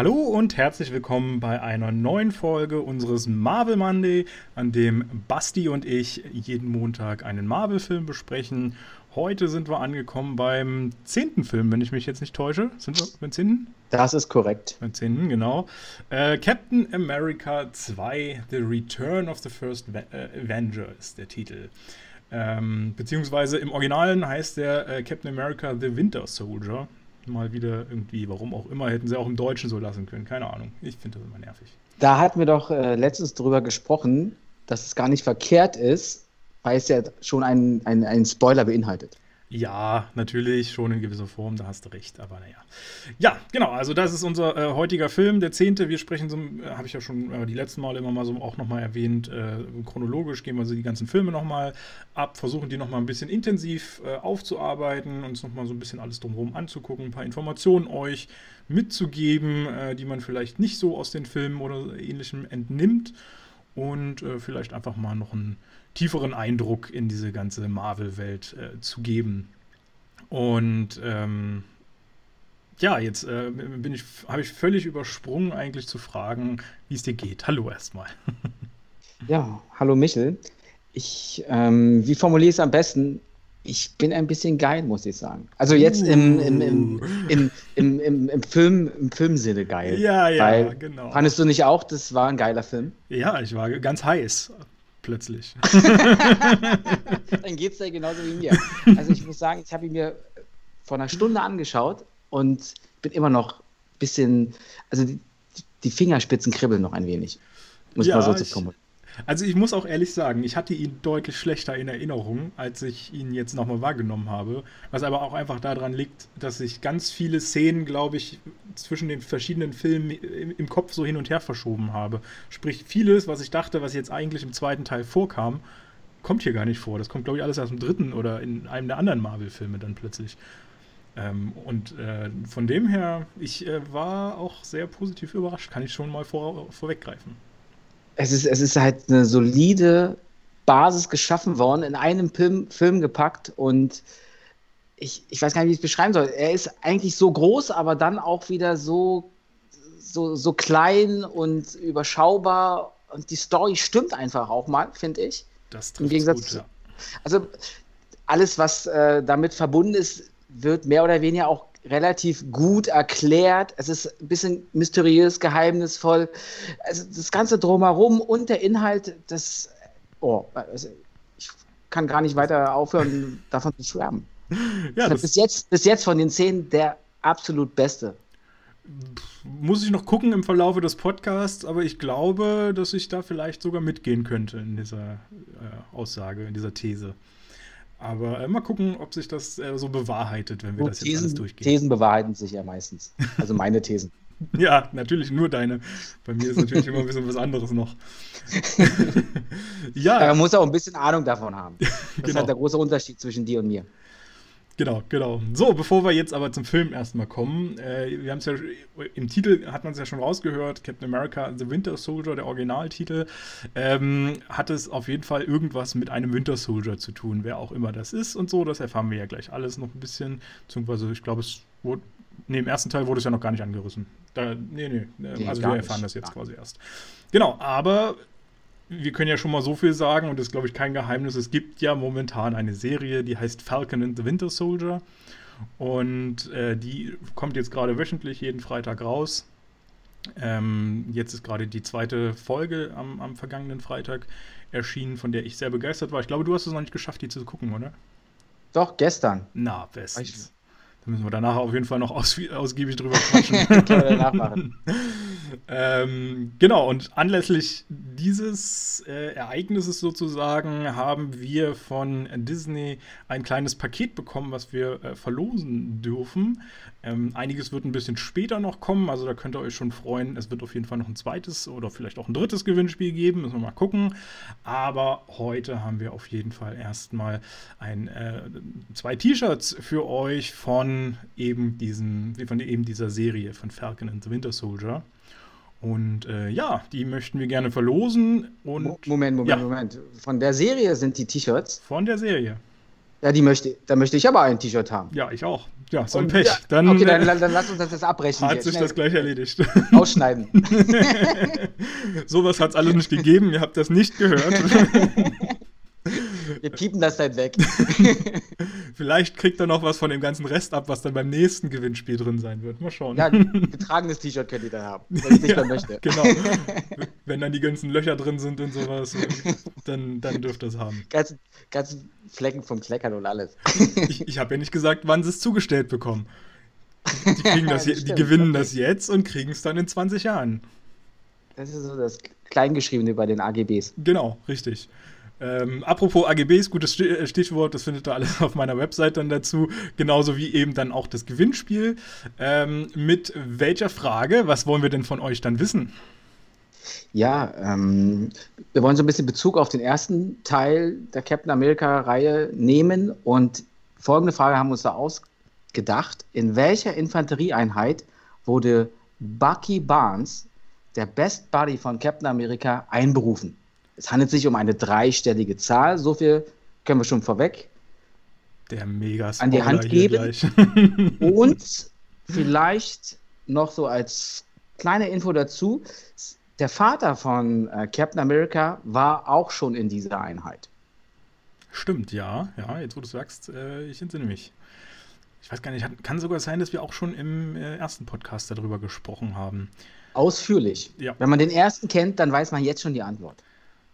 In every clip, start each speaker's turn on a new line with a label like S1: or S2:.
S1: Hallo und herzlich willkommen bei einer neuen Folge unseres Marvel Monday, an dem Basti und ich jeden Montag einen Marvel-Film besprechen. Heute sind wir angekommen beim zehnten Film, wenn ich mich jetzt nicht täusche. Sind wir beim zehnten?
S2: Das ist korrekt.
S1: Beim zehnten, genau. Äh, Captain America 2, The Return of the First äh, Avenger ist der Titel. Ähm, beziehungsweise im Originalen heißt der äh, Captain America The Winter Soldier mal wieder irgendwie, warum auch immer, hätten sie auch im Deutschen so lassen können. Keine Ahnung. Ich finde das immer nervig.
S2: Da hatten wir doch äh, letztens drüber gesprochen, dass es gar nicht verkehrt ist, weil es ja schon einen, einen, einen Spoiler beinhaltet.
S1: Ja, natürlich, schon in gewisser Form, da hast du recht, aber naja. Ja, genau, also das ist unser äh, heutiger Film, der zehnte. Wir sprechen so, äh, habe ich ja schon äh, die letzten Male immer mal so auch nochmal erwähnt, äh, chronologisch gehen wir so die ganzen Filme nochmal ab, versuchen die nochmal ein bisschen intensiv äh, aufzuarbeiten, uns nochmal so ein bisschen alles drumherum anzugucken, ein paar Informationen euch mitzugeben, äh, die man vielleicht nicht so aus den Filmen oder ähnlichem entnimmt und vielleicht einfach mal noch ein tieferen Eindruck in diese ganze Marvel-Welt äh, zu geben. Und ähm, ja, jetzt äh, bin ich, habe ich völlig übersprungen, eigentlich zu fragen, wie es dir geht. Hallo erstmal.
S2: ja, hallo Michel. Ich, ähm, wie formuliere ich es am besten? Ich bin ein bisschen geil, muss ich sagen. Also jetzt im, im, im, im, im, im, im, Film, im Filmsinne geil.
S1: Ja, ja, Weil, genau.
S2: Fandest du nicht auch, das war ein geiler Film?
S1: Ja, ich war ganz heiß plötzlich.
S2: Dann geht es dir genauso wie mir. Also ich muss sagen, ich habe ihn mir vor einer Stunde angeschaut und bin immer noch ein bisschen, also die, die Fingerspitzen kribbeln noch ein wenig. Muss ja, mal so zu kommen.
S1: Also ich muss auch ehrlich sagen, ich hatte ihn deutlich schlechter in Erinnerung, als ich ihn jetzt nochmal wahrgenommen habe. Was aber auch einfach daran liegt, dass sich ganz viele Szenen, glaube ich, zwischen den verschiedenen Filmen im Kopf so hin und her verschoben habe. Sprich, vieles, was ich dachte, was jetzt eigentlich im zweiten Teil vorkam, kommt hier gar nicht vor. Das kommt, glaube ich, alles aus dem dritten oder in einem der anderen Marvel-Filme dann plötzlich. Ähm, und äh, von dem her, ich äh, war auch sehr positiv überrascht, kann ich schon mal vor, vorweggreifen
S2: es ist, es ist halt eine solide Basis geschaffen worden, in einem Film, Film gepackt und ich, ich weiß gar nicht, wie ich es beschreiben soll. Er ist eigentlich so groß, aber dann auch wieder so, so, so klein und überschaubar und die Story stimmt einfach auch mal, finde ich.
S1: Das trifft Im Gegensatz gut, ja.
S2: Also alles, was äh, damit verbunden ist, wird mehr oder weniger auch relativ gut erklärt. Es ist ein bisschen mysteriös, geheimnisvoll. Also das Ganze drumherum und der Inhalt, das, oh, also ich kann gar nicht weiter aufhören, davon zu schwärmen. Ja, das bis, jetzt, bis jetzt von den zehn der absolut beste.
S1: Muss ich noch gucken im Verlaufe des Podcasts, aber ich glaube, dass ich da vielleicht sogar mitgehen könnte in dieser äh, Aussage, in dieser These. Aber äh, mal gucken, ob sich das äh, so bewahrheitet, wenn wir Gut, das jetzt
S2: Thesen,
S1: alles durchgehen.
S2: Thesen bewahrheiten sich ja meistens. Also meine Thesen.
S1: ja, natürlich nur deine. Bei mir ist natürlich immer ein bisschen was anderes noch.
S2: ja. Man muss auch ein bisschen Ahnung davon haben. Das genau. ist halt der große Unterschied zwischen dir und mir.
S1: Genau, genau. So, bevor wir jetzt aber zum Film erstmal kommen, äh, wir haben es ja im Titel hat man es ja schon rausgehört, Captain America The Winter Soldier, der Originaltitel, ähm, hat es auf jeden Fall irgendwas mit einem Winter Soldier zu tun, wer auch immer das ist und so, das erfahren wir ja gleich alles noch ein bisschen, beziehungsweise ich glaube, es wurde, nee, im ersten Teil wurde es ja noch gar nicht angerissen. Da, nee, nee, nee also wir erfahren nicht. das jetzt quasi erst. Genau, aber wir können ja schon mal so viel sagen, und das ist, glaube ich, kein Geheimnis. Es gibt ja momentan eine Serie, die heißt Falcon and the Winter Soldier. Und äh, die kommt jetzt gerade wöchentlich, jeden Freitag raus. Ähm, jetzt ist gerade die zweite Folge am, am, vergangenen Freitag erschienen, von der ich sehr begeistert war. Ich glaube, du hast es noch nicht geschafft, die zu gucken, oder?
S2: Doch, gestern.
S1: Na, bestens. Müssen wir danach auf jeden Fall noch aus, ausgiebig drüber quatschen. Ähm, genau, und anlässlich dieses äh, Ereignisses sozusagen haben wir von Disney ein kleines Paket bekommen, was wir äh, verlosen dürfen. Ähm, einiges wird ein bisschen später noch kommen, also da könnt ihr euch schon freuen. Es wird auf jeden Fall noch ein zweites oder vielleicht auch ein drittes Gewinnspiel geben, müssen wir mal gucken. Aber heute haben wir auf jeden Fall erstmal ein, äh, zwei T-Shirts für euch von eben diesen, von eben dieser Serie von Falcon and the Winter Soldier. Und äh, ja, die möchten wir gerne verlosen. Und,
S2: Moment, Moment, ja. Moment. Von der Serie sind die T-Shirts?
S1: Von der Serie.
S2: Ja, die möchte, da möchte ich aber ein T-Shirt haben.
S1: Ja, ich auch. Ja, so ein Pech.
S2: Dann, okay, dann, dann, lass uns das, das abbrechen.
S1: Hat sich das gleich erledigt.
S2: Ausschneiden.
S1: Sowas hat es alles nicht gegeben. Ihr habt das nicht gehört.
S2: Wir piepen das dann weg.
S1: Vielleicht kriegt er noch was von dem ganzen Rest ab, was dann beim nächsten Gewinnspiel drin sein wird. Mal schauen.
S2: Ja, ein getragenes T-Shirt könnt ihr dann haben, wenn ich nicht ja, möchte.
S1: Genau. Wenn dann die ganzen Löcher drin sind und sowas, dann, dann dürft ihr es haben.
S2: Ganzen, ganzen Flecken vom Kleckern und alles.
S1: Ich, ich habe ja nicht gesagt, wann sie es zugestellt bekommen. Die, kriegen das, das die gewinnen das jetzt und kriegen es dann in 20 Jahren.
S2: Das ist so das Kleingeschriebene bei den AGBs.
S1: Genau, richtig. Ähm, apropos AGBs, gutes äh, Stichwort, das findet ihr alles auf meiner Website dann dazu, genauso wie eben dann auch das Gewinnspiel. Ähm, mit welcher Frage, was wollen wir denn von euch dann wissen?
S2: Ja, ähm, wir wollen so ein bisschen Bezug auf den ersten Teil der Captain America-Reihe nehmen und folgende Frage haben wir uns da ausgedacht. In welcher Infanterieeinheit wurde Bucky Barnes, der Best Buddy von Captain America, einberufen? Es handelt sich um eine dreistellige Zahl. So viel können wir schon vorweg
S1: der mega
S2: an die Hand geben. Und vielleicht noch so als kleine Info dazu: Der Vater von äh, Captain America war auch schon in dieser Einheit.
S1: Stimmt, ja. Ja, jetzt wo du es sagst, äh, ich entsinne mich. Ich weiß gar nicht, kann sogar sein, dass wir auch schon im äh, ersten Podcast darüber gesprochen haben.
S2: Ausführlich. Ja. Wenn man den ersten kennt, dann weiß man jetzt schon die Antwort.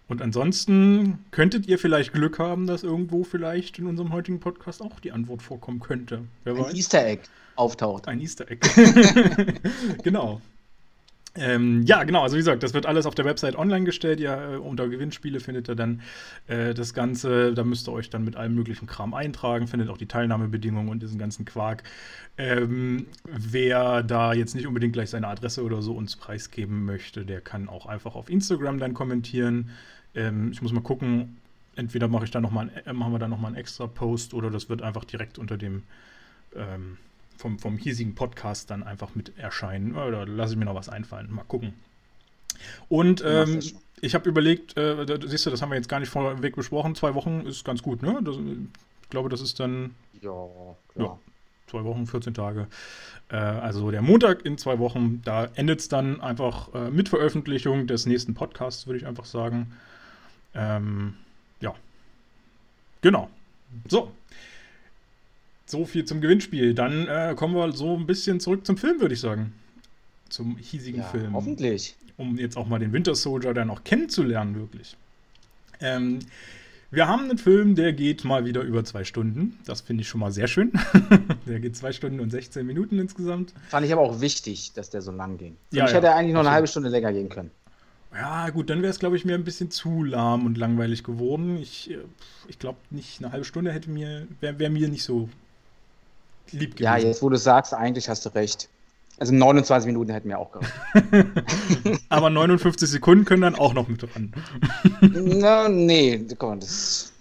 S1: Und ansonsten könntet ihr vielleicht Glück haben, dass irgendwo vielleicht in unserem heutigen Podcast auch die Antwort vorkommen könnte.
S2: Wer Ein weiß? Easter Egg auftaucht.
S1: Ein Easter Egg. genau. Ähm, ja, genau. Also wie gesagt, das wird alles auf der Website online gestellt. Ja, äh, unter Gewinnspiele findet ihr dann äh, das Ganze. Da müsst ihr euch dann mit allem möglichen Kram eintragen. Findet auch die Teilnahmebedingungen und diesen ganzen Quark. Ähm, wer da jetzt nicht unbedingt gleich seine Adresse oder so uns preisgeben möchte, der kann auch einfach auf Instagram dann kommentieren. Ähm, ich muss mal gucken. Entweder mache ich da noch mal ein, äh, machen wir da nochmal einen extra Post oder das wird einfach direkt unter dem ähm, vom, vom hiesigen Podcast dann einfach mit erscheinen. Oder lasse ich mir noch was einfallen. Mal gucken. Und ähm, ich habe überlegt, äh, da, siehst du, das haben wir jetzt gar nicht vorweg besprochen. Zwei Wochen ist ganz gut, ne? Das, ich glaube, das ist dann.
S2: Ja, klar. Ja,
S1: zwei Wochen, 14 Tage. Äh, also der Montag in zwei Wochen, da endet es dann einfach äh, mit Veröffentlichung des nächsten Podcasts, würde ich einfach sagen. Ähm, ja. Genau. So, so viel zum Gewinnspiel. Dann äh, kommen wir so ein bisschen zurück zum Film, würde ich sagen. Zum hiesigen ja, Film.
S2: Hoffentlich.
S1: Um jetzt auch mal den Winter Soldier dann auch kennenzulernen, wirklich. Ähm, wir haben einen Film, der geht mal wieder über zwei Stunden. Das finde ich schon mal sehr schön. der geht zwei Stunden und 16 Minuten insgesamt.
S2: Fand ich aber auch wichtig, dass der so lang ging. Für ja, mich ja. hätte er eigentlich noch eine halbe Stunde länger gehen können.
S1: Ja, gut, dann wäre es, glaube ich, mir ein bisschen zu lahm und langweilig geworden. Ich, äh, ich glaube nicht, eine halbe Stunde hätte mir, wäre wär mir nicht so
S2: lieb gewesen. Ja, jetzt wo du sagst, eigentlich hast du recht. Also 29 Minuten hätten mir auch gereicht.
S1: Aber 59 Sekunden können dann auch noch mit dran.
S2: Na, nee, komm, das,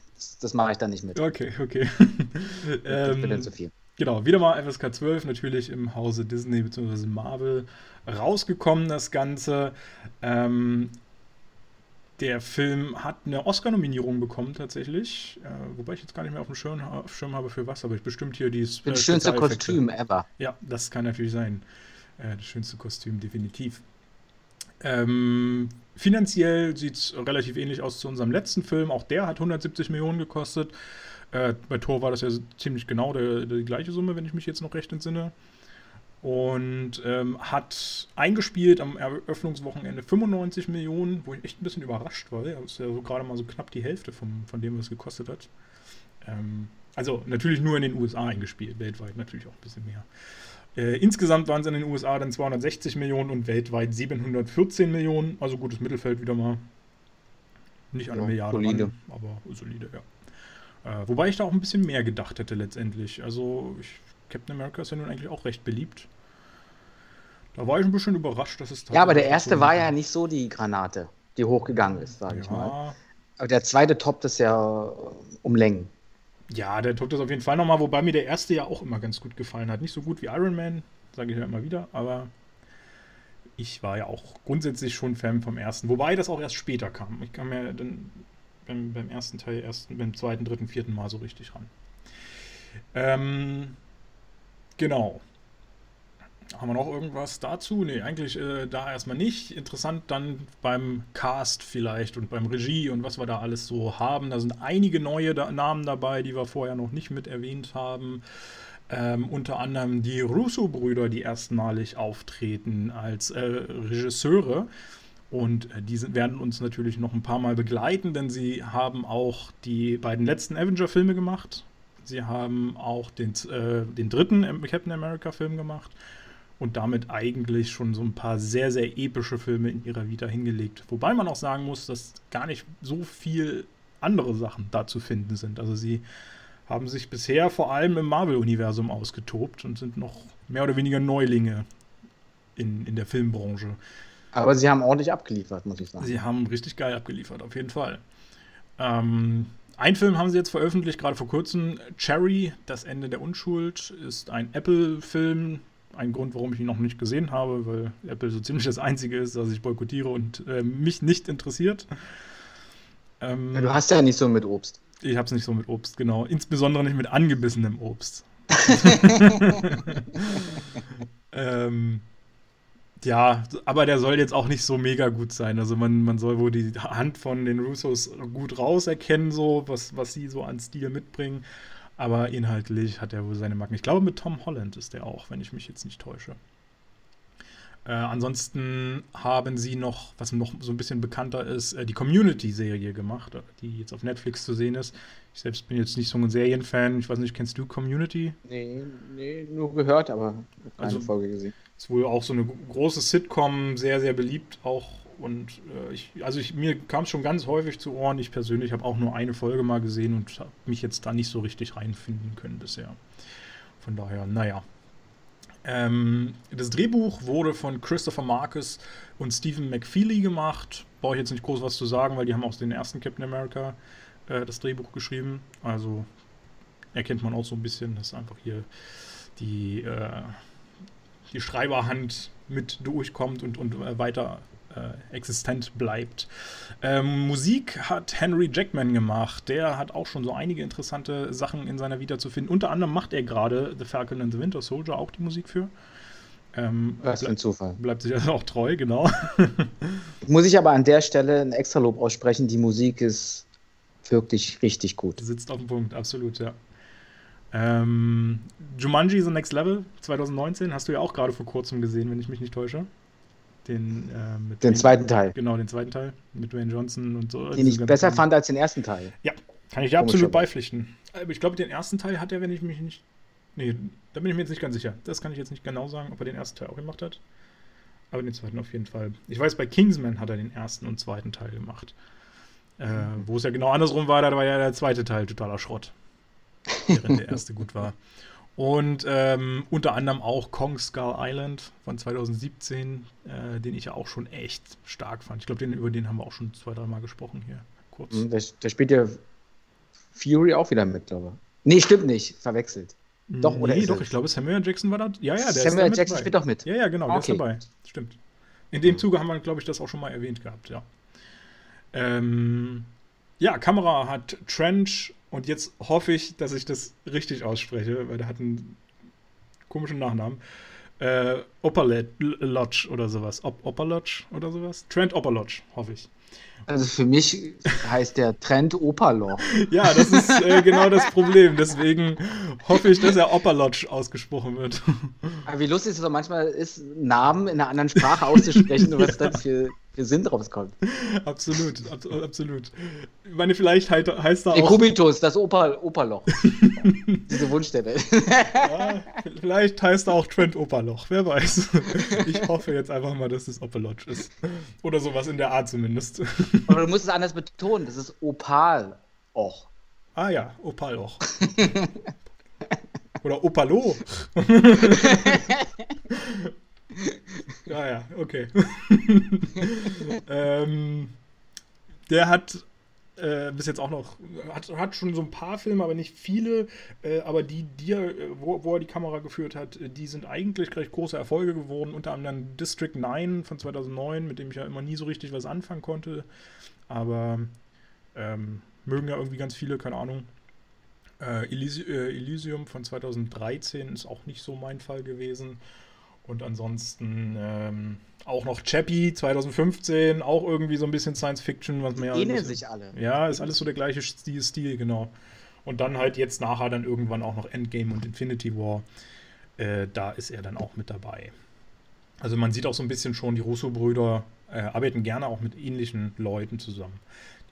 S2: das mache ich dann nicht mit.
S1: Okay, okay.
S2: ähm, bin zu viel.
S1: Genau, wieder mal FSK 12, natürlich im Hause Disney bzw. Marvel rausgekommen, das Ganze. Ähm, der Film hat eine Oscar-Nominierung bekommen tatsächlich, äh, wobei ich jetzt gar nicht mehr auf dem Schirm, auf Schirm habe für was, aber ich bestimmt hier die
S2: äh, Das schönste Kostüm ever.
S1: Ja, das kann natürlich sein. Äh, das schönste Kostüm, definitiv. Ähm, finanziell sieht es relativ ähnlich aus zu unserem letzten Film. Auch der hat 170 Millionen gekostet. Äh, bei Thor war das ja ziemlich genau der, die gleiche Summe, wenn ich mich jetzt noch recht entsinne und ähm, hat eingespielt am Eröffnungswochenende 95 Millionen, wo ich echt ein bisschen überrascht war. Das ist ja so gerade mal so knapp die Hälfte vom, von dem, was es gekostet hat. Ähm, also natürlich nur in den USA eingespielt, weltweit natürlich auch ein bisschen mehr. Äh, insgesamt waren es in den USA dann 260 Millionen und weltweit 714 Millionen. Also gutes Mittelfeld wieder mal. Nicht eine ja, Milliarde, solide. Ran, aber solide, ja. Äh, wobei ich da auch ein bisschen mehr gedacht hätte letztendlich. Also ich, Captain America ist ja nun eigentlich auch recht beliebt. Da war ich ein bisschen überrascht, dass es
S2: Ja, aber der erste so war ja nicht so die Granate, die hochgegangen ist, sage ja. ich mal. Aber der zweite toppt es ja um Längen.
S1: Ja, der toppt es auf jeden Fall nochmal, wobei mir der erste ja auch immer ganz gut gefallen hat. Nicht so gut wie Iron Man, sage ich ja immer wieder, aber ich war ja auch grundsätzlich schon Fan vom ersten. Wobei das auch erst später kam. Ich kam ja dann beim, beim ersten Teil erst beim zweiten, dritten, vierten Mal so richtig ran. Ähm, genau. Haben wir noch irgendwas dazu? Nee, eigentlich äh, da erstmal nicht. Interessant dann beim Cast vielleicht und beim Regie und was wir da alles so haben. Da sind einige neue da Namen dabei, die wir vorher noch nicht mit erwähnt haben. Ähm, unter anderem die Russo-Brüder, die erstmalig auftreten als äh, Regisseure. Und äh, die sind, werden uns natürlich noch ein paar Mal begleiten, denn sie haben auch die beiden letzten Avenger-Filme gemacht. Sie haben auch den, äh, den dritten Captain America-Film gemacht und damit eigentlich schon so ein paar sehr, sehr epische Filme in ihrer Vita hingelegt. Wobei man auch sagen muss, dass gar nicht so viel andere Sachen da zu finden sind. Also sie haben sich bisher vor allem im Marvel-Universum ausgetobt und sind noch mehr oder weniger Neulinge in, in der Filmbranche.
S2: Aber sie haben ordentlich abgeliefert, muss ich sagen.
S1: Sie haben richtig geil abgeliefert, auf jeden Fall. Ähm, ein Film haben sie jetzt veröffentlicht, gerade vor kurzem. Cherry, das Ende der Unschuld, ist ein Apple-Film, ein Grund, warum ich ihn noch nicht gesehen habe, weil Apple so ziemlich das Einzige ist, das ich boykottiere und äh, mich nicht interessiert.
S2: Ähm, ja, du hast ja nicht so mit Obst.
S1: Ich habe es nicht so mit Obst, genau. Insbesondere nicht mit angebissenem Obst. ähm, ja, aber der soll jetzt auch nicht so mega gut sein. Also man, man soll wohl die Hand von den Russos gut rauserkennen, so, was, was sie so an Stil mitbringen. Aber inhaltlich hat er wohl seine Marken. Ich glaube, mit Tom Holland ist er auch, wenn ich mich jetzt nicht täusche. Äh, ansonsten haben sie noch, was noch so ein bisschen bekannter ist, äh, die Community-Serie gemacht, die jetzt auf Netflix zu sehen ist. Ich selbst bin jetzt nicht so ein Serienfan. Ich weiß nicht, kennst du Community?
S2: Nee, nee nur gehört, aber keine also, Folge gesehen.
S1: Ist wohl auch so eine große Sitcom, sehr, sehr beliebt auch und äh, ich, also ich, mir kam es schon ganz häufig zu Ohren. Ich persönlich habe auch nur eine Folge mal gesehen und habe mich jetzt da nicht so richtig reinfinden können bisher. Von daher, naja. Ähm, das Drehbuch wurde von Christopher Marcus und Stephen McFeely gemacht. Brauche ich jetzt nicht groß was zu sagen, weil die haben auch den ersten Captain America äh, das Drehbuch geschrieben. Also erkennt man auch so ein bisschen, dass einfach hier die, äh, die Schreiberhand mit durchkommt und, und äh, weiter äh, existent bleibt. Ähm, Musik hat Henry Jackman gemacht. Der hat auch schon so einige interessante Sachen in seiner Vita zu finden. Unter anderem macht er gerade The Falcon and the Winter Soldier auch die Musik für.
S2: Ähm, Was für ein Zufall.
S1: Bleibt sich also auch treu, genau.
S2: Muss ich aber an der Stelle ein extra Lob aussprechen. Die Musik ist wirklich richtig gut.
S1: Sitzt auf dem Punkt, absolut, ja. Ähm, Jumanji The Next Level 2019 hast du ja auch gerade vor kurzem gesehen, wenn ich mich nicht täusche. Den,
S2: äh, den Dwayne, zweiten Teil.
S1: Genau, den zweiten Teil mit Dwayne Johnson und so.
S2: Den ich besser fand als den ersten Teil.
S1: Ja, kann ich dir absolut beipflichten. Aber ich glaube, den ersten Teil hat er, wenn ich mich nicht. Nee, da bin ich mir jetzt nicht ganz sicher. Das kann ich jetzt nicht genau sagen, ob er den ersten Teil auch gemacht hat. Aber den zweiten auf jeden Fall. Ich weiß, bei Kingsman hat er den ersten und zweiten Teil gemacht. Äh, wo es ja genau andersrum war, da war ja der zweite Teil totaler Schrott. Während der erste gut war. Und ähm, unter anderem auch Kong Skull Island von 2017, äh, den ich ja auch schon echt stark fand. Ich glaube, über den haben wir auch schon zwei, dreimal gesprochen hier.
S2: Kurz. Da, da spielt ja Fury auch wieder mit, glaube ich. Nee, stimmt nicht. Verwechselt.
S1: Doch, oder? Nee, doch, ich glaube, Samuel Jackson war da. Ja, ja, der
S2: Samuel ist Jackson spielt doch mit.
S1: Ja, ja, genau, der okay. ist dabei. Stimmt. In dem Zuge haben wir, glaube ich, das auch schon mal erwähnt gehabt, ja. Ähm, ja, Kamera hat Trench und jetzt hoffe ich, dass ich das richtig ausspreche, weil der hat einen komischen Nachnamen. Äh, Opperlodge oder sowas. Op Opperlodge oder sowas. Trent Opperlodge, hoffe ich.
S2: Also für mich heißt der Trent Operloch.
S1: ja, das ist äh, genau das Problem. Deswegen hoffe ich, dass er Opperlodge ausgesprochen wird.
S2: Aber wie lustig es doch manchmal ist, Namen in einer anderen Sprache auszusprechen und was ja. das für Sinn rauskommt.
S1: Absolut, ab, absolut. Ich meine, vielleicht heißt, heißt da
S2: auch. Kubitus, das Oper, Operloch. Diese Wunschstelle.
S1: ja, vielleicht heißt da auch Trent Operloch, wer weiß. Ich hoffe jetzt einfach mal, dass es Opelodge ist. Oder sowas in der Art zumindest.
S2: Aber du musst es anders betonen, das ist Opal. Och.
S1: Ah ja, Opaloch. Oder Opalo. ja, ja, okay. ähm, der hat äh, bis jetzt auch noch, hat, hat schon so ein paar Filme, aber nicht viele. Äh, aber die, die er, wo, wo, er die Kamera geführt hat, die sind eigentlich recht große Erfolge geworden. Unter anderem District 9 von 2009, mit dem ich ja immer nie so richtig was anfangen konnte. Aber ähm, mögen ja irgendwie ganz viele, keine Ahnung. Äh, äh, Elysium von 2013 ist auch nicht so mein Fall gewesen. Und ansonsten ähm, auch noch Chappie 2015, auch irgendwie so ein bisschen Science Fiction, was
S2: ja. Ähneln sich alle.
S1: Ja, ist alles so der gleiche Stil, Stil, genau. Und dann halt jetzt nachher dann irgendwann auch noch Endgame und Infinity War. Äh, da ist er dann auch mit dabei. Also man sieht auch so ein bisschen schon, die Russo-Brüder äh, arbeiten gerne auch mit ähnlichen Leuten zusammen.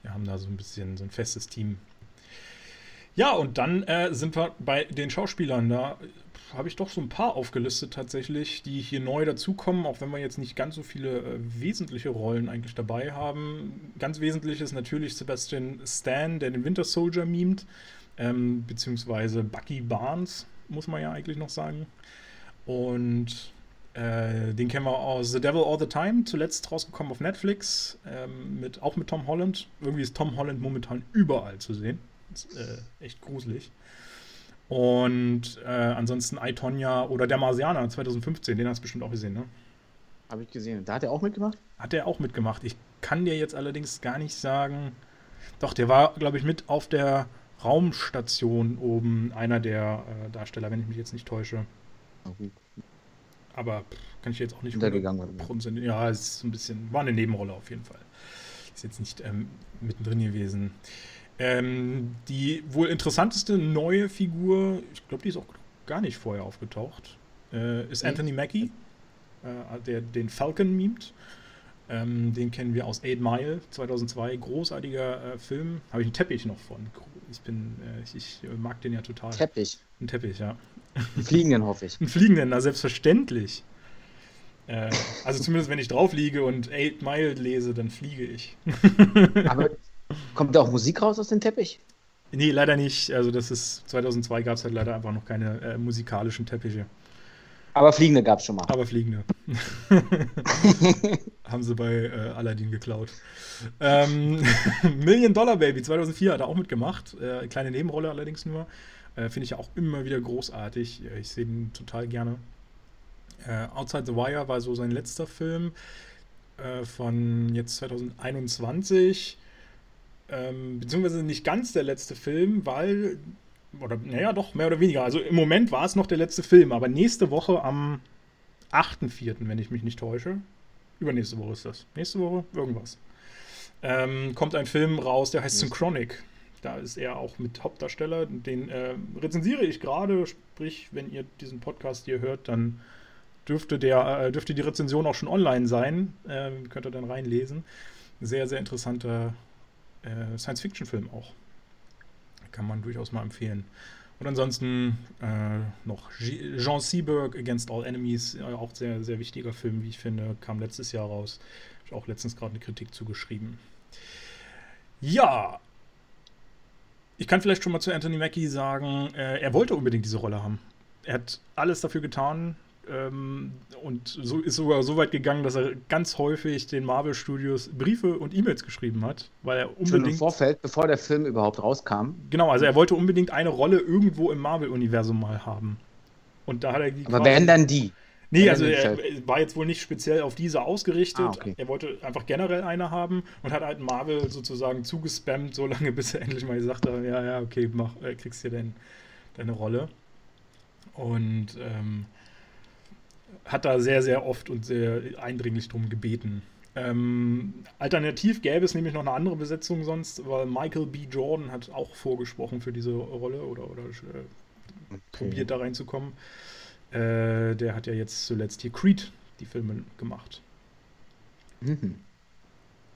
S1: Die haben da so ein bisschen so ein festes Team. Ja, und dann äh, sind wir bei den Schauspielern. Da habe ich doch so ein paar aufgelistet tatsächlich, die hier neu dazukommen, auch wenn wir jetzt nicht ganz so viele äh, wesentliche Rollen eigentlich dabei haben. Ganz wesentlich ist natürlich Sebastian Stan, der den Winter Soldier mimt, ähm, beziehungsweise Bucky Barnes, muss man ja eigentlich noch sagen. Und äh, den kennen wir aus The Devil All the Time, zuletzt rausgekommen auf Netflix, ähm, mit, auch mit Tom Holland. Irgendwie ist Tom Holland momentan überall zu sehen. Ist, äh, echt gruselig. Und äh, ansonsten I, oder Der Marsianer 2015, den hast du bestimmt auch gesehen, ne?
S2: Habe ich gesehen. Da hat er auch mitgemacht?
S1: Hat er auch mitgemacht. Ich kann dir jetzt allerdings gar nicht sagen. Doch, der war, glaube ich, mit auf der Raumstation oben, einer der äh, Darsteller, wenn ich mich jetzt nicht täusche. Okay. Aber pff, kann ich jetzt auch nicht
S2: untergegangen.
S1: Ja, es ist ein bisschen, war eine Nebenrolle auf jeden Fall. Ist jetzt nicht ähm, mittendrin gewesen. Ähm, die wohl interessanteste neue Figur, ich glaube, die ist auch gar nicht vorher aufgetaucht, äh, ist Anthony Mackie, äh, der den Falcon mimt. Ähm, den kennen wir aus Eight Mile 2002, großartiger äh, Film. Habe ich einen Teppich noch von. Ich bin, äh, ich, ich, mag den ja total.
S2: Teppich.
S1: Ein Teppich, ja.
S2: Einen fliegenden hoffe ich.
S1: Einen fliegenden, na selbstverständlich. Äh, also zumindest wenn ich drauf liege und Eight Mile lese, dann fliege ich.
S2: Aber Kommt da auch Musik raus aus dem Teppich?
S1: Nee, leider nicht. Also das ist 2002 gab es halt leider einfach noch keine äh, musikalischen Teppiche.
S2: Aber fliegende gab es schon mal.
S1: Aber fliegende. Haben sie bei äh, Aladdin geklaut. Ähm, Million Dollar Baby 2004 hat er auch mitgemacht. Äh, kleine Nebenrolle allerdings nur. Äh, Finde ich ja auch immer wieder großartig. Ich sehe ihn total gerne. Äh, Outside the Wire war so sein letzter Film äh, von jetzt 2021 ähm, beziehungsweise nicht ganz der letzte Film, weil, oder naja, doch, mehr oder weniger. Also im Moment war es noch der letzte Film, aber nächste Woche am 8.4., wenn ich mich nicht täusche, übernächste Woche ist das. Nächste Woche, irgendwas. Ähm, kommt ein Film raus, der heißt Synchronic. Da ist er auch mit Hauptdarsteller. Den äh, rezensiere ich gerade, sprich, wenn ihr diesen Podcast hier hört, dann dürfte, der, äh, dürfte die Rezension auch schon online sein. Äh, könnt ihr dann reinlesen. Sehr, sehr interessanter äh, Science-Fiction-Film auch. Kann man durchaus mal empfehlen. Und ansonsten äh, noch Jean Seberg Against All Enemies, äh, auch sehr, sehr wichtiger Film, wie ich finde, kam letztes Jahr raus. Habe ich auch letztens gerade eine Kritik zugeschrieben. Ja, ich kann vielleicht schon mal zu Anthony Mackie sagen, äh, er wollte unbedingt diese Rolle haben. Er hat alles dafür getan, ähm, und so ist sogar so weit gegangen, dass er ganz häufig den Marvel Studios Briefe und E-Mails geschrieben hat, weil er unbedingt. Schon im
S2: Vorfeld, bevor der Film überhaupt rauskam.
S1: Genau, also er wollte unbedingt eine Rolle irgendwo im Marvel-Universum mal haben. Und da hat er
S2: die. Aber wären dann die?
S1: Nee, also er war jetzt wohl nicht speziell auf diese ausgerichtet. Ah, okay. Er wollte einfach generell eine haben und hat halt Marvel sozusagen zugespammt, so lange, bis er endlich mal gesagt hat: Ja, ja, okay, mach, äh, kriegst hier dein, deine Rolle. Und ähm, hat da sehr, sehr oft und sehr eindringlich drum gebeten. Ähm, alternativ gäbe es nämlich noch eine andere Besetzung sonst, weil Michael B. Jordan hat auch vorgesprochen für diese Rolle oder, oder äh, okay. probiert da reinzukommen. Äh, der hat ja jetzt zuletzt hier Creed die Filme gemacht. Mhm.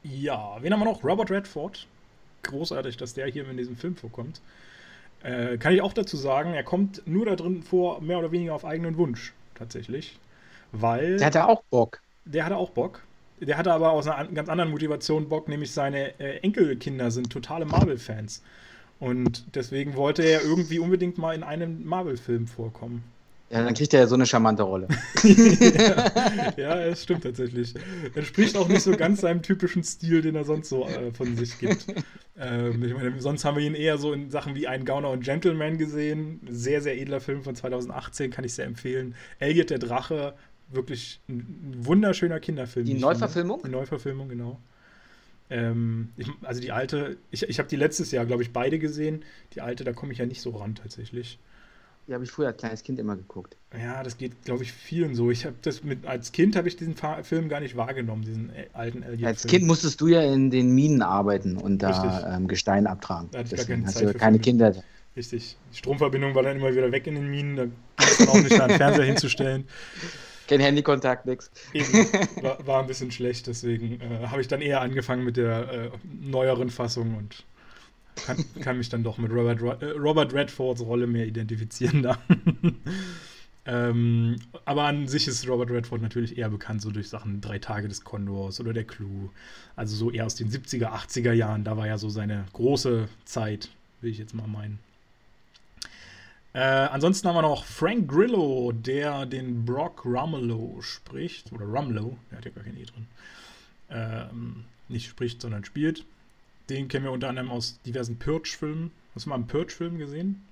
S1: Ja, wen haben wir noch? Robert Redford. Großartig, dass der hier in diesem Film vorkommt. Äh, kann ich auch dazu sagen, er kommt nur da drin vor, mehr oder weniger auf eigenen Wunsch, tatsächlich. Weil.
S2: Der hatte auch Bock.
S1: Der hatte auch Bock. Der hatte aber aus einer ganz anderen Motivation Bock, nämlich seine äh, Enkelkinder sind totale Marvel-Fans. Und deswegen wollte er irgendwie unbedingt mal in einem Marvel-Film vorkommen.
S2: Ja, dann kriegt er ja so eine charmante Rolle.
S1: ja, ja, es stimmt tatsächlich. Entspricht auch nicht so ganz seinem typischen Stil, den er sonst so äh, von sich gibt. Ähm, ich meine, sonst haben wir ihn eher so in Sachen wie Ein Gauner und Gentleman gesehen. Sehr, sehr edler Film von 2018, kann ich sehr empfehlen. Elliot der Drache wirklich ein wunderschöner Kinderfilm.
S2: Die Neuverfilmung?
S1: Die Neuverfilmung, genau. Ähm, ich, also die alte, ich, ich habe die letztes Jahr, glaube ich, beide gesehen. Die alte, da komme ich ja nicht so ran tatsächlich.
S2: Die habe ich früher als kleines Kind immer geguckt.
S1: Ja, das geht, glaube ich, vielen so. Ich habe das mit als Kind habe ich diesen Film gar nicht wahrgenommen, diesen äh, alten
S2: Alien. Als Kind musstest du ja in den Minen arbeiten und da ähm, Gestein abtragen.
S1: Da hatte ich gar keine Zeit hast keine Kinder. Richtig. Die Stromverbindung war dann immer wieder weg in den Minen, da ging es auch nicht, da einen Fernseher hinzustellen.
S2: Kein Handykontakt, nix.
S1: War, war, ein bisschen schlecht, deswegen äh, habe ich dann eher angefangen mit der äh, neueren Fassung und kann, kann, mich dann doch mit Robert, äh, Robert Redfords Rolle mehr identifizieren da. ähm, aber an sich ist Robert Redford natürlich eher bekannt, so durch Sachen Drei Tage des Kondors oder Der Clou. Also so eher aus den 70er, 80er Jahren. Da war ja so seine große Zeit, will ich jetzt mal meinen. Äh, ansonsten haben wir noch Frank Grillo, der den Brock Rumlow spricht. Oder Rumlow, der hat ja gar kein E drin. Ähm, nicht spricht, sondern spielt. Den kennen wir unter anderem aus diversen Purge-Filmen. Hast du mal einen Purge-Film gesehen?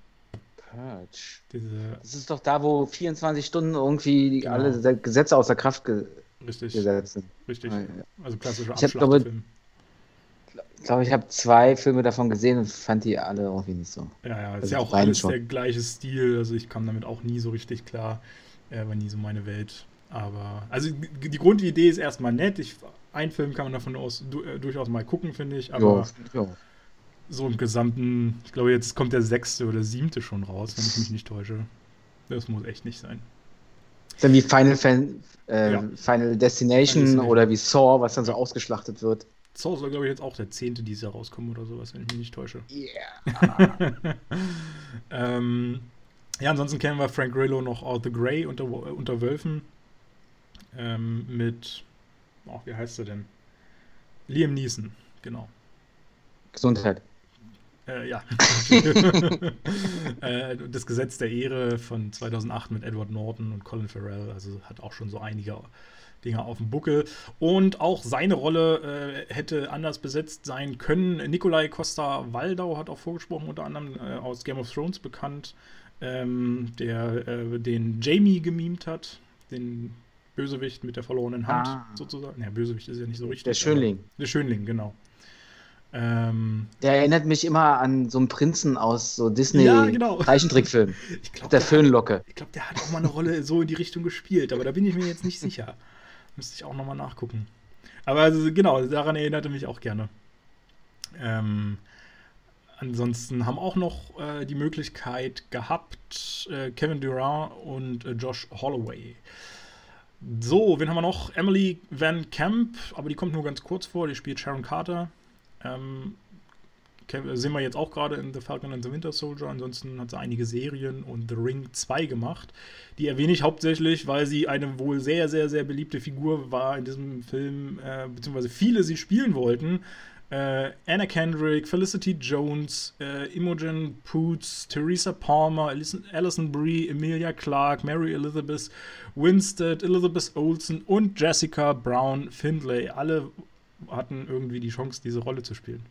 S2: Purge. Diese das ist doch da, wo 24 Stunden irgendwie genau. alle Gesetze außer Kraft ge
S1: Richtig.
S2: gesetzt sind.
S1: Richtig. Ah. Also klassischer
S2: Abschlachtfilm glaube, ich habe zwei Filme davon gesehen und fand die alle irgendwie nicht so.
S1: Ja, ja, ist also ja auch alles schon. der gleiche Stil. Also ich kam damit auch nie so richtig klar. Äh, war nie so meine Welt. Aber, also die Grundidee ist erstmal nett. Ich, ein Film kann man davon aus, du, äh, durchaus mal gucken, finde ich. Aber ja, ja. so im Gesamten, ich glaube, jetzt kommt der sechste oder siebte schon raus, wenn ich mich nicht täusche. Das muss echt nicht sein.
S2: Dann wie Final, Fan, äh, ja. Final Destination Final oder wie Saw, was dann so ausgeschlachtet wird.
S1: Saw soll, glaube ich, jetzt auch der zehnte dieses Jahr rauskommen oder sowas, wenn ich mich nicht täusche.
S2: Yeah.
S1: ähm, ja, ansonsten kennen wir Frank Grillo noch All the Grey unter, unter Wölfen. Ähm, mit, oh, wie heißt er denn? Liam Neeson, genau.
S2: Gesundheit.
S1: Äh, ja. äh, das Gesetz der Ehre von 2008 mit Edward Norton und Colin Farrell, also hat auch schon so einige Dinger auf dem Buckel. Und auch seine Rolle äh, hätte anders besetzt sein können. Nikolai Costa-Waldau hat auch vorgesprochen, unter anderem äh, aus Game of Thrones bekannt, ähm, der äh, den Jamie gemimt hat, den Bösewicht mit der verlorenen Hand ah. sozusagen. Ja, Bösewicht ist ja nicht so richtig.
S2: Der Schönling.
S1: Der Schönling, genau.
S2: Ähm, der erinnert mich immer an so einen Prinzen aus so Disney ja, genau. Zeichentrickfilm.
S1: glaub,
S2: der, der Föhnlocke.
S1: Ich glaube, der hat auch mal eine Rolle so in die Richtung gespielt, aber da bin ich mir jetzt nicht sicher. Müsste ich auch nochmal nachgucken. Aber also, genau, daran erinnerte mich auch gerne. Ähm, ansonsten haben auch noch äh, die Möglichkeit gehabt, äh, Kevin Durant und äh, Josh Holloway. So, wen haben wir noch? Emily Van Camp, aber die kommt nur ganz kurz vor, die spielt Sharon Carter. Ähm, sehen wir jetzt auch gerade in The Falcon and the Winter Soldier. Ansonsten hat sie einige Serien und The Ring 2 gemacht. Die erwähne ich hauptsächlich, weil sie eine wohl sehr, sehr, sehr beliebte Figur war in diesem Film, äh, beziehungsweise viele sie spielen wollten. Äh, Anna Kendrick, Felicity Jones, äh, Imogen Poots, Theresa Palmer, Alison Brie, Emilia Clarke, Mary Elizabeth Winstead, Elizabeth Olsen und Jessica Brown Findlay. Alle hatten irgendwie die Chance, diese Rolle zu spielen.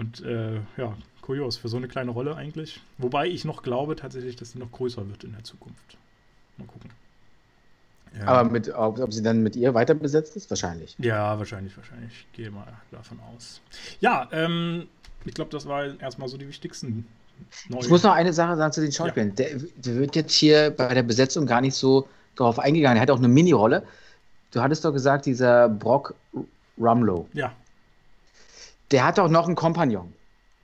S1: Und äh, ja, kurios, für so eine kleine Rolle eigentlich. Wobei ich noch glaube tatsächlich, dass sie noch größer wird in der Zukunft. Mal gucken.
S2: Ja. Aber mit, ob, ob, sie dann mit ihr weiter besetzt ist? Wahrscheinlich.
S1: Ja, wahrscheinlich, wahrscheinlich. Ich gehe mal davon aus. Ja, ähm, ich glaube, das war erstmal so die wichtigsten.
S2: Neue. Ich muss noch eine Sache sagen zu den Schauspielern. Ja. Der, der, wird jetzt hier bei der Besetzung gar nicht so darauf eingegangen. Er hat auch eine Mini-Rolle. Du hattest doch gesagt, dieser Brock Rumlow.
S1: Ja.
S2: Der hat doch noch einen Kompagnon.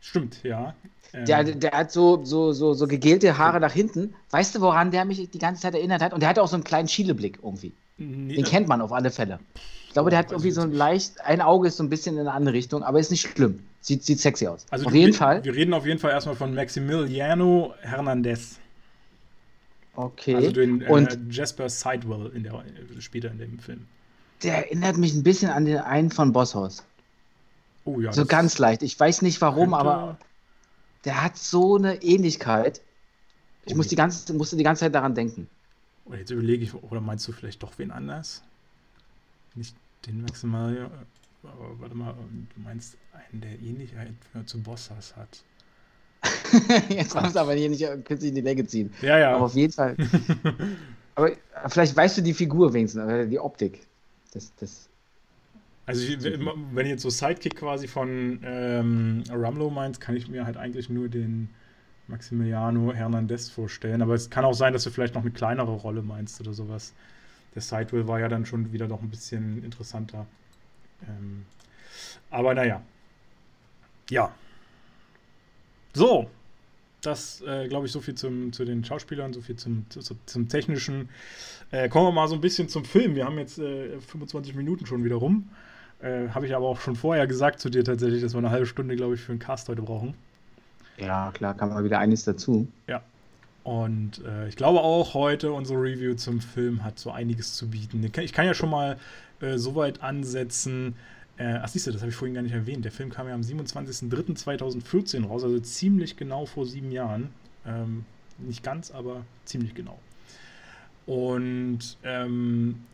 S1: Stimmt, ja.
S2: Der, ähm. der hat so, so, so, so gegelte Haare nach hinten. Weißt du, woran der mich die ganze Zeit erinnert hat? Und der hat auch so einen kleinen Schieleblick irgendwie. Nee, Den kennt man auf alle Fälle. Ich glaube, der hat irgendwie so ein leicht, ein Auge ist so ein bisschen in eine andere Richtung, aber ist nicht schlimm. Sieht, sieht sexy aus.
S1: Also auf jeden Fall. Wir reden auf jeden Fall erstmal von Maximiliano Hernandez.
S2: Okay.
S1: Also den äh, und Jasper Sidewell in der, später in dem Film.
S2: Der erinnert mich ein bisschen an den einen von Bosshaus. Oh ja. So ganz leicht. Ich weiß nicht warum, könnte... aber der hat so eine Ähnlichkeit. Ich oh, muss die ganze, musste die ganze Zeit daran denken.
S1: Oder jetzt überlege ich, oder meinst du vielleicht doch wen anders? Nicht den Maximilian, aber warte mal, du meinst einen, der Ähnlichkeit zu Bossas hat.
S2: jetzt kommst du aber hier nicht künstlich in die Länge ziehen.
S1: Ja, ja.
S2: Aber auf jeden Fall. aber vielleicht weißt du die Figur wenigstens, die Optik. Das, das
S1: Also, ich, wenn du jetzt so Sidekick quasi von ähm, Rumlow meinst, kann ich mir halt eigentlich nur den Maximiliano Hernandez vorstellen. Aber es kann auch sein, dass du vielleicht noch eine kleinere Rolle meinst oder sowas. Der Sidewell war ja dann schon wieder noch ein bisschen interessanter. Ähm, aber naja. Ja. So. Das, äh, glaube ich, so viel zum, zu den Schauspielern, so viel zum, zu, zum Technischen. Äh, kommen wir mal so ein bisschen zum Film. Wir haben jetzt äh, 25 Minuten schon wieder rum. Äh, Habe ich aber auch schon vorher gesagt zu dir tatsächlich, dass wir eine halbe Stunde, glaube ich, für einen Cast heute brauchen.
S2: Ja, klar, kam mal wieder einiges dazu.
S1: Ja. Und äh, ich glaube auch heute unsere Review zum Film hat so einiges zu bieten. Ich kann ja schon mal äh, so weit ansetzen. Äh, ach, siehst du, das habe ich vorhin gar nicht erwähnt. Der Film kam ja am 27.03.2014 raus, also ziemlich genau vor sieben Jahren. Ähm, nicht ganz, aber ziemlich genau. Und ähm,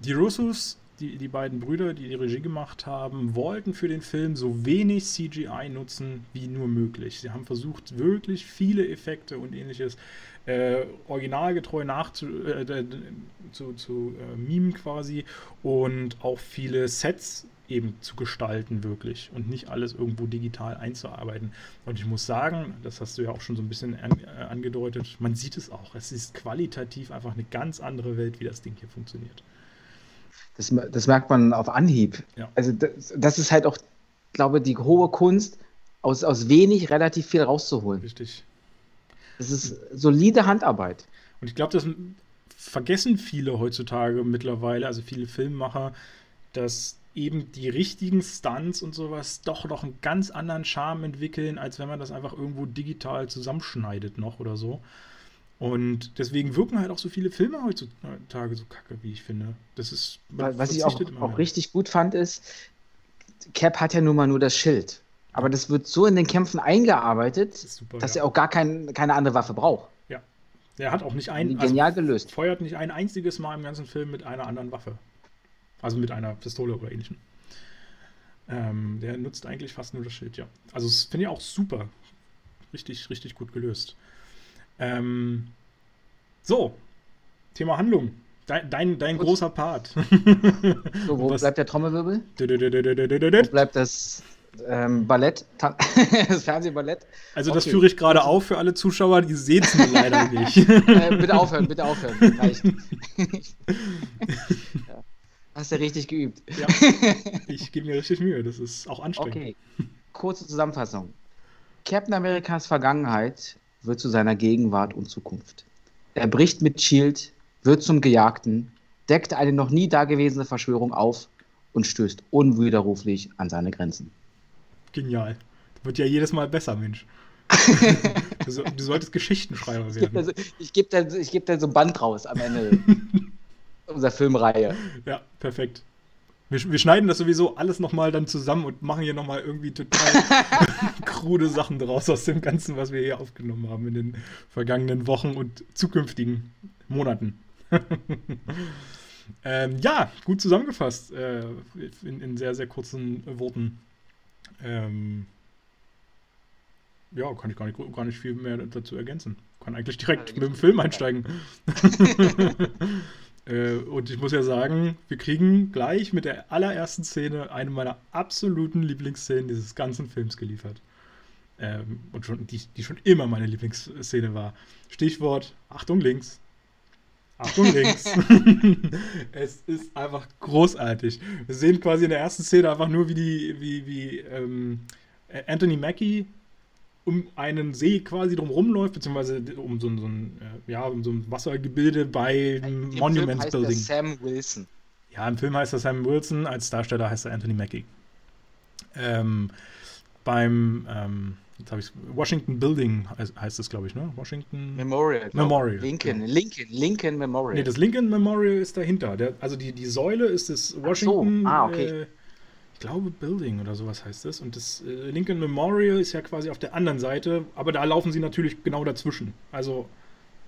S1: die Russos die, die beiden Brüder, die die Regie gemacht haben, wollten für den Film so wenig CGI nutzen wie nur möglich. Sie haben versucht, wirklich viele Effekte und ähnliches äh, originalgetreu nachzu äh, zu, zu äh, mimen quasi und auch viele Sets eben zu gestalten wirklich und nicht alles irgendwo digital einzuarbeiten. Und ich muss sagen, das hast du ja auch schon so ein bisschen an, äh, angedeutet, man sieht es auch. Es ist qualitativ einfach eine ganz andere Welt, wie das Ding hier funktioniert.
S2: Das, das merkt man auf Anhieb. Ja. Also das, das, ist halt auch, glaube ich, die hohe Kunst, aus, aus wenig relativ viel rauszuholen.
S1: Richtig.
S2: Das ist solide Handarbeit.
S1: Und ich glaube, das vergessen viele heutzutage mittlerweile, also viele Filmemacher, dass eben die richtigen Stunts und sowas doch noch einen ganz anderen Charme entwickeln, als wenn man das einfach irgendwo digital zusammenschneidet noch oder so. Und deswegen wirken halt auch so viele Filme heutzutage so kacke, wie ich finde. Das ist.
S2: Was ich auch, auch richtig gut fand, ist, Cap hat ja nun mal nur das Schild. Aber das wird so in den Kämpfen eingearbeitet, das super, dass ja. er auch gar kein, keine andere Waffe braucht.
S1: Ja. Er hat auch nicht ein.
S2: Also genial also, gelöst.
S1: Feuert nicht ein einziges Mal im ganzen Film mit einer anderen Waffe. Also mit einer Pistole oder ähnlichem. Ähm, der nutzt eigentlich fast nur das Schild, ja. Also das finde ich auch super. Richtig, richtig gut gelöst. Ähm, so, Thema Handlung. Dein, dein, dein großer Part.
S2: So, wo Was? bleibt der Trommelwirbel? wo bleibt das ähm, Ballett? das Fernsehballett?
S1: Also, okay. das führe ich gerade auf für alle Zuschauer, die sehen es nur leider nicht.
S2: äh, bitte aufhören, bitte aufhören. Reicht. ja. Hast du richtig geübt. Ja,
S1: ich gebe mir richtig Mühe, das ist auch anstrengend. Okay,
S2: kurze Zusammenfassung. Captain Amerikas Vergangenheit wird zu seiner Gegenwart und Zukunft. Er bricht mit Shield, wird zum Gejagten, deckt eine noch nie dagewesene Verschwörung auf und stößt unwiderruflich an seine Grenzen.
S1: Genial. Wird ja jedes Mal besser, Mensch. du, du, solltest Geschichtenschreiber werden.
S2: Ich gebe da, geb da so ein Band raus am Ende unserer Filmreihe.
S1: Ja, perfekt. Wir, wir, schneiden das sowieso alles nochmal dann zusammen und machen hier nochmal irgendwie total krude Sachen draus aus dem Ganzen, was wir hier aufgenommen haben in den vergangenen Wochen und zukünftigen Monaten. ähm, ja, gut zusammengefasst äh, in, in, sehr, sehr kurzen Worten. Ähm, ja, kann ich gar nicht, gar nicht viel mehr dazu ergänzen. Kann eigentlich direkt mit dem Film einsteigen. Äh, und ich muss ja sagen, wir kriegen gleich mit der allerersten Szene eine meiner absoluten Lieblingsszenen dieses ganzen Films geliefert. Ähm, und schon, die, die schon immer meine Lieblingsszene war. Stichwort Achtung links. Achtung links. es ist einfach großartig. Wir sehen quasi in der ersten Szene einfach nur, wie die, wie, wie ähm, Anthony Mackie um einen See quasi drumherum läuft, beziehungsweise um so, so, ein, äh, ja, um so ein Wassergebilde bei dem Monument Film Building.
S2: Sam Wilson.
S1: Ja, im Film heißt er Sam Wilson, als Darsteller heißt er Anthony Mackie. Ähm, beim ähm, Washington Building heißt es, glaube ich, ne? Washington
S2: Memorial.
S1: Memorial.
S2: Lincoln, Lincoln, Lincoln Memorial.
S1: Nee, das Lincoln Memorial ist dahinter. Der, also die, die Säule ist das Washington.
S2: So. Ah, okay.
S1: Äh, ich glaube Building oder sowas heißt es. Und das äh, Lincoln Memorial ist ja quasi auf der anderen Seite, aber da laufen sie natürlich genau dazwischen. Also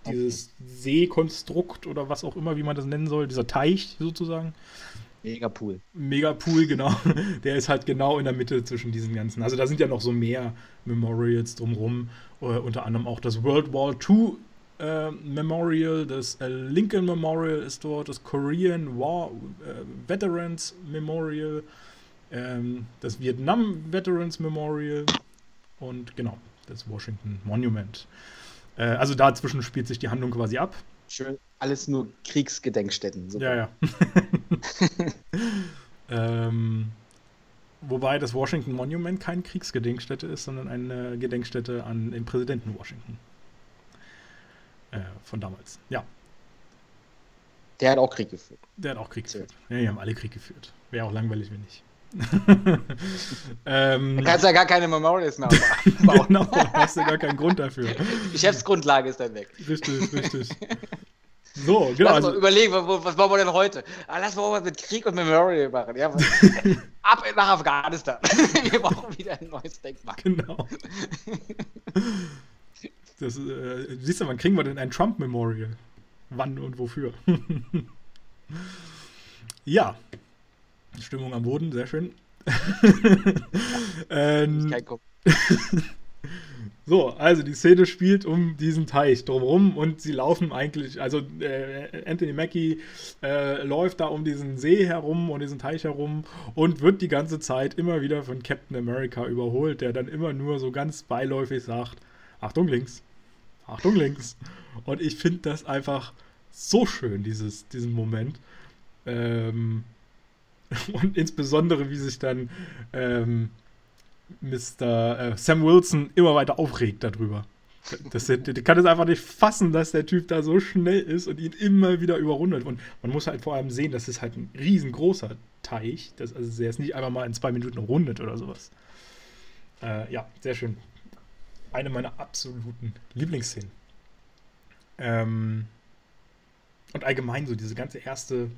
S1: dieses okay. Seekonstrukt oder was auch immer, wie man das nennen soll, dieser Teich sozusagen.
S2: Megapool.
S1: Megapool, genau. Der ist halt genau in der Mitte zwischen diesen ganzen. Also da sind ja noch so mehr Memorials drumrum. Uh, unter anderem auch das World War II äh, Memorial, das äh, Lincoln Memorial ist dort, das Korean War äh, Veterans Memorial ähm, das Vietnam Veterans Memorial und genau, das Washington Monument. Äh, also dazwischen spielt sich die Handlung quasi ab.
S2: Schön, alles nur Kriegsgedenkstätten.
S1: Super. Ja, ja. ähm, wobei das Washington Monument keine Kriegsgedenkstätte ist, sondern eine Gedenkstätte an den Präsidenten Washington. Äh, von damals. Ja.
S2: Der hat auch Krieg geführt.
S1: Der hat auch Krieg geführt. Ja, die haben alle Krieg geführt. Wäre auch langweilig, wenn nicht.
S2: ähm, da kannst du ja gar keine Memorials mehr bauen.
S1: genau, da hast du gar keinen Grund dafür.
S2: Geschäftsgrundlage ist dann weg.
S1: Richtig, richtig. So,
S2: genau. Lass mal also, überlegen, was, was machen wir denn heute? Ah, lass mal was mit Krieg und Memorial machen. Ja, ab nach Afghanistan. wir brauchen wieder ein neues Denkmal.
S1: Genau. Das, äh, siehst du, wann kriegen wir denn ein Trump-Memorial? Wann und wofür? ja. Stimmung am Boden, sehr schön. ähm, so, also die Szene spielt um diesen Teich drumherum und sie laufen eigentlich, also äh, Anthony Mackie äh, läuft da um diesen See herum und diesen Teich herum und wird die ganze Zeit immer wieder von Captain America überholt, der dann immer nur so ganz beiläufig sagt, Achtung links, Achtung links. Und ich finde das einfach so schön, dieses, diesen Moment. Ähm, und insbesondere, wie sich dann ähm, Mr. Äh, Sam Wilson immer weiter aufregt darüber. Das, der, der kann es einfach nicht fassen, dass der Typ da so schnell ist und ihn immer wieder überrundet. Und man muss halt vor allem sehen, das ist halt ein riesengroßer Teich. Das, also der ist nicht einfach mal in zwei Minuten rundet oder sowas. Äh, ja, sehr schön eine meiner absoluten Lieblingsszenen. Ähm, und allgemein so diese ganze erste,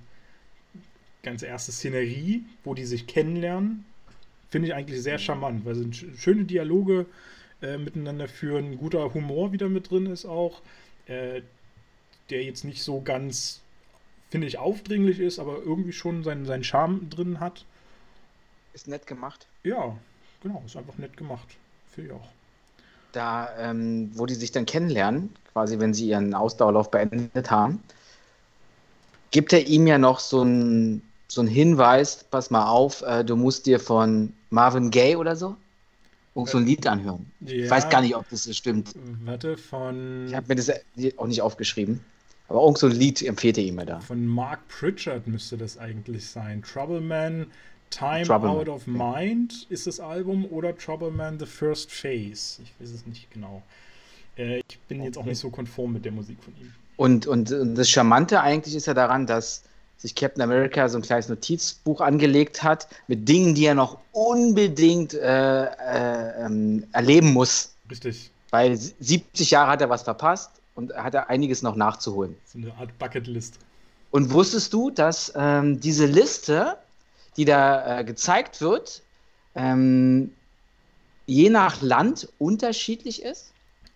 S1: ganze erste Szenerie, wo die sich kennenlernen, finde ich eigentlich sehr charmant, weil sind schöne Dialoge äh, miteinander führen, guter Humor wieder mit drin ist auch, äh, der jetzt nicht so ganz, finde ich, aufdringlich ist, aber irgendwie schon seinen, seinen Charme drin hat.
S2: Ist nett gemacht.
S1: Ja, genau, ist einfach nett gemacht. Finde ich auch
S2: da, ähm, wo die sich dann kennenlernen, quasi wenn sie ihren Ausdauerlauf beendet haben, gibt er ihm ja noch so einen so Hinweis, pass mal auf, äh, du musst dir von Marvin Gaye oder so auch so ein Lied anhören. Ja, ich weiß gar nicht, ob das so stimmt.
S1: Warte, von.
S2: Ich habe mir das auch nicht aufgeschrieben. Aber auch so ein Lied empfiehlt er ihm da.
S1: Von Mark Pritchard müsste das eigentlich sein. Trouble Man, Time Trouble Out of Mind ist das Album oder Trouble Man The First Phase. Ich weiß es nicht genau. Äh, ich bin okay. jetzt auch nicht so konform mit der Musik von ihm.
S2: Und, und, das Charmante eigentlich ist ja daran, dass sich Captain America so ein kleines Notizbuch angelegt hat mit Dingen, die er noch unbedingt äh, äh, ähm, erleben muss.
S1: Richtig.
S2: Weil 70 Jahre hat er was verpasst und hat er einiges noch nachzuholen.
S1: So eine Art Bucketlist.
S2: Und wusstest du, dass ähm, diese Liste die da äh, gezeigt wird, ähm, je nach Land unterschiedlich ist?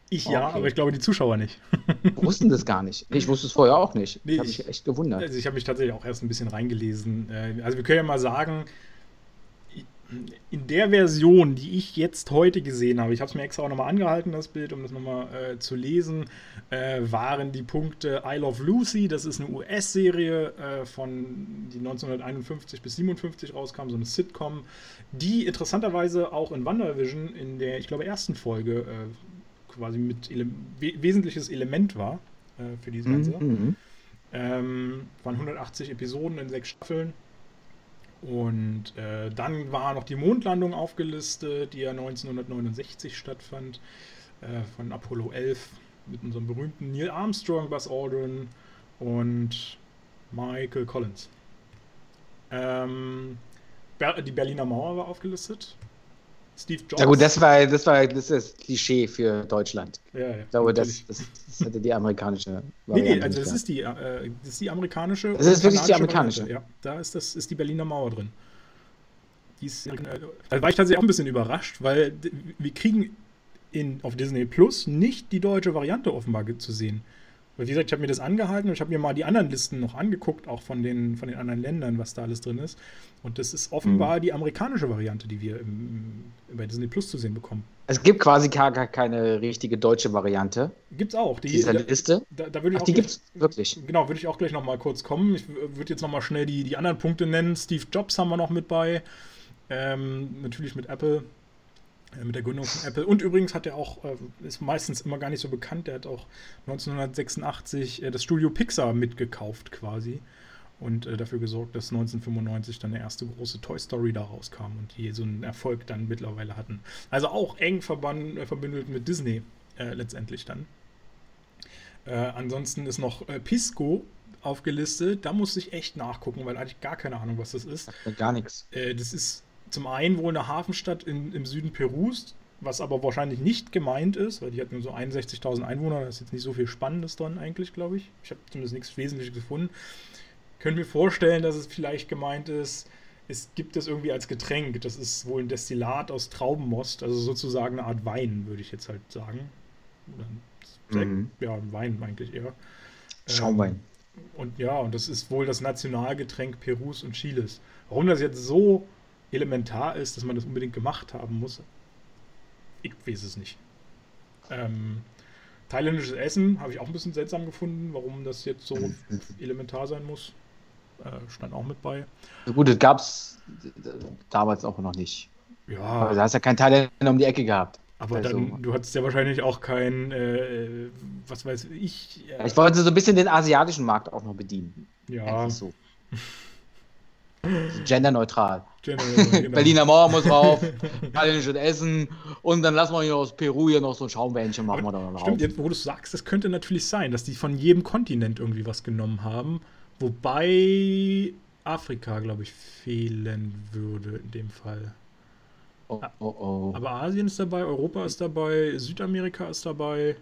S1: Ich ja, okay. aber ich glaube die Zuschauer nicht.
S2: Wussten das gar nicht. Ich wusste es vorher auch nicht. Nee, ich habe mich echt gewundert.
S1: Also ich habe mich tatsächlich auch erst ein bisschen reingelesen. Äh, also wir können ja mal sagen, in der Version, die ich jetzt heute gesehen habe, ich habe es mir extra auch nochmal angehalten, das Bild, um das nochmal äh, zu lesen, äh, waren die Punkte I Love Lucy, das ist eine US-Serie äh, von, die 1951 bis 57 rauskam, so eine Sitcom, die interessanterweise auch in WandaVision in der, ich glaube, ersten Folge äh, quasi mit Ele we wesentliches Element war äh, für diese ganze. Mhm. Ähm, waren 180 Episoden in sechs Staffeln und äh, dann war noch die Mondlandung aufgelistet, die ja 1969 stattfand, äh, von Apollo 11 mit unserem berühmten Neil Armstrong, Buzz Aldrin und Michael Collins. Ähm, die Berliner Mauer war aufgelistet.
S2: Steve Jobs. Ja gut, das war das war das, ist das Klischee für Deutschland. Ja, ja, ich glaube, das, das, das hatte die amerikanische
S1: Variante. Nee, nee, also das ist die, äh, das ist die amerikanische.
S2: Das ist wirklich die amerikanische.
S1: Variante. Ja, da ist das ist die Berliner Mauer drin. Die ist, äh, da war ich tatsächlich auch ein bisschen überrascht, weil wir kriegen in, auf Disney Plus nicht die deutsche Variante offenbar zu sehen. Weil wie gesagt, ich habe mir das angehalten und ich habe mir mal die anderen Listen noch angeguckt, auch von den, von den anderen Ländern, was da alles drin ist. Und das ist offenbar mhm. die amerikanische Variante, die wir im, bei Disney Plus zu sehen bekommen.
S2: Es gibt quasi gar, gar keine richtige deutsche Variante.
S1: Gibt es auch.
S2: Die, dieser da, Liste?
S1: Da, da würde ich
S2: Ach, die gibt es wirklich.
S1: Genau, würde ich auch gleich noch mal kurz kommen. Ich würde jetzt noch mal schnell die, die anderen Punkte nennen. Steve Jobs haben wir noch mit bei. Ähm, natürlich mit Apple, mit der Gründung von Apple. Und übrigens hat er auch, äh, ist meistens immer gar nicht so bekannt, der hat auch 1986 äh, das Studio Pixar mitgekauft quasi und äh, dafür gesorgt, dass 1995 dann der erste große Toy Story da rauskam und die so einen Erfolg dann mittlerweile hatten. Also auch eng verband, äh, verbündelt mit Disney äh, letztendlich dann. Äh, ansonsten ist noch äh, Pisco aufgelistet. Da muss ich echt nachgucken, weil eigentlich gar keine Ahnung, was das ist.
S2: Gar nichts.
S1: Äh, das ist zum einen wohl eine Hafenstadt in, im Süden Perus, was aber wahrscheinlich nicht gemeint ist, weil die hat nur so 61.000 Einwohner. Da ist jetzt nicht so viel Spannendes dran eigentlich, glaube ich. Ich habe zumindest nichts Wesentliches gefunden könnte mir vorstellen, dass es vielleicht gemeint ist, es gibt es irgendwie als Getränk. Das ist wohl ein Destillat aus Traubenmost, also sozusagen eine Art Wein, würde ich jetzt halt sagen. Oder mhm. Ja, Wein eigentlich eher.
S2: Schaumwein. Ähm,
S1: und ja, und das ist wohl das Nationalgetränk Perus und Chiles. Warum das jetzt so elementar ist, dass man das unbedingt gemacht haben muss, ich weiß es nicht. Ähm, thailändisches Essen habe ich auch ein bisschen seltsam gefunden, warum das jetzt so elementar sein muss. Äh, stand auch mit bei.
S2: Gut, das gab es damals auch noch nicht.
S1: Ja.
S2: Aber da hast ja kein Thailänder um die Ecke gehabt.
S1: Aber also, dann, du hattest ja wahrscheinlich auch kein, äh, was weiß ich.
S2: Äh, ich wollte so ein bisschen den asiatischen Markt auch noch bedienen.
S1: Ja.
S2: So. Genderneutral. Genderneutral genau. Berliner Mauer muss rauf, italienisches Essen und dann lassen wir hier aus Peru hier noch so ein Schaumbähnchen machen wir da
S1: noch Stimmt, jetzt wo du sagst, das könnte natürlich sein, dass die von jedem Kontinent irgendwie was genommen haben. Wobei Afrika, glaube ich, fehlen würde in dem Fall.
S2: Oh, oh, oh.
S1: Aber Asien ist dabei, Europa ist dabei, Südamerika ist dabei.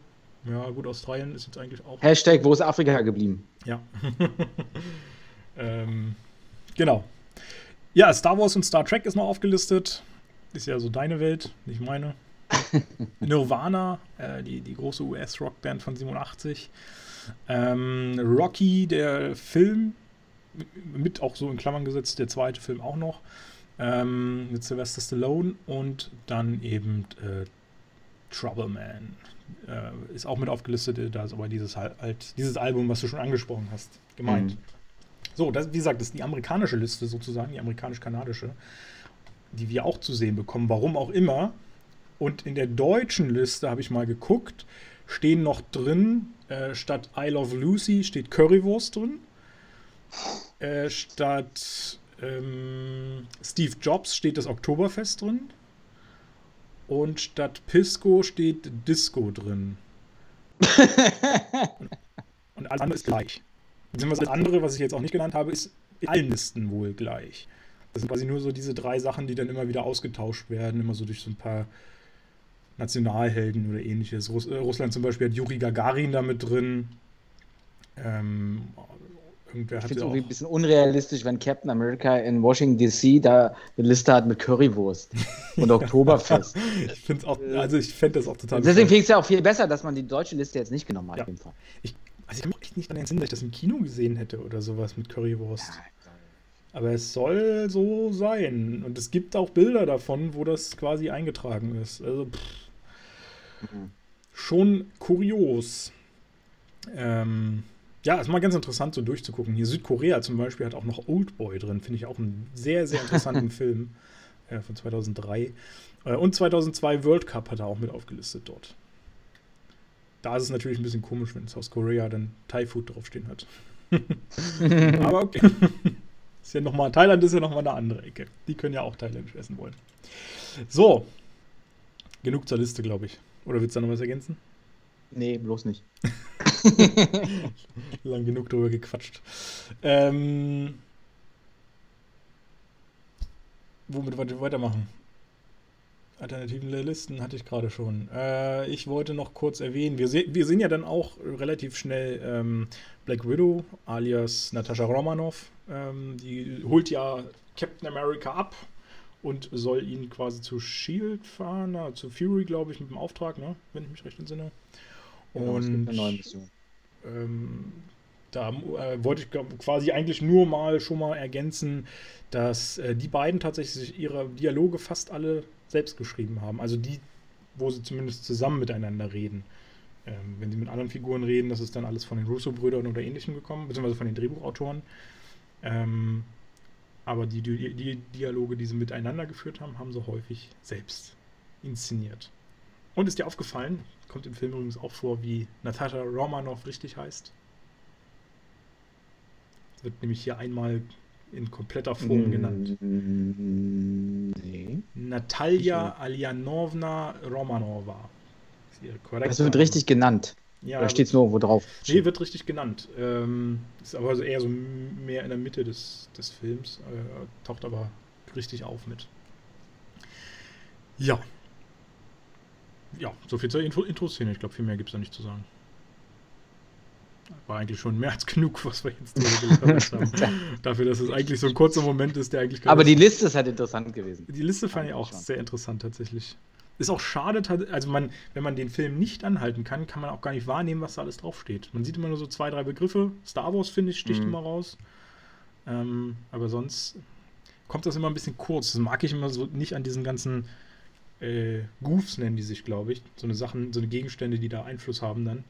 S1: Ja, gut, Australien ist jetzt eigentlich auch.
S2: Hashtag, wo ist Afrika geblieben?
S1: Ja. ähm, genau. Ja, Star Wars und Star Trek ist noch aufgelistet. Ist ja so deine Welt, nicht meine. Nirvana, äh, die, die große US-Rockband von 87. Ähm, Rocky, der Film, mit auch so in Klammern gesetzt, der zweite Film auch noch, ähm, mit Sylvester Stallone und dann eben äh, Trouble Man. Äh, ist auch mit aufgelistet, da ist aber dieses, halt, dieses Album, was du schon angesprochen hast, gemeint. Mhm. So, das, wie gesagt, das ist die amerikanische Liste sozusagen, die amerikanisch-kanadische, die wir auch zu sehen bekommen, warum auch immer. Und in der deutschen Liste habe ich mal geguckt, stehen noch drin, äh, statt I Love Lucy steht Currywurst drin. Äh, statt ähm, Steve Jobs steht das Oktoberfest drin. Und statt Pisco steht Disco drin. und, und alles andere ist gleich. Beziehungsweise das andere, was ich jetzt auch nicht genannt habe, ist in allen Listen wohl gleich. Das sind quasi nur so diese drei Sachen, die dann immer wieder ausgetauscht werden, immer so durch so ein paar Nationalhelden oder ähnliches. Russ äh, Russland zum Beispiel hat Juri Gagarin da mit drin. Ähm,
S2: irgendwer ich finde es irgendwie ein bisschen unrealistisch, wenn Captain America in Washington DC da eine Liste hat mit Currywurst und Oktoberfest.
S1: ich finde auch, also ich fände das auch total.
S2: Deswegen finde ich es ja auch viel besser, dass man die deutsche Liste jetzt nicht genommen hat.
S1: Ja. Ich, also ich kann mich echt nicht daran erinnern, dass ich das im Kino gesehen hätte oder sowas mit Currywurst. Aber es soll so sein. Und es gibt auch Bilder davon, wo das quasi eingetragen ist. Also pff schon kurios. Ähm, ja, ist mal ganz interessant, so durchzugucken. Hier Südkorea zum Beispiel hat auch noch Oldboy drin, finde ich auch einen sehr, sehr interessanten Film äh, von 2003. Äh, und 2002 World Cup hat er auch mit aufgelistet dort. Da ist es natürlich ein bisschen komisch, wenn South Korea dann Thai Food draufstehen hat. Aber okay. ist ja noch mal, Thailand ist ja nochmal eine andere Ecke. Die können ja auch thailändisch essen wollen. So. Genug zur Liste, glaube ich. Oder willst du da noch was ergänzen?
S2: Nee, bloß nicht.
S1: Lang genug drüber gequatscht. Ähm, womit wollt ihr weitermachen? Alternativen Listen hatte ich gerade schon. Äh, ich wollte noch kurz erwähnen, wir, se wir sehen ja dann auch relativ schnell ähm, Black Widow alias Natascha Romanoff. Ähm, die holt ja Captain America ab und soll ihn quasi zu Shield fahren, na, zu Fury, glaube ich, mit dem Auftrag, ne? wenn ich mich recht entsinne. Genau, und eine neue Mission. Ähm, da äh, wollte ich quasi eigentlich nur mal schon mal ergänzen, dass äh, die beiden tatsächlich ihre Dialoge fast alle selbst geschrieben haben. Also die, wo sie zumindest zusammen miteinander reden. Ähm, wenn sie mit anderen Figuren reden, das ist dann alles von den Russo-Brüdern oder ähnlichem gekommen, beziehungsweise von den Drehbuchautoren. Ähm, aber die, die, die Dialoge, die sie miteinander geführt haben, haben sie häufig selbst inszeniert. Und ist dir aufgefallen, kommt im Film übrigens auch vor, wie Natascha Romanoff richtig heißt? Wird nämlich hier einmal in kompletter Form genannt. Nee. Natalia Aljanovna Romanova.
S2: Das wird richtig genannt. Ja, da steht es nur wo drauf?
S1: Nee, wird richtig genannt. Ähm, ist aber eher so mehr in der Mitte des, des Films. Äh, taucht aber richtig auf mit. Ja. Ja, so viel zur Intro-Szene. Ich glaube, viel mehr gibt es da nicht zu sagen. War eigentlich schon mehr als genug, was wir jetzt gelabert haben. Dafür, dass es eigentlich so ein kurzer Moment ist, der eigentlich.
S2: Aber die Liste ist halt interessant gewesen.
S1: Die Liste fand ich auch sehr interessant tatsächlich. Ist auch schade, also man, wenn man den Film nicht anhalten kann, kann man auch gar nicht wahrnehmen, was da alles draufsteht. Man sieht immer nur so zwei, drei Begriffe. Star Wars, finde ich, sticht mhm. immer raus. Ähm, aber sonst kommt das immer ein bisschen kurz. Das mag ich immer so nicht an diesen ganzen äh, Goofs, nennen die sich, glaube ich. So eine Sachen, so eine Gegenstände, die da Einfluss haben dann.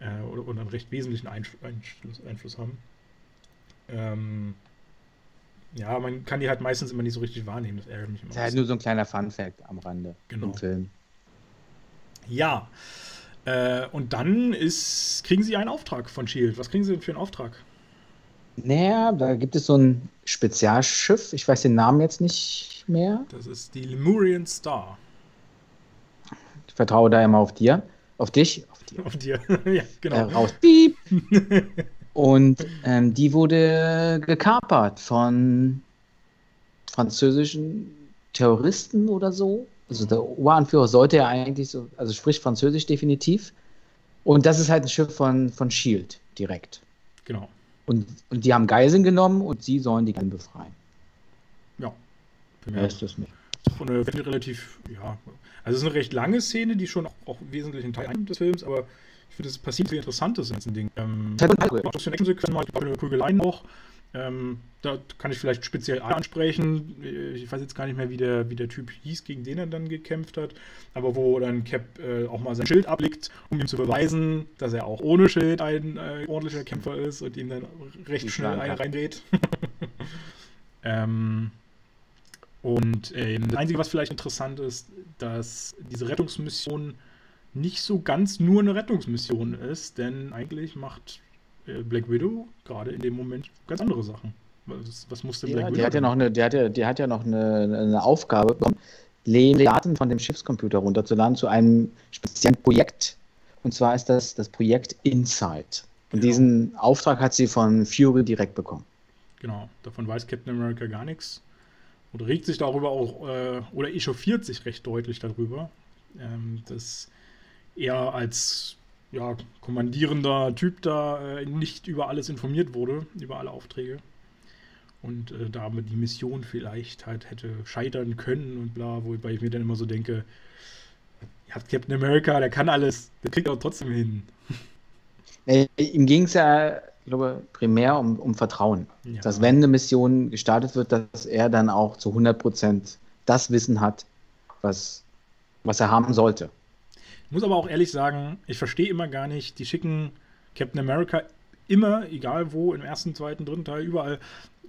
S1: Äh, oder, oder, einen recht wesentlichen Einfluss, Einfluss haben. Ähm, ja, man kann die halt meistens immer nicht so richtig wahrnehmen. Das ärgert mich immer.
S2: Das ist halt nur so ein kleiner Fun-Fact am Rande genau. im Film.
S1: Ja. Äh, und dann ist, kriegen sie einen Auftrag von Shield. Was kriegen sie denn für einen Auftrag?
S2: Naja, da gibt es so ein Spezialschiff. Ich weiß den Namen jetzt nicht mehr.
S1: Das ist die Lemurian Star.
S2: Ich vertraue da immer auf dir. Auf dich?
S1: Dir. Auf dir. ja, genau. Äh,
S2: raus. Piep. Und ähm, die wurde gekapert von französischen Terroristen oder so. Also der Oberanführer sollte ja eigentlich so, also spricht Französisch definitiv. Und das ist halt ein Schiff von, von Shield direkt.
S1: Genau.
S2: Und, und die haben Geiseln genommen und sie sollen die Geiseln befreien.
S1: Ja.
S2: Mehr ist das nicht.
S1: Von eine relativ, ja. Also es ist eine recht lange Szene, die schon auch, auch wesentlichen Teil des Films, aber ich finde, es passiert viel Interessantes in diesem Ding. Ähm, aus den Actionsequenzen mal, glaube, Prügeleien auch. Ähm, da kann ich vielleicht speziell ansprechen. Ich weiß jetzt gar nicht mehr, wie der, wie der Typ hieß, gegen den er dann gekämpft hat. Aber wo dann Cap äh, auch mal sein Schild ablegt, um ihm zu beweisen, dass er auch ohne Schild ein äh, ordentlicher Kämpfer ist und ihm dann recht schnell einen reindreht. ähm, und äh, das Einzige, was vielleicht interessant ist, dass diese Rettungsmission nicht so ganz nur eine Rettungsmission ist, denn eigentlich macht äh, Black Widow gerade in dem Moment ganz andere Sachen. Was, was musste
S2: Black ja, Widow? Hat ja noch eine, der, hat ja, der hat ja noch eine, eine Aufgabe bekommen, Daten von dem Schiffscomputer runterzuladen zu einem speziellen Projekt. Und zwar ist das das Projekt Insight. Und genau. diesen Auftrag hat sie von Fury direkt bekommen.
S1: Genau, davon weiß Captain America gar nichts. Oder regt sich darüber auch, äh, oder echauffiert sich recht deutlich darüber, ähm, dass er als ja, kommandierender Typ da äh, nicht über alles informiert wurde, über alle Aufträge. Und äh, damit die Mission vielleicht halt hätte scheitern können und bla, wobei ich mir dann immer so denke, ihr habt Captain America, der kann alles, der kriegt auch trotzdem hin.
S2: Ihm ging es ja, ich glaube, primär um, um Vertrauen. Ja. Dass wenn eine Mission gestartet wird, dass er dann auch zu 100% das Wissen hat, was, was er haben sollte.
S1: Ich muss aber auch ehrlich sagen, ich verstehe immer gar nicht, die schicken Captain America immer, egal wo, im ersten, zweiten, dritten Teil, überall,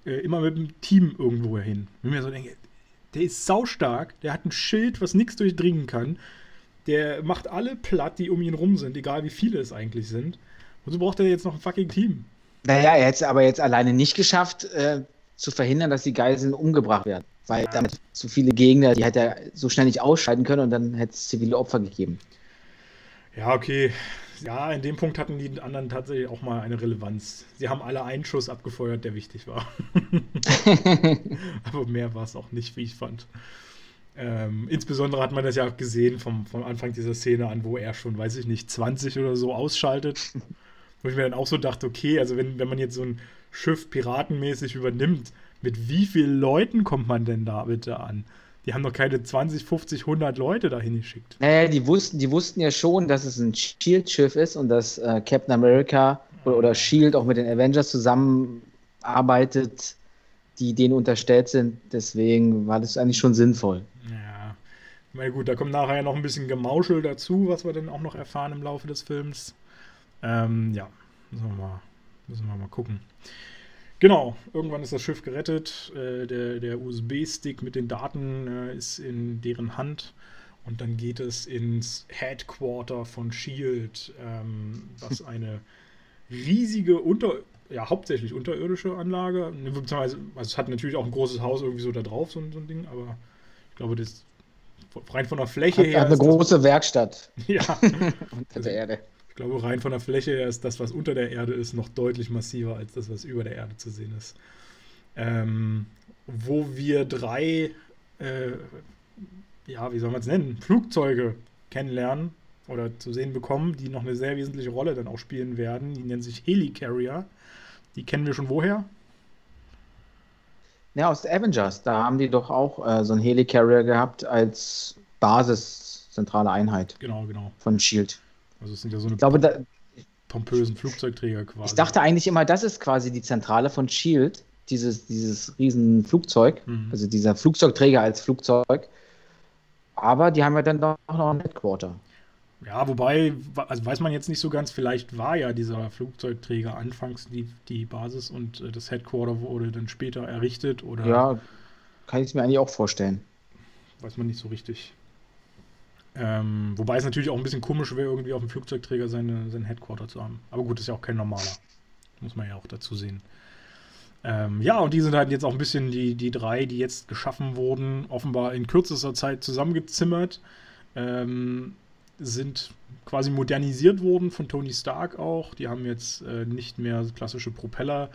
S1: äh, immer mit dem Team irgendwo hin. Wenn ich mir so denke, der ist saustark, der hat ein Schild, was nichts durchdringen kann. Der macht alle platt, die um ihn rum sind, egal wie viele es eigentlich sind. So braucht er jetzt noch ein fucking Team.
S2: Naja, er hat es aber jetzt alleine nicht geschafft, äh, zu verhindern, dass die Geiseln umgebracht werden. Weil ja. damit zu viele Gegner, die hätte er so schnell nicht ausschalten können und dann hätte es zivile Opfer gegeben.
S1: Ja, okay. Ja, in dem Punkt hatten die anderen tatsächlich auch mal eine Relevanz. Sie haben alle einen Schuss abgefeuert, der wichtig war. Aber mehr war es auch nicht, wie ich fand. Ähm, insbesondere hat man das ja auch gesehen vom, vom Anfang dieser Szene an, wo er schon, weiß ich nicht, 20 oder so ausschaltet. Wo ich mir dann auch so dachte, okay, also wenn, wenn man jetzt so ein Schiff piratenmäßig übernimmt, mit wie vielen Leuten kommt man denn da bitte an? Die haben doch keine 20, 50, 100 Leute dahin geschickt.
S2: Naja, die wussten, die wussten ja schon, dass es ein Shield-Schiff ist und dass äh, Captain America oder, oder Shield auch mit den Avengers zusammenarbeitet, die denen unterstellt sind. Deswegen war das eigentlich schon sinnvoll.
S1: Ja. Na gut, da kommt nachher ja noch ein bisschen Gemauschel dazu, was wir dann auch noch erfahren im Laufe des Films. Ähm, ja, müssen wir mal, müssen wir mal gucken. Genau, irgendwann ist das Schiff gerettet. Äh, der der USB-Stick mit den Daten äh, ist in deren Hand. Und dann geht es ins Headquarter von Shield, ähm, was eine riesige unter, ja, hauptsächlich unterirdische Anlage, ne, beziehungsweise, also es hat natürlich auch ein großes Haus irgendwie so da drauf, so, so ein Ding, aber ich glaube, das rein von der Fläche
S2: Hat,
S1: her.
S2: hat eine große Werkstatt
S1: Ja,
S2: unter der Erde.
S1: Ich glaube, rein von der Fläche her ist das, was unter der Erde ist, noch deutlich massiver als das, was über der Erde zu sehen ist. Ähm, wo wir drei, äh, ja, wie soll man es nennen, Flugzeuge kennenlernen oder zu sehen bekommen, die noch eine sehr wesentliche Rolle dann auch spielen werden. Die nennen sich Helicarrier. Die kennen wir schon woher?
S2: Ja, aus Avengers, da haben die doch auch äh, so einen Helicarrier gehabt als Basis, zentrale Einheit
S1: Genau, genau.
S2: von Shield.
S1: Also es sind ja so eine
S2: Ich glaube, da,
S1: pompösen Flugzeugträger quasi.
S2: ich dachte eigentlich immer, das ist quasi die Zentrale von Shield, dieses, dieses riesen Flugzeug,
S1: Mhm.
S2: also dieser Flugzeugträger als Flugzeug. Aber die haben ja dann doch noch ein Headquarter.
S1: Ja, wobei, also weiß man jetzt nicht so ganz, vielleicht war ja dieser Flugzeugträger anfangs die, die Basis und äh, das Headquarter wurde dann später errichtet oder
S2: Ja, kann ich mir eigentlich auch vorstellen.
S1: weiß man nicht so richtig. Ähm, wobei es natürlich auch ein bisschen komisch wäre, irgendwie auf dem Flugzeugträger seine, sein Headquarter zu haben. Aber gut, ist ja auch kein normaler. Muss man ja auch dazu sehen. Ähm, ja, und die sind halt jetzt auch ein bisschen die, die drei, die jetzt geschaffen wurden, offenbar in kürzester Zeit zusammengezimmert. Ähm, sind quasi modernisiert worden von Tony Stark auch. Die haben jetzt äh, nicht mehr klassische Propeller,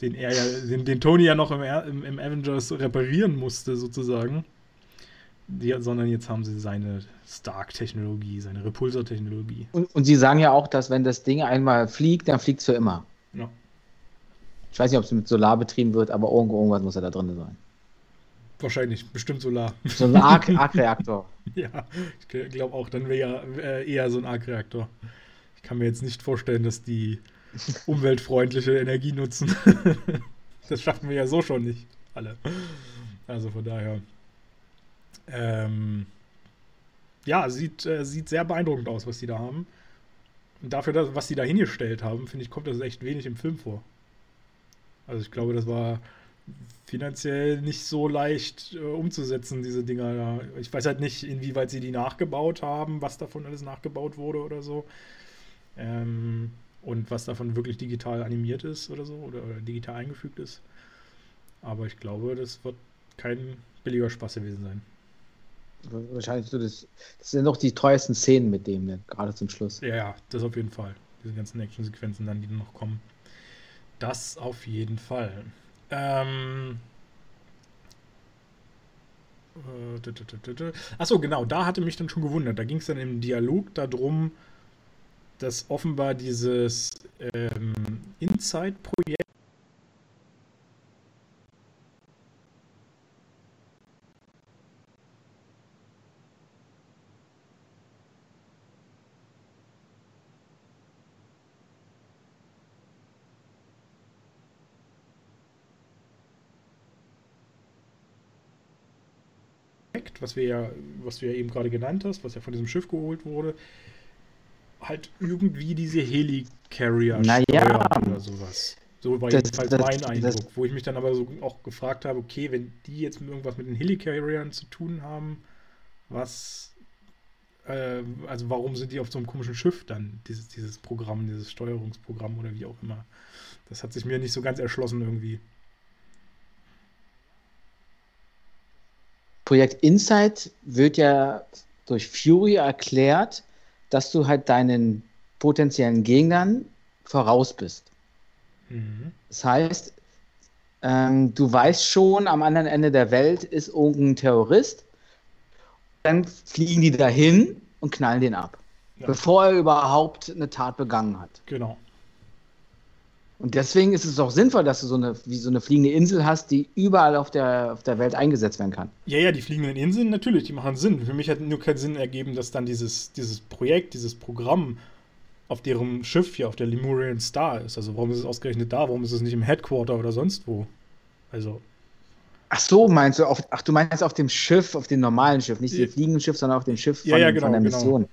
S1: den er ja, den, den Tony ja noch im, im, im Avengers reparieren musste, sozusagen. Die, sondern jetzt haben sie seine Stark-Technologie, seine Repulsor-Technologie.
S2: Und, und sie sagen ja auch, dass wenn das Ding einmal fliegt, dann fliegt es für immer.
S1: Ja.
S2: Ich weiß nicht, ob es mit Solar betrieben wird, aber irgendwo irgendwas muss ja da drin sein.
S1: Wahrscheinlich, bestimmt Solar.
S2: So ein Arc- Arc-Reaktor.
S1: ja, ich glaube auch, dann wäre ja äh, eher so ein Arc-Reaktor. Ich kann mir jetzt nicht vorstellen, dass die umweltfreundliche Energie nutzen. das schaffen wir ja so schon nicht, alle. Also von daher. Ähm, ja, sieht, äh, sieht sehr beeindruckend aus, was die da haben. Und dafür, dass, was die da hingestellt haben, finde ich, kommt das echt wenig im Film vor. Also ich glaube, das war finanziell nicht so leicht äh, umzusetzen, diese Dinger da. Ich weiß halt nicht, inwieweit sie die nachgebaut haben, was davon alles nachgebaut wurde oder so. Ähm, und was davon wirklich digital animiert ist oder so oder, oder digital eingefügt ist. Aber ich glaube, das wird kein billiger Spaß gewesen sein.
S2: Wahrscheinlich so das, das sind noch die teuersten Szenen mit dem, ne? gerade zum Schluss.
S1: Ja, ja, das auf jeden Fall. Diese ganzen Action-Sequenzen dann, die noch kommen. Das auf jeden Fall. Ähm. äh. Achso, genau, da hatte mich dann schon gewundert. Da ging es dann im Dialog darum, dass offenbar dieses ähm, Inside-Projekt was wir ja, was du ja eben gerade genannt hast, was ja von diesem Schiff geholt wurde, halt irgendwie diese Helicarrier
S2: Naja.
S1: oder sowas. So war
S2: Das-
S1: jedenfalls
S2: das-
S1: mein
S2: das-
S1: Eindruck, wo ich mich dann aber so auch gefragt habe, okay, wenn die jetzt irgendwas mit den Helicarriern zu tun haben, was, äh, also warum sind die auf so einem komischen Schiff dann, dieses, dieses Programm, dieses Steuerungsprogramm oder wie auch immer. Das hat sich mir nicht so ganz erschlossen irgendwie.
S2: Projekt Insight wird ja durch Fury erklärt, dass du halt deinen potenziellen Gegnern voraus bist.
S1: Mhm.
S2: Das heißt, ähm, du weißt schon, am anderen Ende der Welt ist irgendein Terrorist. Dann fliegen die dahin und knallen den ab,
S1: Ja.
S2: bevor er überhaupt eine Tat begangen hat.
S1: Genau.
S2: Und deswegen ist es auch sinnvoll, dass du so eine, wie so eine fliegende Insel hast, die überall auf der, auf der Welt eingesetzt werden kann.
S1: Ja, ja, die fliegenden Inseln, natürlich, die machen Sinn. Für mich hat nur keinen Sinn ergeben, dass dann dieses, dieses Projekt, dieses Programm auf deren Schiff hier, auf der Lemurian Star ist. Also warum ist es ausgerechnet da? Warum ist es nicht im Headquarter oder sonst wo? Also,
S2: Ach so, meinst du, auf, ach, du meinst auf dem Schiff, auf dem normalen Schiff, nicht
S1: Ja.
S2: dem fliegenden Schiff, sondern auf dem Schiff von,
S1: Ja, ja, genau,
S2: von der
S1: genau.
S2: Mission.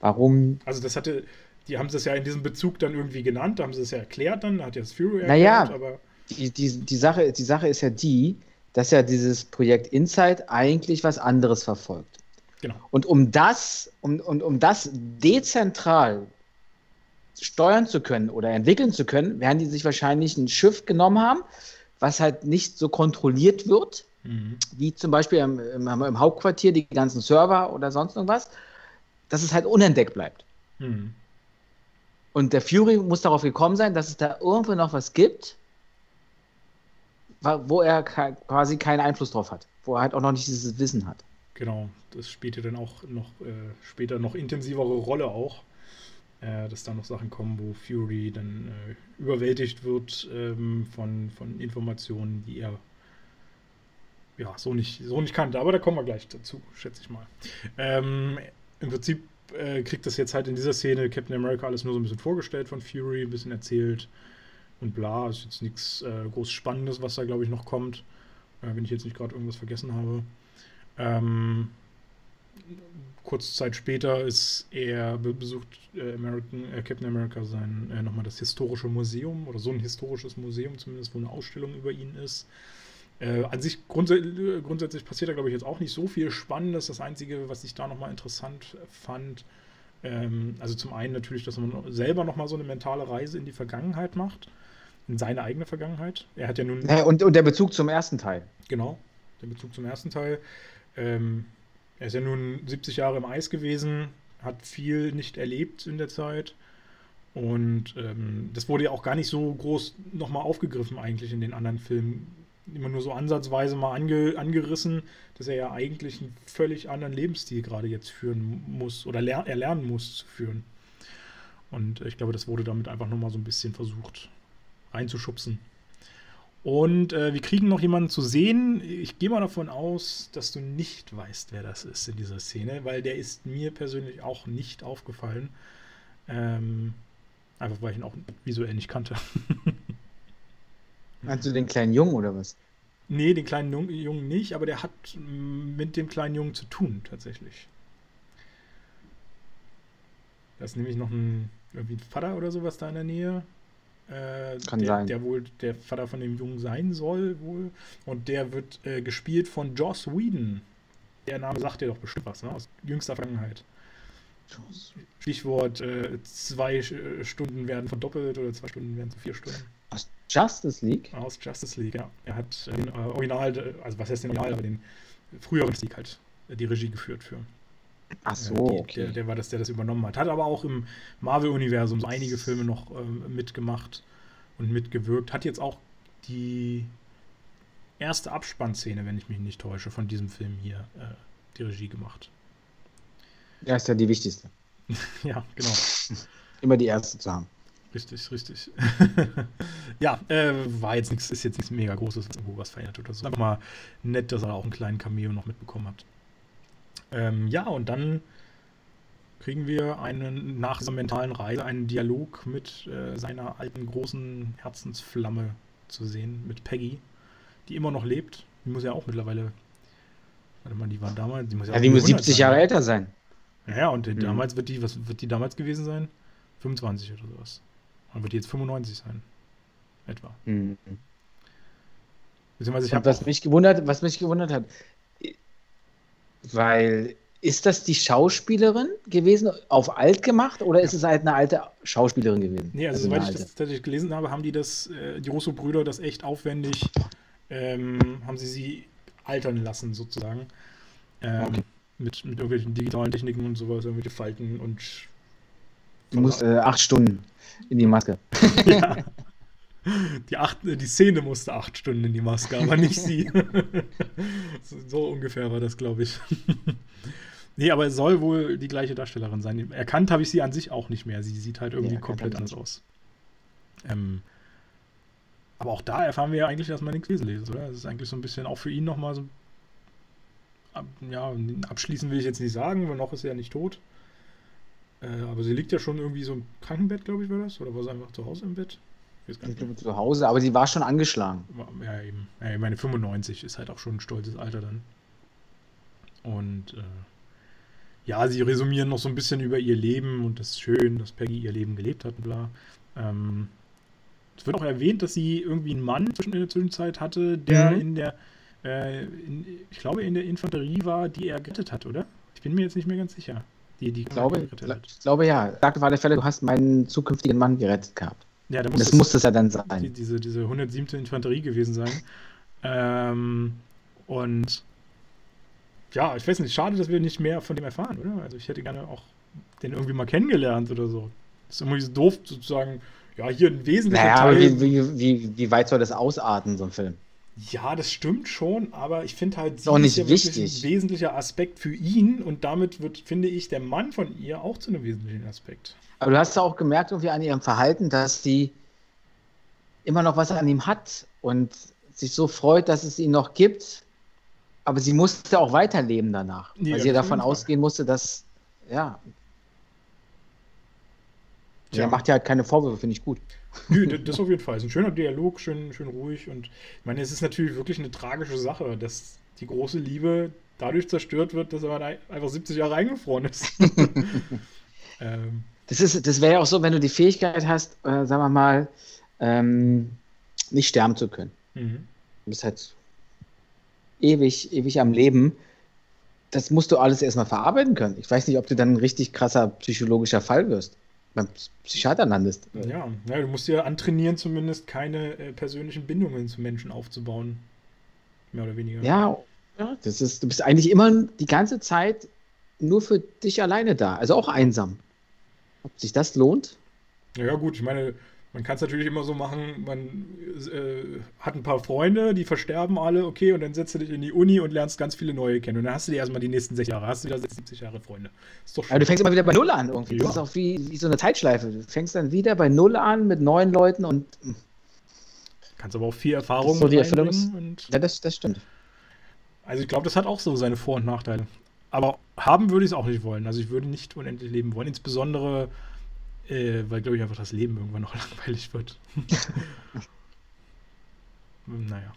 S2: Warum?
S1: also das hatte, die haben es ja in diesem Bezug dann irgendwie genannt, da haben sie es ja erklärt dann, da hat ja das Fury erklärt,
S2: Naja.
S1: aber
S2: die, die, die, Sache, die Sache ist ja die, dass ja dieses Projekt Insight eigentlich was anderes verfolgt. Genau. Und um das, um, um, um das dezentral steuern zu können oder entwickeln zu können, werden die sich wahrscheinlich ein Schiff genommen haben, was halt nicht so kontrolliert wird, mhm. wie zum Beispiel im, im, im, Hauptquartier die ganzen Server oder sonst irgendwas, dass es halt unentdeckt bleibt. Mhm. Und der Fury muss darauf gekommen sein, dass es da irgendwo noch was gibt, wo er quasi keinen Einfluss drauf hat, wo er halt auch noch nicht dieses Wissen hat.
S1: Genau, das spielt ja dann auch noch äh, später noch intensivere Rolle auch äh, dass da noch Sachen kommen, wo Fury dann äh, überwältigt wird ähm, von, von Informationen, die er ja, so nicht, so nicht kannte. Aber da kommen wir gleich dazu, schätze ich mal. Ähm, Im Prinzip äh, kriegt das jetzt halt in dieser Szene Captain America alles nur so ein bisschen vorgestellt von Fury, ein bisschen erzählt und bla. Ist jetzt nichts äh, groß Spannendes, was da, glaube ich, noch kommt. Äh, wenn ich jetzt nicht gerade irgendwas vergessen habe. Ähm, kurze Zeit später ist er besucht äh, American, äh, Captain America sein äh, nochmal das historische Museum oder so ein historisches Museum zumindest, wo eine Ausstellung über ihn ist. Äh, an sich grundsä grundsätzlich passiert da glaube ich jetzt auch nicht so viel Spannendes. Das Einzige, was ich da nochmal interessant fand, ähm, also zum einen natürlich, dass man selber nochmal so eine mentale Reise in die Vergangenheit macht, in seine eigene Vergangenheit. Er hat ja nun.
S2: Ja, und, und der Bezug zum ersten Teil.
S1: Genau, der Bezug zum ersten Teil. Ähm, er ist ja nun 70 Jahre im Eis gewesen, hat viel nicht erlebt in der Zeit. Und ähm, das wurde ja auch gar nicht so groß nochmal aufgegriffen eigentlich in den anderen Filmen. Immer nur so ansatzweise mal ange, angerissen, dass er ja eigentlich einen völlig anderen Lebensstil gerade jetzt führen muss oder ler erlernen muss zu führen. Und ich glaube, das wurde damit einfach nochmal so ein bisschen versucht reinzuschubsen. Und äh, wir kriegen noch jemanden zu sehen. Ich gehe mal davon aus, dass du nicht weißt, wer das ist in dieser Szene, weil der ist mir persönlich auch nicht aufgefallen. Ähm, einfach weil ich ihn auch visuell nicht kannte.
S2: Meinst du den kleinen Jungen oder was?
S1: Nee, den kleinen Jungen nicht, aber der hat mit dem kleinen Jungen zu tun, tatsächlich. Da ist nämlich noch ein, irgendwie ein Vater oder sowas da in der Nähe. Äh, Kann der, sein. Der wohl der Vater von dem Jungen sein soll, wohl. Und der wird äh, gespielt von Joss Whedon. Der Name sagt dir doch bestimmt was, ne? Aus jüngster Vergangenheit. Stichwort: äh, zwei Stunden werden verdoppelt oder zwei Stunden werden zu vier Stunden.
S2: Justice League?
S1: Aus Justice League, ja. Er hat den äh, Original, also was heißt den Original, aber den früheren League halt die Regie geführt für.
S2: Ach so,
S1: die, okay. Der, der, war das, der das übernommen hat. Hat aber auch im Marvel-Universum so einige Filme noch ähm, mitgemacht und mitgewirkt. Hat jetzt auch die erste Abspannszene, wenn ich mich nicht täusche, von diesem Film hier äh, die Regie gemacht.
S2: Ja, ist ja die wichtigste.
S1: ja, genau.
S2: Immer die erste zu haben.
S1: Richtig, richtig. ja, äh, war jetzt nichts, ist jetzt nichts mega Großes, was irgendwo was verändert oder so. Einfach mal nett, dass er auch einen kleinen Cameo noch mitbekommen hat. Ähm, ja, und dann kriegen wir einen, nach dieser mentalen Reise einen Dialog mit äh, seiner alten großen Herzensflamme zu sehen, mit Peggy, die immer noch lebt. Die muss ja auch mittlerweile. Warte mal, die war damals. Die muss ja,
S2: ja die muss 70 Jahre älter sein.
S1: Ja, und mhm. damals wird die, was wird die damals gewesen sein? 25 oder sowas. Dann wird die jetzt 95 sein. Etwa. Mhm.
S2: Beziehungsweise ich was mich gewundert, was mich gewundert hat, weil ist das die Schauspielerin gewesen, auf alt gemacht, oder ist es halt eine alte Schauspielerin gewesen?
S1: Nee, also, also soweit ich das tatsächlich gelesen habe, haben die das, äh, die Russo-Brüder das echt aufwendig, ähm, haben sie sie altern lassen, sozusagen. Ähm, okay. mit, mit irgendwelchen digitalen Techniken und sowas, irgendwelche Falten und.
S2: Du musst äh, acht Stunden in die Maske. ja.
S1: Die, acht, die Szene musste acht Stunden in die Maske, aber nicht sie. so ungefähr war das, glaube ich. nee, aber es soll wohl die gleiche Darstellerin sein. Erkannt habe ich sie an sich auch nicht mehr. Sie sieht halt irgendwie ja, komplett anders aus. Ähm, aber auch da erfahren wir ja eigentlich erstmal nichts Wesentliches, oder? Das ist eigentlich so ein bisschen auch für ihn nochmal so. Ja, abschließen will ich jetzt nicht sagen, weil noch ist er ja nicht tot. Äh, aber sie liegt ja schon irgendwie so im Krankenbett, glaube ich, war das? Oder war sie einfach zu Hause im Bett?
S2: Ich glaube zu Hause, aber sie war schon angeschlagen.
S1: Ja, eben. Ja, ich meine, 95 ist halt auch schon ein stolzes Alter dann. Und äh, ja, sie resümieren noch so ein bisschen über ihr Leben und das ist schön, dass Peggy ihr Leben gelebt hat und bla. Ähm, es wird auch erwähnt, dass sie irgendwie einen Mann in der Zwischenzeit hatte, der mhm. in der, äh, in, ich glaube, in der Infanterie war, die er gerettet hat, oder? Ich bin mir jetzt nicht mehr ganz sicher.
S2: Die, die ich, glaube, ich glaube ja. Sagte auf alle Fälle, du hast meinen zukünftigen Mann gerettet gehabt.
S1: Ja, da muss das, das muss es ja dann sein. Die, diese, diese 107. Infanterie gewesen sein. ähm, und ja, ich weiß nicht, schade, dass wir nicht mehr von dem erfahren, oder? Also ich hätte gerne auch den irgendwie mal kennengelernt oder so. Das ist irgendwie so doof sozusagen, ja, hier ein wesentlicher
S2: naja, Teil. Aber wie, wie, wie, wie weit soll das ausarten, so ein Film?
S1: Ja, das stimmt schon, aber ich finde halt,
S2: sie ist, nicht ja wichtig.
S1: ein wesentlicher Aspekt für ihn und damit wird, finde ich, der Mann von ihr auch zu einem wesentlichen Aspekt.
S2: Aber du hast ja auch gemerkt, irgendwie an ihrem Verhalten, dass sie immer noch was an ihm hat und sich so freut, dass es ihn noch gibt. Aber sie musste auch weiterleben danach, ja, weil sie davon ausgehen musste, dass, ja. Ja. Er macht ja halt keine Vorwürfe, finde ich gut.
S1: Nö, das auf jeden Fall. Es ist ein schöner Dialog, schön, schön ruhig. Und ich meine, es ist natürlich wirklich eine tragische Sache, dass die große Liebe dadurch zerstört wird, dass er einfach 70 Jahre eingefroren ist.
S2: ähm. Das, ist, das wäre ja auch so, wenn du die Fähigkeit hast, äh, sagen wir mal, ähm, nicht sterben zu können. Mhm. Du bist halt ewig, ewig am Leben. Das musst du alles erstmal verarbeiten können. Ich weiß nicht, ob du dann ein richtig krasser psychologischer Fall wirst beim Psychiater landest.
S1: Ja, ja, du musst ja antrainieren, zumindest keine äh, persönlichen Bindungen zu Menschen aufzubauen. Mehr oder weniger.
S2: Ja, ja, das ist, du bist eigentlich immer die ganze Zeit nur für dich alleine da, also auch einsam. Ob sich das lohnt?
S1: Ja, gut, ich meine, man kann es natürlich immer so machen, man äh, hat ein paar Freunde, die versterben alle, okay, und dann setzt du dich in die Uni und lernst ganz viele neue kennen. Und dann hast du dir erstmal die nächsten 60 Jahre, hast du wieder 70 Jahre Freunde.
S2: Ist doch schön. Aber du fängst immer wieder bei Null an irgendwie. Ja. Das ist auch wie, wie so eine Zeitschleife. Du fängst dann wieder bei Null an mit neuen Leuten und. Hm.
S1: Kannst aber auch viel Erfahrung
S2: so die Erfüllung und Ja, das, das stimmt.
S1: Also ich glaube, das hat auch so seine Vor- und Nachteile. Aber haben würde ich es auch nicht wollen. Also ich würde nicht unendlich leben wollen. Insbesondere äh, weil, glaube ich, einfach das Leben irgendwann noch langweilig wird. naja.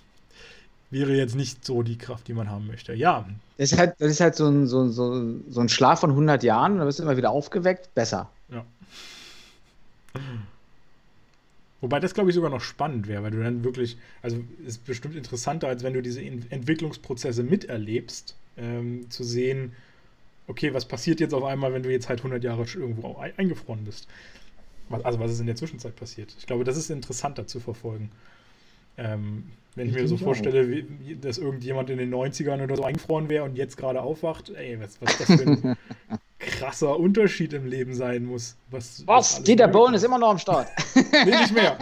S1: Wäre jetzt nicht so die Kraft, die man haben möchte. Ja.
S2: Das ist halt, das ist halt so, ein, so, so, so ein Schlaf von 100 Jahren, da wirst du immer wieder aufgeweckt. Besser.
S1: Ja. Wobei das, glaube ich, sogar noch spannend wäre, weil du dann wirklich, also ist bestimmt interessanter, als wenn du diese Entwicklungsprozesse miterlebst, ähm, zu sehen, okay, was passiert jetzt auf einmal, wenn du jetzt halt 100 Jahre irgendwo eingefroren bist? Also was ist in der Zwischenzeit passiert? Ich glaube, das ist interessanter zu verfolgen. Ähm, wenn ich, ich mir so vorstelle, wie, dass irgendjemand in den 90ern oder so eingefroren wäre und jetzt gerade aufwacht, ey, was, was das für ein krasser Unterschied im Leben sein muss.
S2: Was, was Dieter Bohlen ist immer noch am Start.
S1: nee, nicht mehr.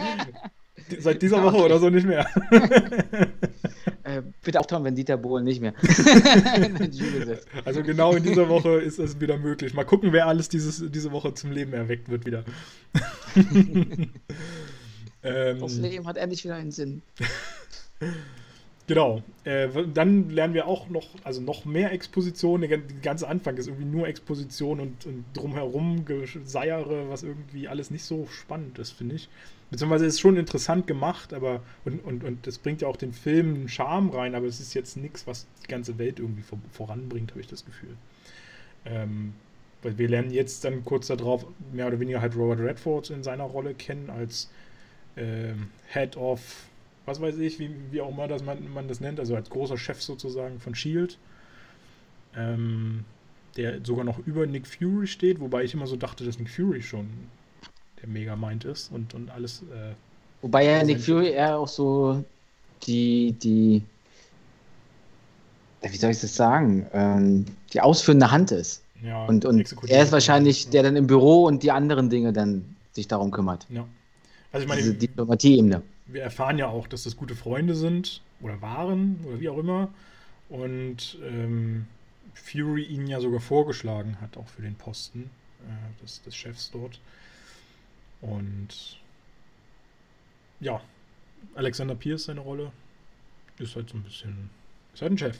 S1: Seit dieser Woche oder so nicht mehr.
S2: Bitte auftauchen, wenn Dieter Bohlen nicht mehr.
S1: also genau in dieser Woche ist es wieder möglich. Mal gucken, wer alles dieses, diese Woche zum Leben erweckt wird wieder.
S2: ähm, das Leben hat endlich wieder einen Sinn.
S1: Genau. Äh, dann lernen wir auch noch, also noch mehr Exposition. Der ganze Anfang ist irgendwie nur Exposition und, und drumherum Geseiere, was irgendwie alles nicht so spannend ist, finde ich. Beziehungsweise ist schon interessant gemacht, aber und, und, und das bringt ja auch den Film einen Charme rein, aber es ist jetzt nichts, was die ganze Welt irgendwie vor, voranbringt, habe ich das Gefühl. Ähm, weil wir lernen jetzt dann kurz darauf mehr oder weniger halt Robert Redford in seiner Rolle kennen als ähm, Head of, was weiß ich, wie, wie auch immer das man, man das nennt, also als großer Chef sozusagen von Shield. Ähm, der sogar noch über Nick Fury steht, wobei ich immer so dachte, dass Nick Fury schon der mega meint ist und, und alles. Äh,
S2: Wobei ja Nick Fury eher auch so die, die, wie soll ich das sagen, ähm, die ausführende Hand ist. Ja, und und er ist wahrscheinlich der dann im Büro und die anderen Dinge dann sich darum kümmert.
S1: Ja.
S2: Also ich meine, Diese Diplomatie-Ebene.
S1: Wir erfahren ja auch, dass das gute Freunde sind oder waren oder wie auch immer. Und ähm, Fury ihn ja sogar vorgeschlagen hat, auch für den Posten äh, des, des Chefs dort. Und ja, Alexander Pierce, seine Rolle, ist halt so ein bisschen, ist halt ein Chef,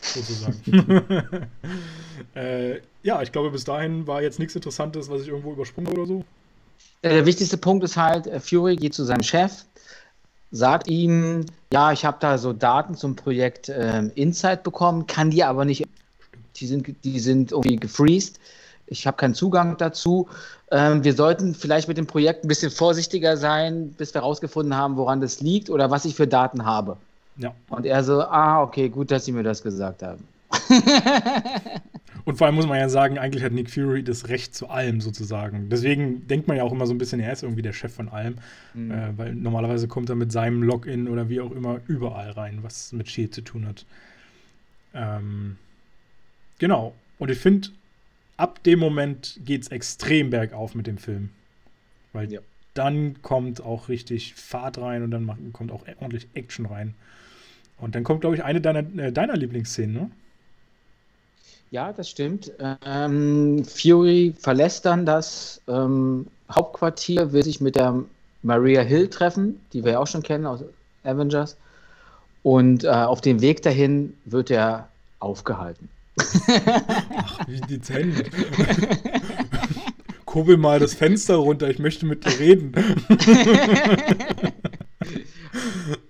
S1: sozusagen. äh, ja, ich glaube, bis dahin war jetzt nichts Interessantes, was ich irgendwo übersprungen oder so.
S2: Der wichtigste Punkt ist halt, äh, Fury geht zu seinem Chef, sagt ihm, ja, ich habe da so Daten zum Projekt äh, Insight bekommen, kann die aber nicht, die sind, die sind irgendwie gefreezed Ich habe keinen Zugang dazu. Ähm, wir sollten vielleicht mit dem Projekt ein bisschen vorsichtiger sein, bis wir herausgefunden haben, woran das liegt oder was ich für Daten habe. Ja. Und er so, ah, okay, gut, dass Sie mir das gesagt haben.
S1: Und vor allem muss man ja sagen, eigentlich hat Nick Fury das Recht zu allem sozusagen. Deswegen denkt man ja auch immer so ein bisschen, er ist irgendwie der Chef von allem. Mhm. Äh, weil normalerweise kommt er mit seinem Login oder wie auch immer überall rein, was mit Shield zu tun hat. Ähm, genau. Und ich finde, ab dem Moment geht es extrem bergauf mit dem Film. Weil ja. dann kommt auch richtig Fahrt rein und dann kommt auch ordentlich Action rein. Und dann kommt, glaube ich, eine deiner, äh, deiner Lieblingsszenen, ne?
S2: Ja, das stimmt. Ähm, Fury verlässt dann das ähm, Hauptquartier, will sich mit der Maria Hill treffen, die wir ja auch schon kennen aus Avengers. Und äh, auf dem Weg dahin wird er aufgehalten.
S1: Wie dezent. Kurbel mal das Fenster runter, ich möchte mit dir reden.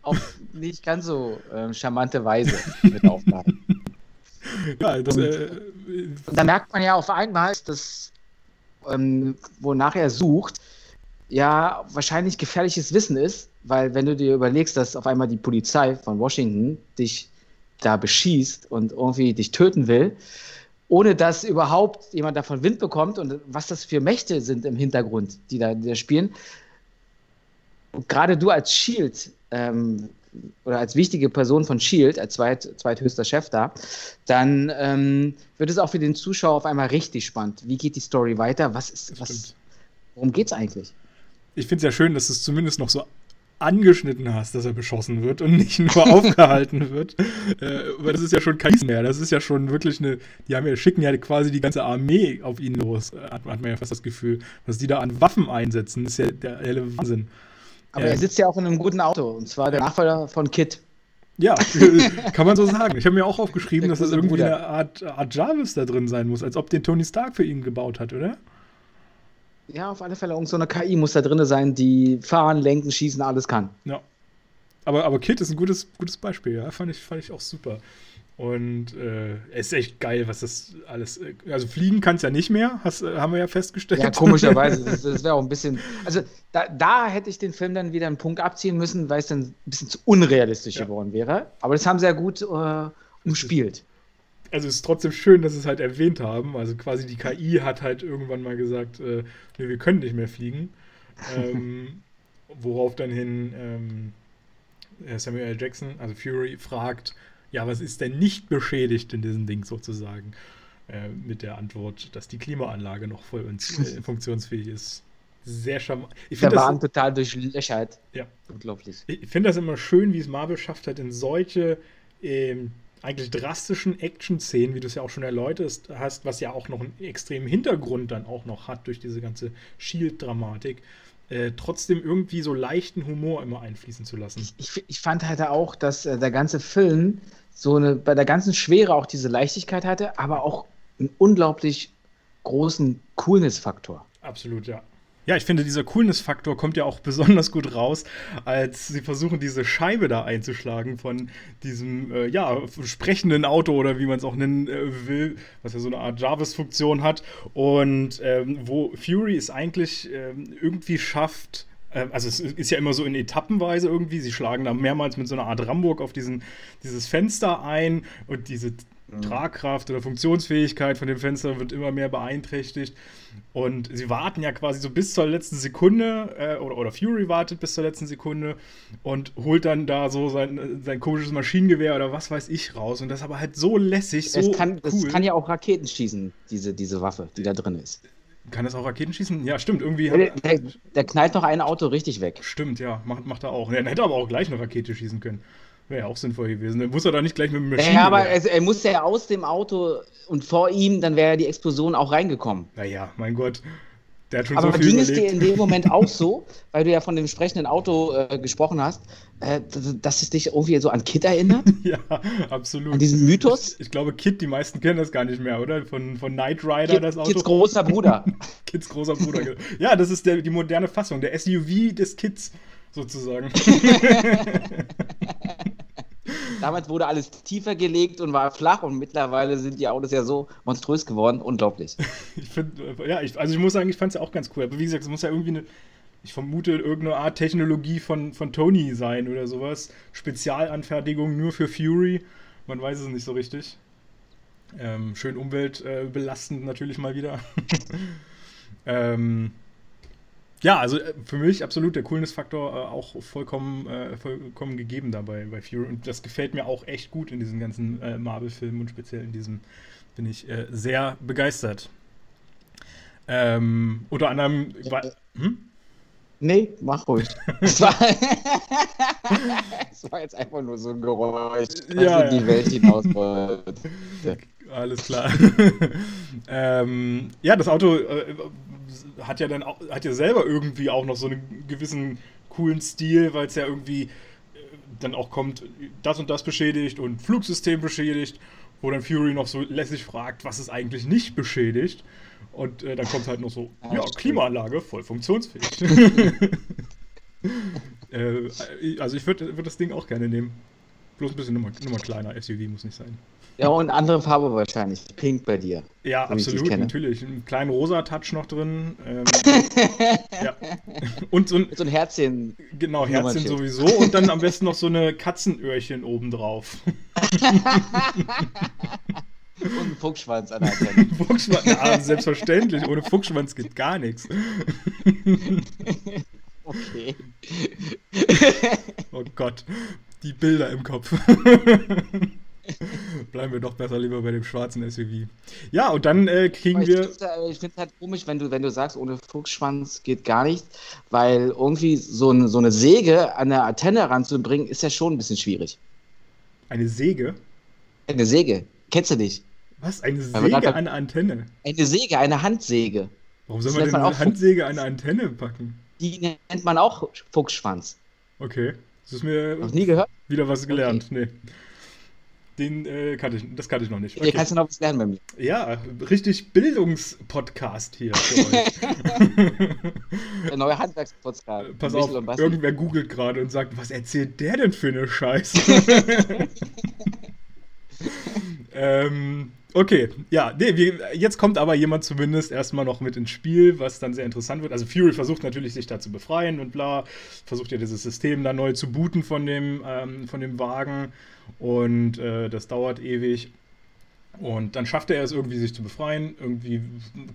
S2: Auf nicht ganz so äh, charmante Weise wird aufgehalten. Ja, das, und, äh, da merkt man ja auf einmal, dass ähm, wonach er sucht, ja wahrscheinlich gefährliches Wissen ist, weil wenn du dir überlegst, dass auf einmal die Polizei von Washington dich da beschießt und irgendwie dich töten will, ohne dass überhaupt jemand davon Wind bekommt und was das für Mächte sind im Hintergrund, die da, die da spielen. Und gerade du als Shield ähm, oder als wichtige Person von Shield, als zweit, zweithöchster Chef da, dann ähm, wird es auch für den Zuschauer auf einmal richtig spannend. Wie geht die Story weiter? Was ist, was, worum geht es eigentlich?
S1: Ich finde es ja schön, dass es zumindest noch so angeschnitten hast, dass er beschossen wird und nicht nur aufgehalten wird. Äh, weil das ist ja schon kein mehr. Das ist ja schon wirklich eine. Die haben ja, schicken ja quasi die ganze Armee auf ihn los, hat, hat man ja fast das Gefühl. Was die da an Waffen einsetzen, ist ja der helle Wahnsinn.
S2: Aber ähm, er sitzt ja auch in einem guten Auto, und zwar der Nachfolger von Kit.
S1: Ja, kann man so sagen. Ich habe mir auch aufgeschrieben, dass das Bruder. eine Art, Art Jarvis da drin sein muss, als ob den Tony Stark für ihn gebaut hat, oder?
S2: Ja, auf alle Fälle. Irgend so eine KI muss da drin sein, die fahren, lenken, schießen, alles kann.
S1: Ja. Aber, aber Kit ist ein gutes, gutes Beispiel, ja. Fand ich, fand ich auch super. Und äh, es ist echt geil, was das alles. Äh, also fliegen kann es ja nicht mehr, hast, äh, haben wir ja festgestellt. Ja,
S2: komischerweise. Das, das wäre auch ein bisschen. Also da, da, hätte ich den Film dann wieder einen Punkt abziehen müssen, weil es dann ein bisschen zu unrealistisch ja. geworden wäre. Aber das haben sie ja gut äh, umspielt.
S1: Also es ist trotzdem schön, dass sie es halt erwähnt haben. Also quasi die KI hat halt irgendwann mal gesagt, äh, nee, wir können nicht mehr fliegen. ähm, worauf dann hin ähm, Samuel L. Jackson, also Fury, fragt, ja, was ist denn nicht beschädigt in diesem Ding sozusagen? Äh, mit der Antwort, dass die Klimaanlage noch voll und äh, funktionsfähig ist. Sehr charmant.
S2: Der Wagen total durchlöchert.
S1: Ja. Unglaublich. Ich finde das immer schön, wie es Marvel schafft hat, in solche ähm, eigentlich drastischen Action-Szenen, wie du es ja auch schon erläutert hast, was ja auch noch einen extremen Hintergrund dann auch noch hat durch diese ganze Shield-Dramatik, äh, trotzdem irgendwie so leichten Humor immer einfließen zu lassen.
S2: Ich, ich, ich fand halt auch, dass äh, der ganze Film so eine, bei der ganzen Schwere auch diese Leichtigkeit hatte, aber auch einen unglaublich großen Coolness-Faktor.
S1: Absolut, ja. Ja, ich finde, dieser Coolness-Faktor kommt ja auch besonders gut raus, als sie versuchen, diese Scheibe da einzuschlagen von diesem, äh, ja, sprechenden Auto oder wie man es auch nennen äh, will, was ja so eine Art Jarvis-Funktion hat. Und ähm, wo Fury es eigentlich ähm, irgendwie schafft, ähm, also es ist ja immer so in Etappenweise irgendwie. Sie schlagen da mehrmals mit so einer Art Ramburg auf diesen, dieses Fenster ein und diese Mhm. Tragkraft oder Funktionsfähigkeit von dem Fenster wird immer mehr beeinträchtigt. Und sie warten ja quasi so bis zur letzten Sekunde, äh, oder, oder Fury wartet bis zur letzten Sekunde und holt dann da so sein, sein komisches Maschinengewehr oder was weiß ich raus. Und das aber halt so lässig, so.
S2: Es kann, cool. es kann ja auch Raketen schießen, diese, diese Waffe, die da drin ist.
S1: Kann das auch Raketen schießen? Ja, stimmt. Irgendwie.
S2: Der, der, der knallt noch ein Auto richtig weg.
S1: Stimmt, ja. Macht, macht er auch. Er hätte aber auch gleich eine Rakete schießen können. Wäre ja auch sinnvoll gewesen. Dann muss er da nicht gleich mit dem
S2: Maschinen. Ja, aber also, er musste ja aus dem Auto und vor ihm, dann wäre ja die Explosion auch reingekommen.
S1: Naja, mein Gott. Der hat schon
S2: aber
S1: so viel
S2: ging überlebt. es dir in dem Moment auch so, weil du ja von dem sprechenden Auto äh, gesprochen hast, äh, dass es dich irgendwie so an Kit erinnert?
S1: ja, absolut.
S2: An diesen Mythos?
S1: Ich, ich, glaube, Kit, die meisten kennen das gar nicht mehr, oder? Von, von Knight Rider, Kid, das
S2: Auto. Kids großer Bruder.
S1: Kids großer Bruder. Genau. ja, das ist der, die moderne Fassung, der SUV des Kids sozusagen.
S2: Damals wurde alles tiefer gelegt und war flach und mittlerweile sind die Autos ja so monströs geworden. Unglaublich.
S1: ich finde, ja, ich, also ich muss sagen, ich fand es ja auch ganz cool. Aber wie gesagt, es muss ja irgendwie eine, ich vermute, irgendeine Art Technologie von, von Tony sein oder sowas. Spezialanfertigung nur für Fury. Man weiß es nicht so richtig. Ähm, schön umweltbelastend äh, natürlich mal wieder. ähm, ja, also äh, für mich absolut der Coolness-Faktor äh, auch vollkommen, äh, vollkommen gegeben dabei bei Fury. Und das gefällt mir auch echt gut in diesen ganzen äh, Marvel-Filmen und speziell in diesem bin ich äh, sehr begeistert. Ähm, unter anderem.
S2: Hm? Nee, mach ruhig. Es war, war, jetzt einfach nur so ein Geräusch, was ja, in die ja. Welt hinaus wollte.
S1: Alles klar. ähm, ja, das Auto äh, hat ja dann auch, hat ja selber irgendwie auch noch so einen gewissen coolen Stil, weil es ja irgendwie äh, dann auch kommt, das und das beschädigt und Flugsystem beschädigt, wo dann Fury noch so lässig fragt, was ist eigentlich nicht beschädigt. Und äh, dann kommt halt noch so, ja, Klimaanlage voll funktionsfähig. äh, also ich würde würd das Ding auch gerne nehmen. Bloß ein bisschen Nummer kleiner, SUV muss nicht sein.
S2: Ja, und andere Farbe wahrscheinlich. Pink bei dir.
S1: Ja, absolut, natürlich. Einen kleinen rosa Touch noch drin. Ähm, ja. Und so ein,
S2: so ein Herzchen.
S1: Genau, Herzchen sowieso. Und dann am besten noch so eine Katzenöhrchen obendrauf.
S2: Und ein Fuchsschwanz an der Antenne.
S1: Fuchsschwanz, ja, selbstverständlich. Ohne Fuchsschwanz geht gar nichts.
S2: Okay.
S1: Oh Gott, die Bilder im Kopf. Bleiben wir doch besser lieber bei dem schwarzen SUV. Ja, und dann äh, kriegen ich wir.
S2: ich finde es halt komisch, wenn du, wenn du sagst, ohne Fuchsschwanz geht gar nichts, weil irgendwie so, ein, so eine Säge an der Antenne ranzubringen, ist ja schon ein bisschen schwierig.
S1: Eine Säge?
S2: Eine Säge. Kennst du nicht?
S1: Was? Eine Säge an der Antenne?
S2: Eine Säge, eine Handsäge.
S1: Warum soll man denn eine Handsäge an eine Antenne packen?
S2: Die nennt man auch Fuchsschwanz.
S1: Okay. Das ist mir
S2: Noch nie gehört?
S1: wieder was gelernt. Okay. Nee. Den äh, kannte ich, das kannte ich noch nicht.
S2: Okay. Hier kannst du noch was lernen bei mir.
S1: Ja, richtig Bildungspodcast hier für euch.
S2: Der neue Handwerkspodcast.
S1: Pass auf, irgendwer googelt gerade und sagt, was erzählt der denn für eine Scheiße? ähm, okay, ja, nee, wir, jetzt kommt aber jemand zumindest erstmal noch mit ins Spiel, was dann sehr interessant wird. Also Fury versucht natürlich sich da zu befreien und bla, versucht ja dieses System da neu zu booten von dem, ähm, von dem Wagen und äh, das dauert ewig. Und dann schafft er es irgendwie, sich zu befreien. Irgendwie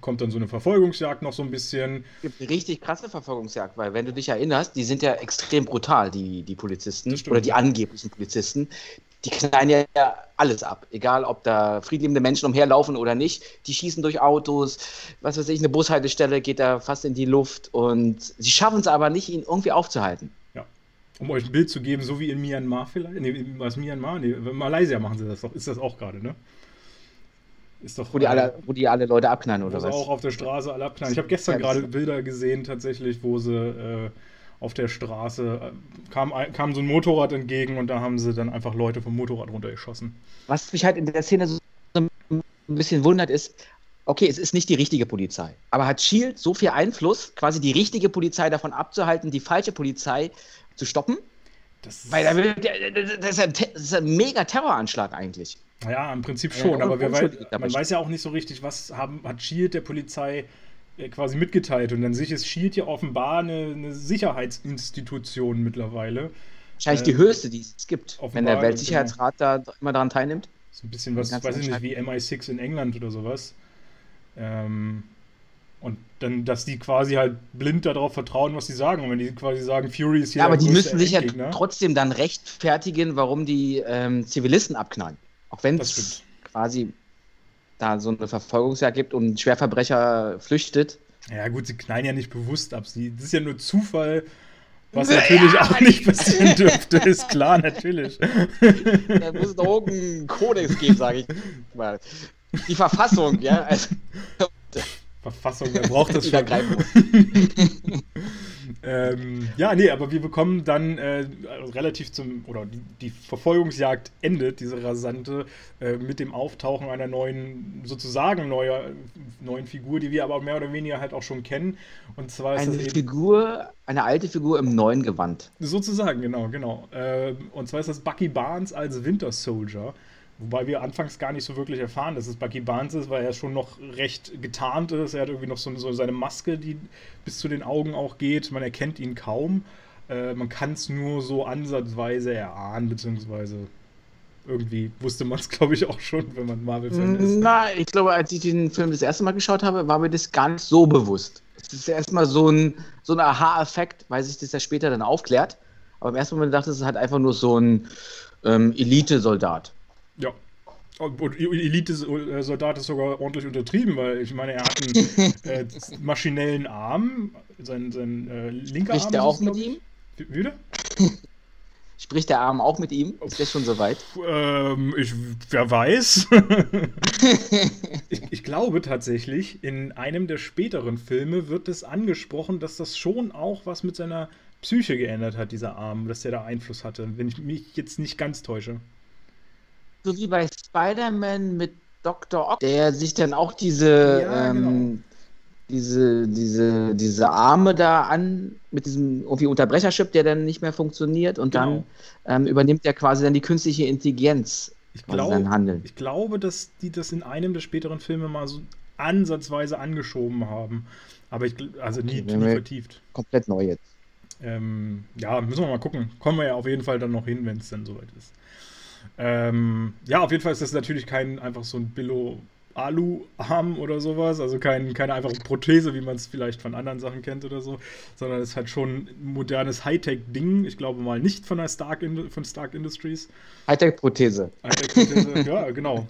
S1: kommt dann so eine Verfolgungsjagd noch so ein bisschen.
S2: Es gibt eine richtig krasse Verfolgungsjagd, weil, wenn du dich erinnerst, die sind ja extrem brutal, die, die Polizisten oder die angeblichen Polizisten. Die knallen ja alles ab. Egal, ob da friedliebende Menschen umherlaufen oder nicht. Die schießen durch Autos. Was weiß ich, eine Bushaltestelle geht da fast in die Luft. Und sie schaffen es aber nicht, ihn irgendwie aufzuhalten
S1: um euch ein Bild zu geben, so wie in Myanmar vielleicht. Nee, was Myanmar? Nee, Malaysia machen sie das doch. Ist das auch gerade, ne?
S2: Ist doch. Wo die, alle, wo die alle Leute abknallen, oder was?
S1: auch auf der Straße alle abknallen. Ich habe gestern gerade Bilder gesehen, tatsächlich, wo sie äh, auf der Straße äh, kam, kam so ein Motorrad entgegen und da haben sie dann einfach Leute vom Motorrad runtergeschossen.
S2: Was mich halt in der Szene so ein bisschen wundert, ist, okay, es ist nicht die richtige Polizei, aber hat Shield so viel Einfluss, quasi die richtige Polizei davon abzuhalten, die falsche Polizei zu stoppen. Das Weil das ist, ein, das ist ein mega Terroranschlag eigentlich.
S1: Ja, im Prinzip schon, ja, aber weiß, man weiß ja auch nicht so richtig, was haben, hat Shield der Polizei quasi mitgeteilt. Und dann sich ist Shield ja offenbar eine, eine Sicherheitsinstitution mittlerweile.
S2: Wahrscheinlich äh, die höchste, die es gibt, wenn der Weltsicherheitsrat da immer daran teilnimmt.
S1: So ein bisschen was, weiß ich nicht, wie MI6 in England oder sowas. Ähm, und dann, dass die quasi halt blind darauf vertrauen, was sie sagen. Und wenn die quasi sagen, Fury ist hier.
S2: Ja, aber die müssen sich ja trotzdem dann rechtfertigen, warum die ähm, Zivilisten abknallen. Auch wenn es quasi da so eine Verfolgungsjagd gibt und ein Schwerverbrecher flüchtet.
S1: Ja, gut, sie knallen ja nicht bewusst ab. Sie, das ist ja nur Zufall, was natürlich ja, auch nicht passieren dürfte, ist klar, natürlich.
S2: Da muss es doch irgendeinen Kodex geben, sage ich mal. Die Verfassung, ja. Also,
S1: Verfassung, wer braucht das schon? ähm, ja, nee, aber wir bekommen dann äh, relativ zum, oder die, die, Verfolgungsjagd endet, diese rasante, äh, mit dem Auftauchen einer neuen, sozusagen neuer, neuen Figur, die wir aber mehr oder weniger halt auch schon kennen. Und zwar
S2: ist eine das Figur, eine alte Figur im neuen Gewand.
S1: Sozusagen, genau, genau. Äh, und zwar ist das Bucky Barnes als Winter Soldier. Wobei wir anfangs gar nicht so wirklich erfahren, dass es Bucky Barnes ist, weil er schon noch recht getarnt ist. Er hat irgendwie noch so, so seine Maske, die bis zu den Augen auch geht. Man erkennt ihn kaum. Äh, man kann es nur so ansatzweise erahnen, beziehungsweise irgendwie wusste man es, glaube ich, auch schon, wenn man Marvel-Fan ist.
S2: Na, ich glaube, als ich den Film das erste Mal geschaut habe, war mir das gar nicht so bewusst. Es ist erstmal so ein, so ein Aha-Effekt, weil sich das ja später dann aufklärt. Aber im ersten Moment dachte ich, es ist halt einfach nur so ein ähm, Elite-Soldat.
S1: Ja. Und Elite-Soldat ist sogar ordentlich untertrieben, weil ich meine, er hat einen äh, maschinellen Arm, sein, sein äh, linker
S2: Spricht
S1: Arm.
S2: Spricht der auch mit ihm?
S1: Wieder?
S2: Spricht der Arm auch mit ihm? Ist der schon soweit?
S1: Ähm, ich, wer weiß. ich, ich, glaube tatsächlich, in einem der späteren Filme wird es angesprochen, dass das schon auch was mit seiner Psyche geändert hat, dieser Arm, dass der da Einfluss hatte, wenn ich mich jetzt nicht ganz täusche
S2: so wie bei Spider-Man mit Dr. Ock, der sich dann auch diese, ja, ähm, genau. diese, diese, diese Arme da an, mit diesem irgendwie Unterbrecherchip, der dann nicht mehr funktioniert und genau. dann ähm, übernimmt er quasi dann die künstliche Intelligenz.
S1: Ich, glaub, Handeln. ich glaube, dass die das in einem der späteren Filme mal so ansatzweise angeschoben haben. Aber ich, also nie, nie vertieft.
S2: Komplett neu jetzt.
S1: Ähm, ja, müssen wir mal gucken. Kommen wir ja auf jeden Fall dann noch hin, wenn es dann soweit ist. Ähm, ja, auf jeden Fall ist das natürlich kein einfach so ein Billo Alu-Arm oder sowas, also kein, keine einfache Prothese, wie man es vielleicht von anderen Sachen kennt oder so, sondern es ist halt schon ein modernes Hightech-Ding. Ich glaube mal nicht von der Stark, von Stark Industries.
S2: Hightech-Prothese.
S1: Hightech-Prothese, ja, genau.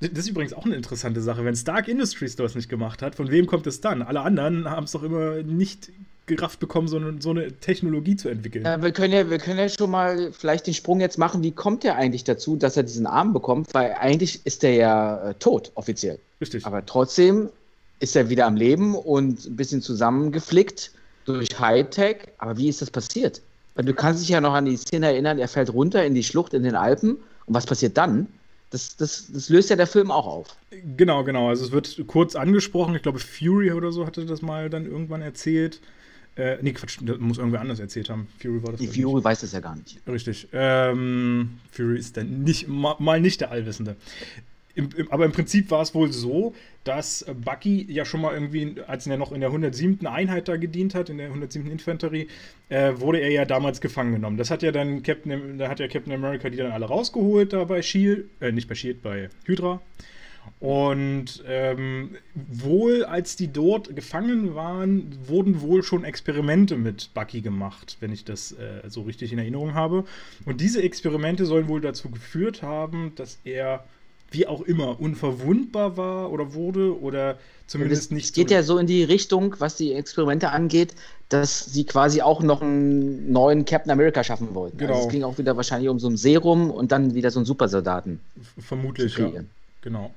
S1: Das ist übrigens auch eine interessante Sache. Wenn Stark Industries das nicht gemacht hat, von wem kommt es dann? Alle anderen haben es doch immer nicht gerafft bekommen, so eine, so eine Technologie zu entwickeln.
S2: Äh, wir, können ja, wir können ja schon mal vielleicht den Sprung jetzt machen. Wie kommt er eigentlich dazu, dass er diesen Arm bekommt? Weil eigentlich ist er ja äh, tot, offiziell.
S1: Richtig.
S2: Aber trotzdem ist er wieder am Leben und ein bisschen zusammengeflickt durch Hightech. Aber wie ist das passiert? Weil du kannst dich ja noch an die Szene erinnern, er fällt runter in die Schlucht in den Alpen. Und was passiert dann? Das, das, das, löst ja der Film auch auf.
S1: Genau, genau. Also es wird kurz angesprochen. Ich glaube, Fury oder so hatte das mal dann irgendwann erzählt. Äh, nee, Quatsch, das muss irgendwer anders erzählt haben.
S2: Fury war das. Die Fury nicht. weiß das ja gar nicht.
S1: Richtig. Ähm, Fury ist dann nicht, mal nicht der Allwissende. Im, im, aber im Prinzip war es wohl so, dass Bucky ja schon mal irgendwie, als er noch in der 107. Einheit da gedient hat, in der 107. Infanterie, äh, wurde er ja damals gefangen genommen. Das hat ja dann Captain, da hat ja Captain America die dann alle rausgeholt da bei Shield, äh, nicht bei Shield, bei Hydra. Und ähm, wohl, als die dort gefangen waren, wurden wohl schon Experimente mit Bucky gemacht, wenn ich das äh, so richtig in Erinnerung habe. Und diese Experimente sollen wohl dazu geführt haben, dass er wie auch immer unverwundbar war oder wurde oder zumindest
S2: es,
S1: nicht.
S2: Es geht so ja so in die Richtung, was die Experimente angeht, dass sie quasi auch noch einen neuen Captain America schaffen wollten.
S1: Genau. Also
S2: es ging auch wieder wahrscheinlich um so ein Serum und dann wieder so einen Supersoldaten.
S1: Vermutlich, ja. Genau.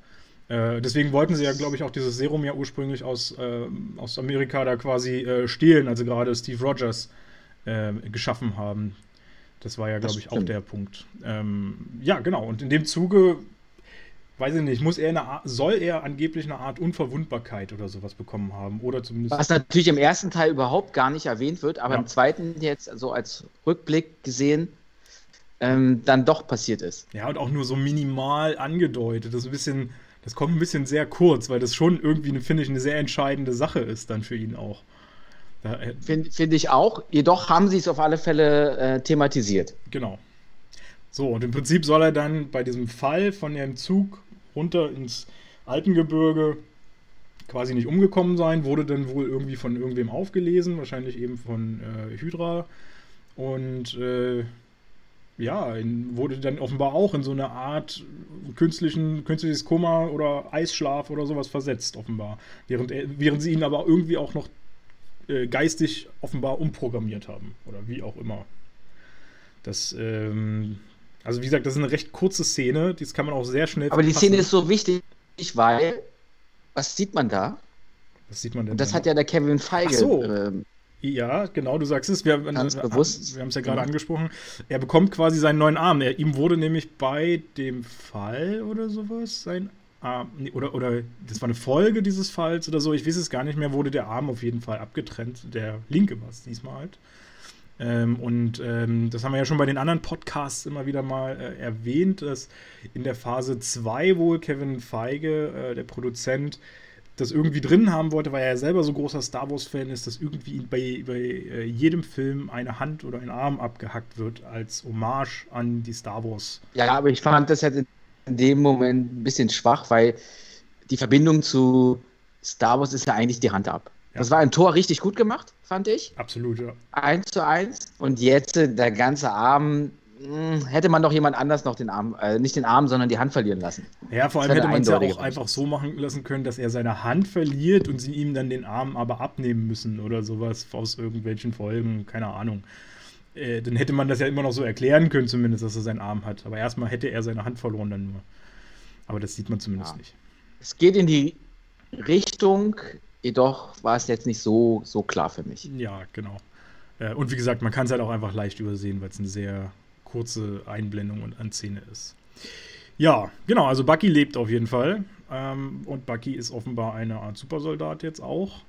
S1: Äh, deswegen wollten sie ja, glaube ich, auch dieses Serum ja ursprünglich aus, äh, aus Amerika da quasi äh, stehlen, also gerade Steve Rogers äh, geschaffen haben. Das war ja, glaube ich, auch der Punkt. Ähm, ja, genau. Und in dem Zuge, weiß ich nicht, muss er eine Art, soll er angeblich eine Art Unverwundbarkeit oder sowas bekommen haben. Oder zumindest.
S2: Was natürlich im ersten Teil überhaupt gar nicht erwähnt wird, aber ja. im zweiten jetzt so also als Rückblick gesehen, ähm, dann doch passiert ist.
S1: Ja, und auch nur so minimal angedeutet. Das ist ein bisschen das kommt ein bisschen sehr kurz, weil das schon irgendwie, finde ich, eine sehr entscheidende Sache ist dann für ihn auch.
S2: Äh, finde find ich auch. Jedoch haben sie es auf alle Fälle äh, thematisiert.
S1: Genau. So, und im Prinzip soll er dann bei diesem Fall von dem Zug runter ins Alpengebirge quasi nicht umgekommen sein, wurde dann wohl irgendwie von irgendwem aufgelesen, wahrscheinlich eben von äh, Hydra. Und äh, ja, wurde dann offenbar auch in so eine Art künstlichen, künstliches Koma oder Eisschlaf oder sowas versetzt, offenbar. Während, während sie ihn aber irgendwie auch noch äh, geistig offenbar umprogrammiert haben. Oder wie auch immer. Das, ähm, also wie gesagt, das ist eine recht kurze Szene, das kann man auch sehr schnell
S2: Aber verpassen. die Szene ist so wichtig, weil, was sieht man da?
S1: Was sieht man denn?
S2: Und das da hat ja der Kevin Feige
S1: so. ähm, Ja, genau, du sagst es. Wir,
S2: Ganz
S1: wir,
S2: bewusst.
S1: Wir haben es ja gerade mhm. angesprochen. Er bekommt quasi seinen neuen Arm. Er, ihm wurde nämlich bei dem Fall oder sowas sein Arm, oder, oder das war eine Folge dieses Falls oder so, ich weiß es gar nicht mehr, wurde der Arm auf jeden Fall abgetrennt. Der linke war es diesmal halt. Ähm, und ähm, das haben wir ja schon bei den anderen Podcasts immer wieder mal äh, erwähnt, dass in der Phase 2 wohl Kevin Feige, äh, der Produzent, das irgendwie drin haben wollte, weil er ja selber so großer Star Wars-Fan ist, dass irgendwie bei, bei äh, jedem Film eine Hand oder ein Arm abgehackt wird als Hommage an die Star Wars.
S2: Ja, aber ich fand das halt in dem Moment ein bisschen schwach, weil die Verbindung zu Star Wars ist ja eigentlich die Hand ab. Ja. Das war ein Tor richtig gut gemacht, fand ich.
S1: Absolut, ja.
S2: Eins zu eins. Und jetzt der ganze Arm, hätte man doch jemand anders noch den Arm, äh, nicht den Arm, sondern die Hand verlieren lassen.
S1: Ja, vor allem hätte man es ja auch einfach so machen lassen können, dass er seine Hand verliert und sie ihm dann den Arm aber abnehmen müssen oder sowas aus irgendwelchen Folgen, keine Ahnung. Äh, dann hätte man das ja immer noch so erklären können, zumindest, dass er seinen Arm hat. Aber erstmal hätte er seine Hand verloren dann nur. Aber das sieht man zumindest ja. nicht.
S2: Es geht in die Richtung, jedoch war es jetzt nicht so, so klar für mich.
S1: Ja, genau. Äh, und wie gesagt, man kann es halt auch einfach leicht übersehen, weil es eine sehr kurze Einblendung und Anszene ist. Ja, genau, also Bucky lebt auf jeden Fall. Ähm, und Bucky ist offenbar eine Art Supersoldat jetzt auch,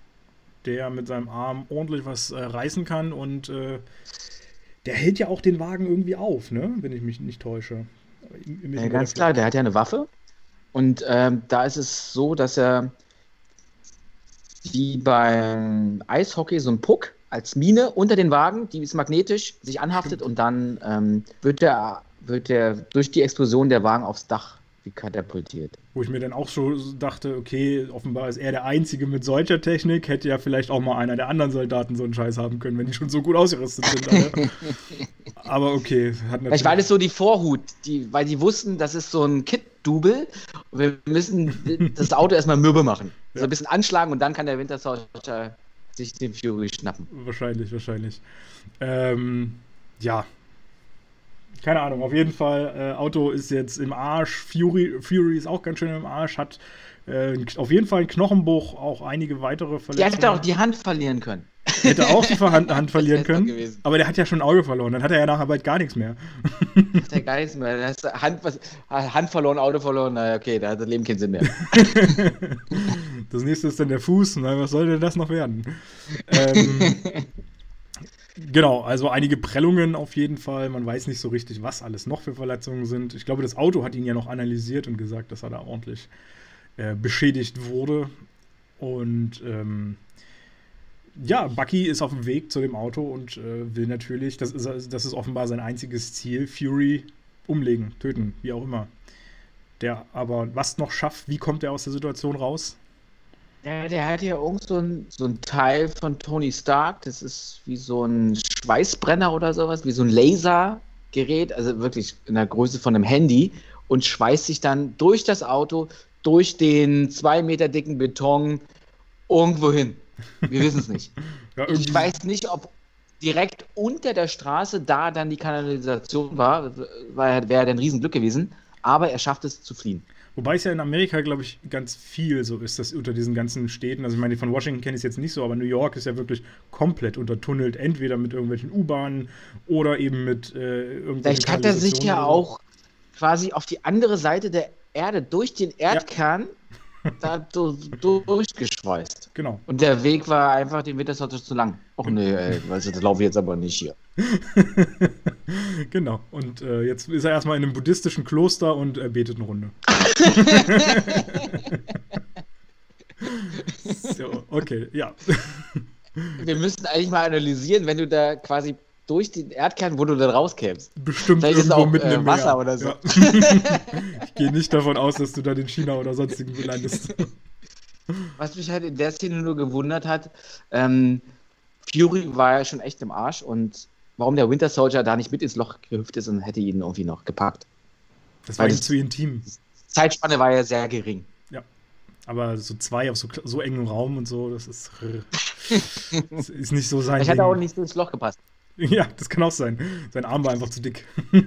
S1: der mit seinem Arm ordentlich was äh, reißen kann und äh, der hält ja auch den Wagen irgendwie auf, ne? Wenn ich mich nicht täusche.
S2: Ja, ganz klar, der hat ja eine Waffe. Und ähm, da ist es so, dass er wie beim Eishockey so ein Puck als Mine unter den Wagen, die ist magnetisch, sich anhaftet Stimmt. und dann ähm, wird, der, wird der durch die Explosion der Wagen aufs Dach wie katapultiert.
S1: Wo ich mir dann auch schon dachte, okay, offenbar ist er der Einzige mit solcher Technik, hätte ja vielleicht auch mal einer der anderen Soldaten so einen Scheiß haben können, wenn die schon so gut ausgerüstet sind. Aber okay,
S2: hat natürlich. Vielleicht war das so die Vorhut, die, weil die wussten, das ist so ein Kit-Double. Wir müssen das Auto erstmal mürbe machen. Ja. So ein bisschen anschlagen und dann kann der Winter Soldier sich den Fury schnappen.
S1: Wahrscheinlich, wahrscheinlich. Ähm, ja. Keine Ahnung, auf jeden Fall, äh, Auto ist jetzt im Arsch, Fury, Fury ist auch ganz schön im Arsch, hat äh, auf jeden Fall einen Knochenbruch, auch einige weitere
S2: Verletzungen. Der hätte auch die Hand verlieren können.
S1: Hätte auch die Hand, Hand verlieren können. Aber der hat ja schon ein Auge verloren. Dann hat er ja nachher bald gar nichts mehr.
S2: Hat er gar nichts mehr. Dann hast Hand, Hand verloren, Auto verloren. Na, okay, da hat das Leben keinen Sinn mehr.
S1: das nächste ist dann der Fuß. Na, was soll denn das noch werden? ähm, genau, also einige Prellungen auf jeden Fall. Man weiß nicht so richtig, was alles noch für Verletzungen sind. Ich glaube, das Auto hat ihn ja noch analysiert und gesagt, dass er da ordentlich äh, beschädigt wurde. Und ähm, ja, Bucky ist auf dem Weg zu dem Auto und äh, will natürlich, das ist, das ist offenbar sein einziges Ziel, Fury umlegen, töten, wie auch immer. Der aber was noch schafft, wie kommt er aus der Situation raus?
S2: Ja, der hat ja irgend so ein, so ein Teil von Tony Stark, das ist wie so ein Schweißbrenner oder sowas, wie so ein Lasergerät, also wirklich in der Größe von einem Handy und schweißt sich dann durch das Auto, durch den zwei Meter dicken Beton irgendwo hin. Wir wissen es nicht. ja, ich weiß nicht, ob direkt unter der Straße da dann die Kanalisation war, wäre ein Riesenglück gewesen. Aber er schafft es zu fliehen.
S1: Wobei es ja in Amerika, glaube ich, ganz viel so ist, dass unter diesen ganzen Städten, also ich meine, von Washington kenne ich es jetzt nicht so, aber New York ist ja wirklich komplett untertunnelt, entweder mit irgendwelchen U-Bahnen oder eben mit äh,
S2: irgendwelchen Vielleicht hat er sich ja auch quasi auf die andere Seite der Erde durch den Erdkern ja da durchgeschweißt.
S1: Genau.
S2: Und der Weg war einfach, den Wintersorte zu lang. Ach nee, ey, weißt du, das laufe ich jetzt aber nicht hier.
S1: genau. Und äh, jetzt ist er erstmal in einem buddhistischen Kloster und er betet eine Runde. so, okay, ja.
S2: Wir müssten eigentlich mal analysieren, wenn du da quasi durch den Erdkern, wo du dann rauskämst.
S1: Bestimmt
S2: Vielleicht irgendwo auch, mitten äh, im Wasser Meer. oder so. Ja.
S1: ich gehe nicht davon aus, dass du dann in China oder sonstigen landest.
S2: Was mich halt in der Szene nur gewundert hat, ähm, Fury war ja schon echt im Arsch und warum der Winter Soldier da nicht mit ins Loch gehüpft ist und hätte ihn irgendwie noch gepackt.
S1: Das war ihm zu intim.
S2: Zeitspanne war ja sehr gering.
S1: Ja. Aber so zwei auf so, so engem Raum und so, das ist, das ist nicht so sein.
S2: Ich hätte auch nicht ins Loch gepasst.
S1: Ja, das kann auch sein. Sein Arm war einfach zu dick.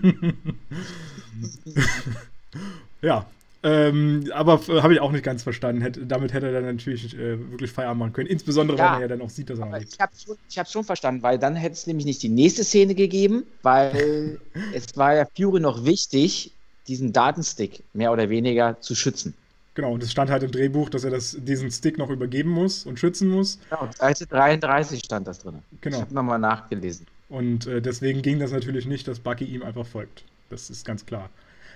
S1: ja. Ähm, aber habe ich auch nicht ganz verstanden. Hätte, damit hätte er dann natürlich äh, wirklich Feierabend machen können. Insbesondere, ja, wenn er ja dann auch sieht, dass er.
S2: Ich habe es schon, verstanden, weil dann hätte es nämlich nicht die nächste Szene gegeben, weil es war ja Fury noch wichtig, diesen Datenstick mehr oder weniger zu schützen.
S1: Genau, und es stand halt im Drehbuch, dass er das, diesen Stick noch übergeben muss und schützen muss.
S2: Genau, Seite 33 stand das drin.
S1: Genau.
S2: Ich habe nochmal nachgelesen.
S1: Und äh, deswegen ging das natürlich nicht, dass Bucky ihm einfach folgt. Das ist ganz klar.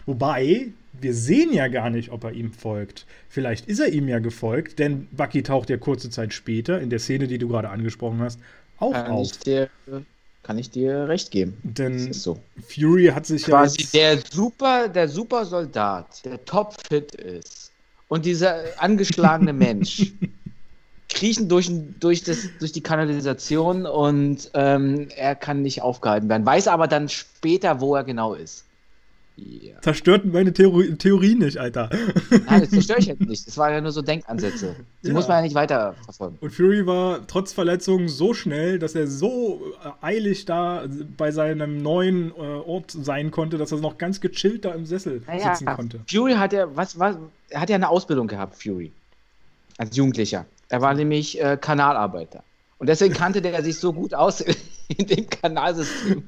S1: Wobei, wir sehen ja gar nicht, ob er ihm folgt. Vielleicht ist er ihm ja gefolgt, denn Bucky taucht ja kurze Zeit später, in der Szene, die du gerade angesprochen hast, auch
S2: kann
S1: auf.
S2: Ich dir, kann ich dir recht geben.
S1: Denn so. Fury hat sich
S2: Quasi ja. der super, der super Soldat, der topfit ist und dieser angeschlagene Mensch kriechen durch, durch, das, durch die Kanalisation und ähm, er kann nicht aufgehalten werden. Weiß aber dann später, wo er genau ist.
S1: Yeah. Zerstört meine Theorie, Theorie nicht, Alter.
S2: Nein, das zerstöre ich jetzt nicht. Das waren ja nur so Denkansätze. Die ja. muss man ja nicht weiter verfolgen.
S1: Und Fury war trotz Verletzungen so schnell, dass er so eilig da bei seinem neuen äh, Ort sein konnte, dass er noch ganz gechillt da im Sessel naja, sitzen konnte.
S2: Fury hat ja, was, was, er hat ja eine Ausbildung gehabt, Fury. Als Jugendlicher. Er war nämlich äh, Kanalarbeiter. Und deswegen kannte der sich so gut aus in dem Kanalsystem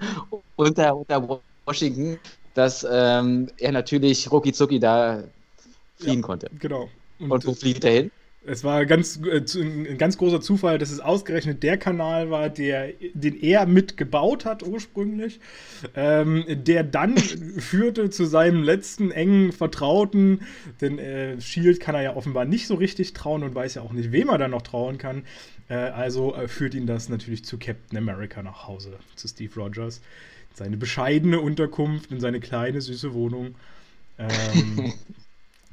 S2: unter, unter Washington, dass ähm, er natürlich rucki zucki da fliehen ja, konnte.
S1: Genau.
S2: Und, Und wo fliegt er hin?
S1: Es war ganz, äh, ein ganz großer Zufall, dass es ausgerechnet der Kanal war, der, den er mitgebaut hat ursprünglich, ähm, der dann führte zu seinem letzten engen Vertrauten, denn äh, Shield kann er ja offenbar nicht so richtig trauen und weiß ja auch nicht, wem er dann noch trauen kann. Äh, also äh, führt ihn das natürlich zu Captain America nach Hause, zu Steve Rogers. Seine bescheidene Unterkunft in seine kleine, süße Wohnung, ähm,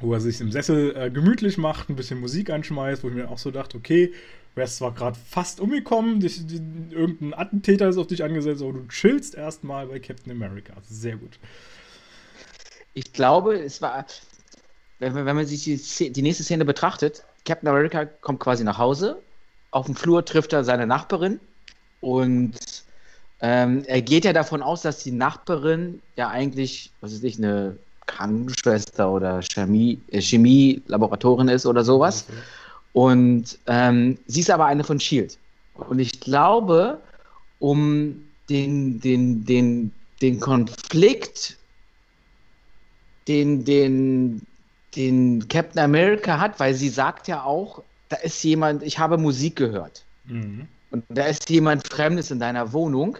S1: wo er sich im Sessel äh, gemütlich macht, ein bisschen Musik anschmeißt, wo ich mir auch so dachte, okay, wärst zwar gerade fast umgekommen, dich, die, irgendein Attentäter ist auf dich angesetzt, aber du chillst erstmal bei Captain America. Sehr gut.
S2: Ich glaube, es war, wenn, wenn man sich die, die nächste Szene betrachtet, Captain America kommt quasi nach Hause, auf dem Flur trifft er seine Nachbarin und ähm, er geht ja davon aus, dass die Nachbarin ja eigentlich, was weiß ich, eine Krankenschwester oder Chemie, äh, Chemielaboratorin ist oder sowas. Okay. Und ähm, sie ist aber eine von Shield. Und ich glaube, um den, den, den, den Konflikt, den, den, den Captain America hat, weil sie sagt ja auch, da ist jemand, ich habe Musik gehört. Mhm. Und da ist jemand Fremdes in deiner Wohnung.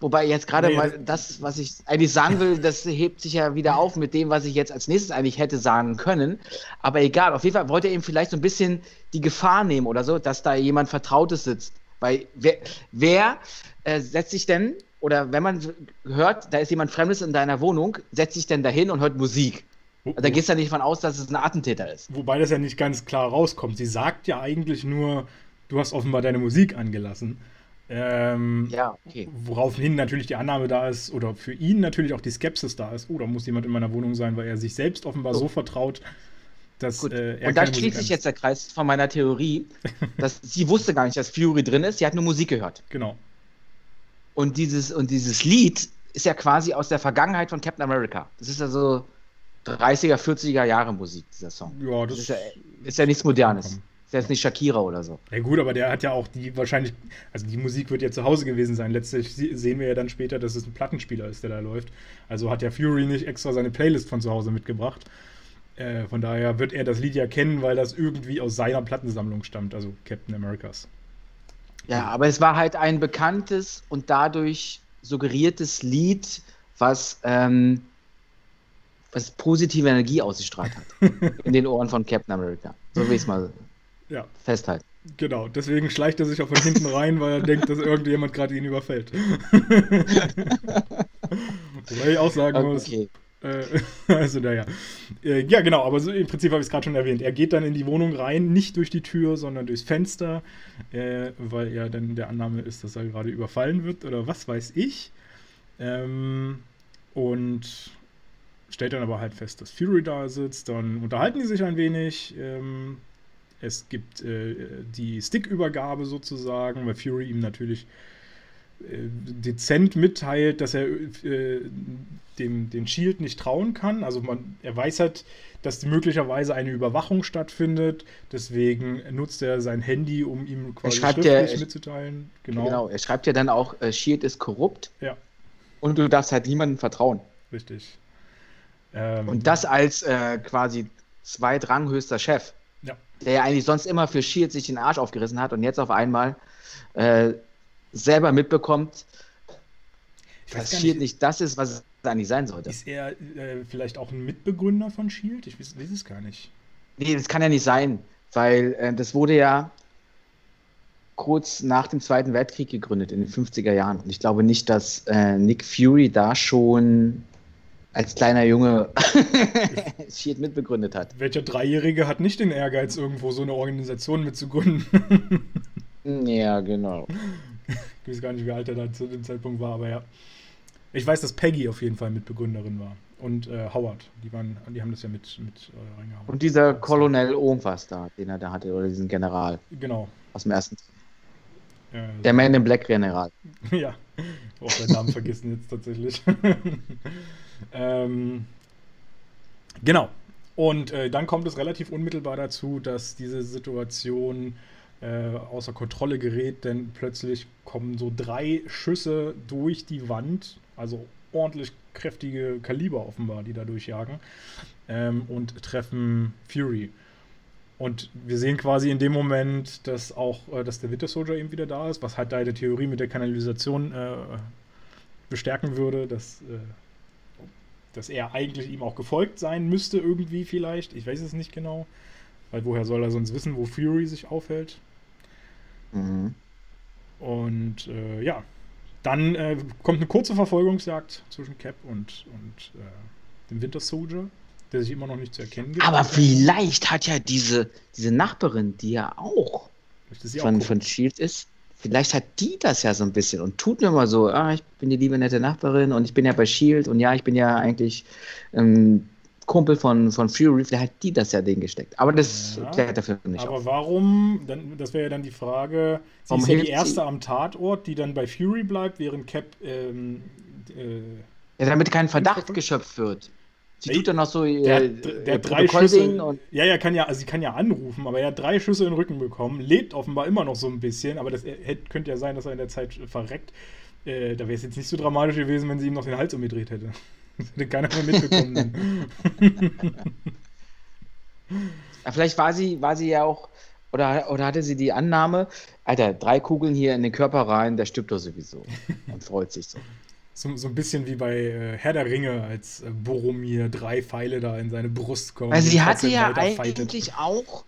S2: Wobei jetzt gerade nee, mal das, was ich eigentlich sagen will, das hebt sich ja wieder auf mit dem, was ich jetzt als nächstes eigentlich hätte sagen können. Aber egal, auf jeden Fall wollte er ihm vielleicht so ein bisschen die Gefahr nehmen oder so, dass da jemand Vertrautes sitzt. Weil wer, wer äh, setzt sich denn, oder wenn man hört, da ist jemand Fremdes in deiner Wohnung, setzt sich denn dahin und hört Musik? Also, da gehst du ja nicht von aus, dass es ein Attentäter ist.
S1: Wobei das ja nicht ganz klar rauskommt. Sie sagt ja eigentlich nur, du hast offenbar deine Musik angelassen. Ähm,
S2: ja, okay.
S1: Woraufhin natürlich die Annahme da ist, oder für ihn natürlich auch die Skepsis da ist, oh, da muss jemand in meiner Wohnung sein, weil er sich selbst offenbar so, so vertraut, dass äh,
S2: er Und da schließt sich jetzt der Kreis von meiner Theorie, dass sie wusste gar nicht, dass Fury drin ist, sie hat nur Musik gehört.
S1: Genau.
S2: Und dieses, und dieses Lied ist ja quasi aus der Vergangenheit von Captain America. Das ist ja so 30er, 40er Jahre Musik, dieser Song.
S1: Ja, das,
S2: das ist, ja, ist ja nichts Modernes der ist nicht Shakira oder so.
S1: Ja gut, aber der hat ja auch die wahrscheinlich, also die Musik wird ja zu Hause gewesen sein. Letztlich sehen wir ja dann später, dass es ein Plattenspieler ist, der da läuft. Also hat ja Fury nicht extra seine Playlist von zu Hause mitgebracht. Äh, von daher wird er das Lied ja kennen, weil das irgendwie aus seiner Plattensammlung stammt, also Captain Americas.
S2: Ja, aber es war halt ein bekanntes und dadurch suggeriertes Lied, was, ähm, was positive Energie ausgestrahlt hat. in den Ohren von Captain America. So wie ich es mal
S1: ja.
S2: festhalten.
S1: Genau, deswegen schleicht er sich auch von hinten rein, weil er denkt, dass irgendjemand gerade ihn überfällt. Wobei ich auch sagen okay. muss. Äh, also, naja. Äh, ja, genau, aber so, im Prinzip habe ich es gerade schon erwähnt. Er geht dann in die Wohnung rein, nicht durch die Tür, sondern durchs Fenster, äh, weil er dann der Annahme ist, dass er gerade überfallen wird oder was weiß ich. Ähm, und stellt dann aber halt fest, dass Fury da sitzt. Dann unterhalten die sich ein wenig. Ähm, es gibt äh, die Stickübergabe sozusagen, weil Fury ihm natürlich äh, dezent mitteilt, dass er äh, dem, dem Shield nicht trauen kann. Also man, er weiß halt, dass möglicherweise eine Überwachung stattfindet. Deswegen nutzt er sein Handy, um ihm
S2: quasi schriftlich er,
S1: mitzuteilen.
S2: Genau. genau, er schreibt ja dann auch, äh, Shield ist korrupt.
S1: Ja.
S2: Und du darfst halt niemandem vertrauen.
S1: Richtig.
S2: Ähm, und das als äh, quasi zweitranghöchster Chef der ja eigentlich sonst immer für Shield sich den Arsch aufgerissen hat und jetzt auf einmal äh, selber mitbekommt, dass nicht, Shield nicht das ist, was es eigentlich sein sollte.
S1: Ist er äh, vielleicht auch ein Mitbegründer von Shield? Ich weiß, weiß, es gar nicht.
S2: Nee, das kann ja nicht sein, weil äh, das wurde ja kurz nach dem Zweiten Weltkrieg gegründet, in den 50er Jahren. Und ich glaube nicht, dass äh, Nick Fury da schon als kleiner Junge Shield mitbegründet hat.
S1: Welcher Dreijährige hat nicht den Ehrgeiz, irgendwo so eine Organisation mitzugründen?
S2: ja, genau.
S1: Ich weiß gar nicht, wie alt er da zu dem Zeitpunkt war, aber ja. Ich weiß, dass Peggy auf jeden Fall Mitbegründerin war. Und äh, Howard, die, waren, die haben das ja mit, mit
S2: äh, reingehauen. Und dieser Colonel irgendwas da, den er da hatte, oder diesen General.
S1: Genau.
S2: Aus dem ersten. Ja, der Man in Black General.
S1: ja, oh, auch seinen Namen vergessen jetzt tatsächlich. Ähm, genau. Und äh, dann kommt es relativ unmittelbar dazu, dass diese Situation äh, außer Kontrolle gerät, denn plötzlich kommen so drei Schüsse durch die Wand, also ordentlich kräftige Kaliber offenbar, die da durchjagen ähm, und treffen Fury. Und wir sehen quasi in dem Moment, dass auch, äh, dass der Winter Soldier eben wieder da ist, was halt deine Theorie mit der Kanalisation äh, bestärken würde, dass äh, dass er eigentlich ihm auch gefolgt sein müsste, irgendwie vielleicht. Ich weiß es nicht genau. Weil woher soll er sonst wissen, wo Fury sich aufhält? Mhm. Und äh, ja, dann äh, kommt eine kurze Verfolgungsjagd zwischen Cap und, und äh, dem Winter Soldier, der sich immer noch nicht zu erkennen
S2: gibt. Aber vielleicht hat ja diese, diese Nachbarin, die ja auch von, auch von Shield ist, vielleicht hat die das ja so ein bisschen und tut mir mal so, ah, ich bin die liebe nette Nachbarin und ich bin ja bei Shield und ja, ich bin ja eigentlich ähm, Kumpel von, von Fury, vielleicht hat die das ja den gesteckt. Aber das ja, klärt dafür nicht.
S1: Aber auf. warum, dann, das wäre ja dann die Frage, sie warum ist ja die erste sie? am Tatort, die dann bei Fury bleibt, während Cap. Ähm,
S2: äh, ja, damit kein Verdacht geschöpft wird. Sie tut dann noch so
S1: ihr, der, äh, der äh, drei Schüsse, und Ja, ja, kann ja, also sie kann ja anrufen, aber er hat drei Schüsse in den Rücken bekommen, lebt offenbar immer noch so ein bisschen, aber das äh, hätte, könnte ja sein, dass er in der Zeit verreckt. Äh, da wäre es jetzt nicht so dramatisch gewesen, wenn sie ihm noch den Hals umgedreht hätte. Das hätte keiner mehr mitbekommen.
S2: ja, vielleicht war sie, war sie ja auch, oder, oder hatte sie die Annahme, Alter, drei Kugeln hier in den Körper rein, der stirbt doch sowieso und freut sich so.
S1: So, so ein bisschen wie bei äh, Herr der Ringe, als äh, Boromir drei Pfeile da in seine Brust kommen.
S2: Also sie hatte ja eigentlich fightet. auch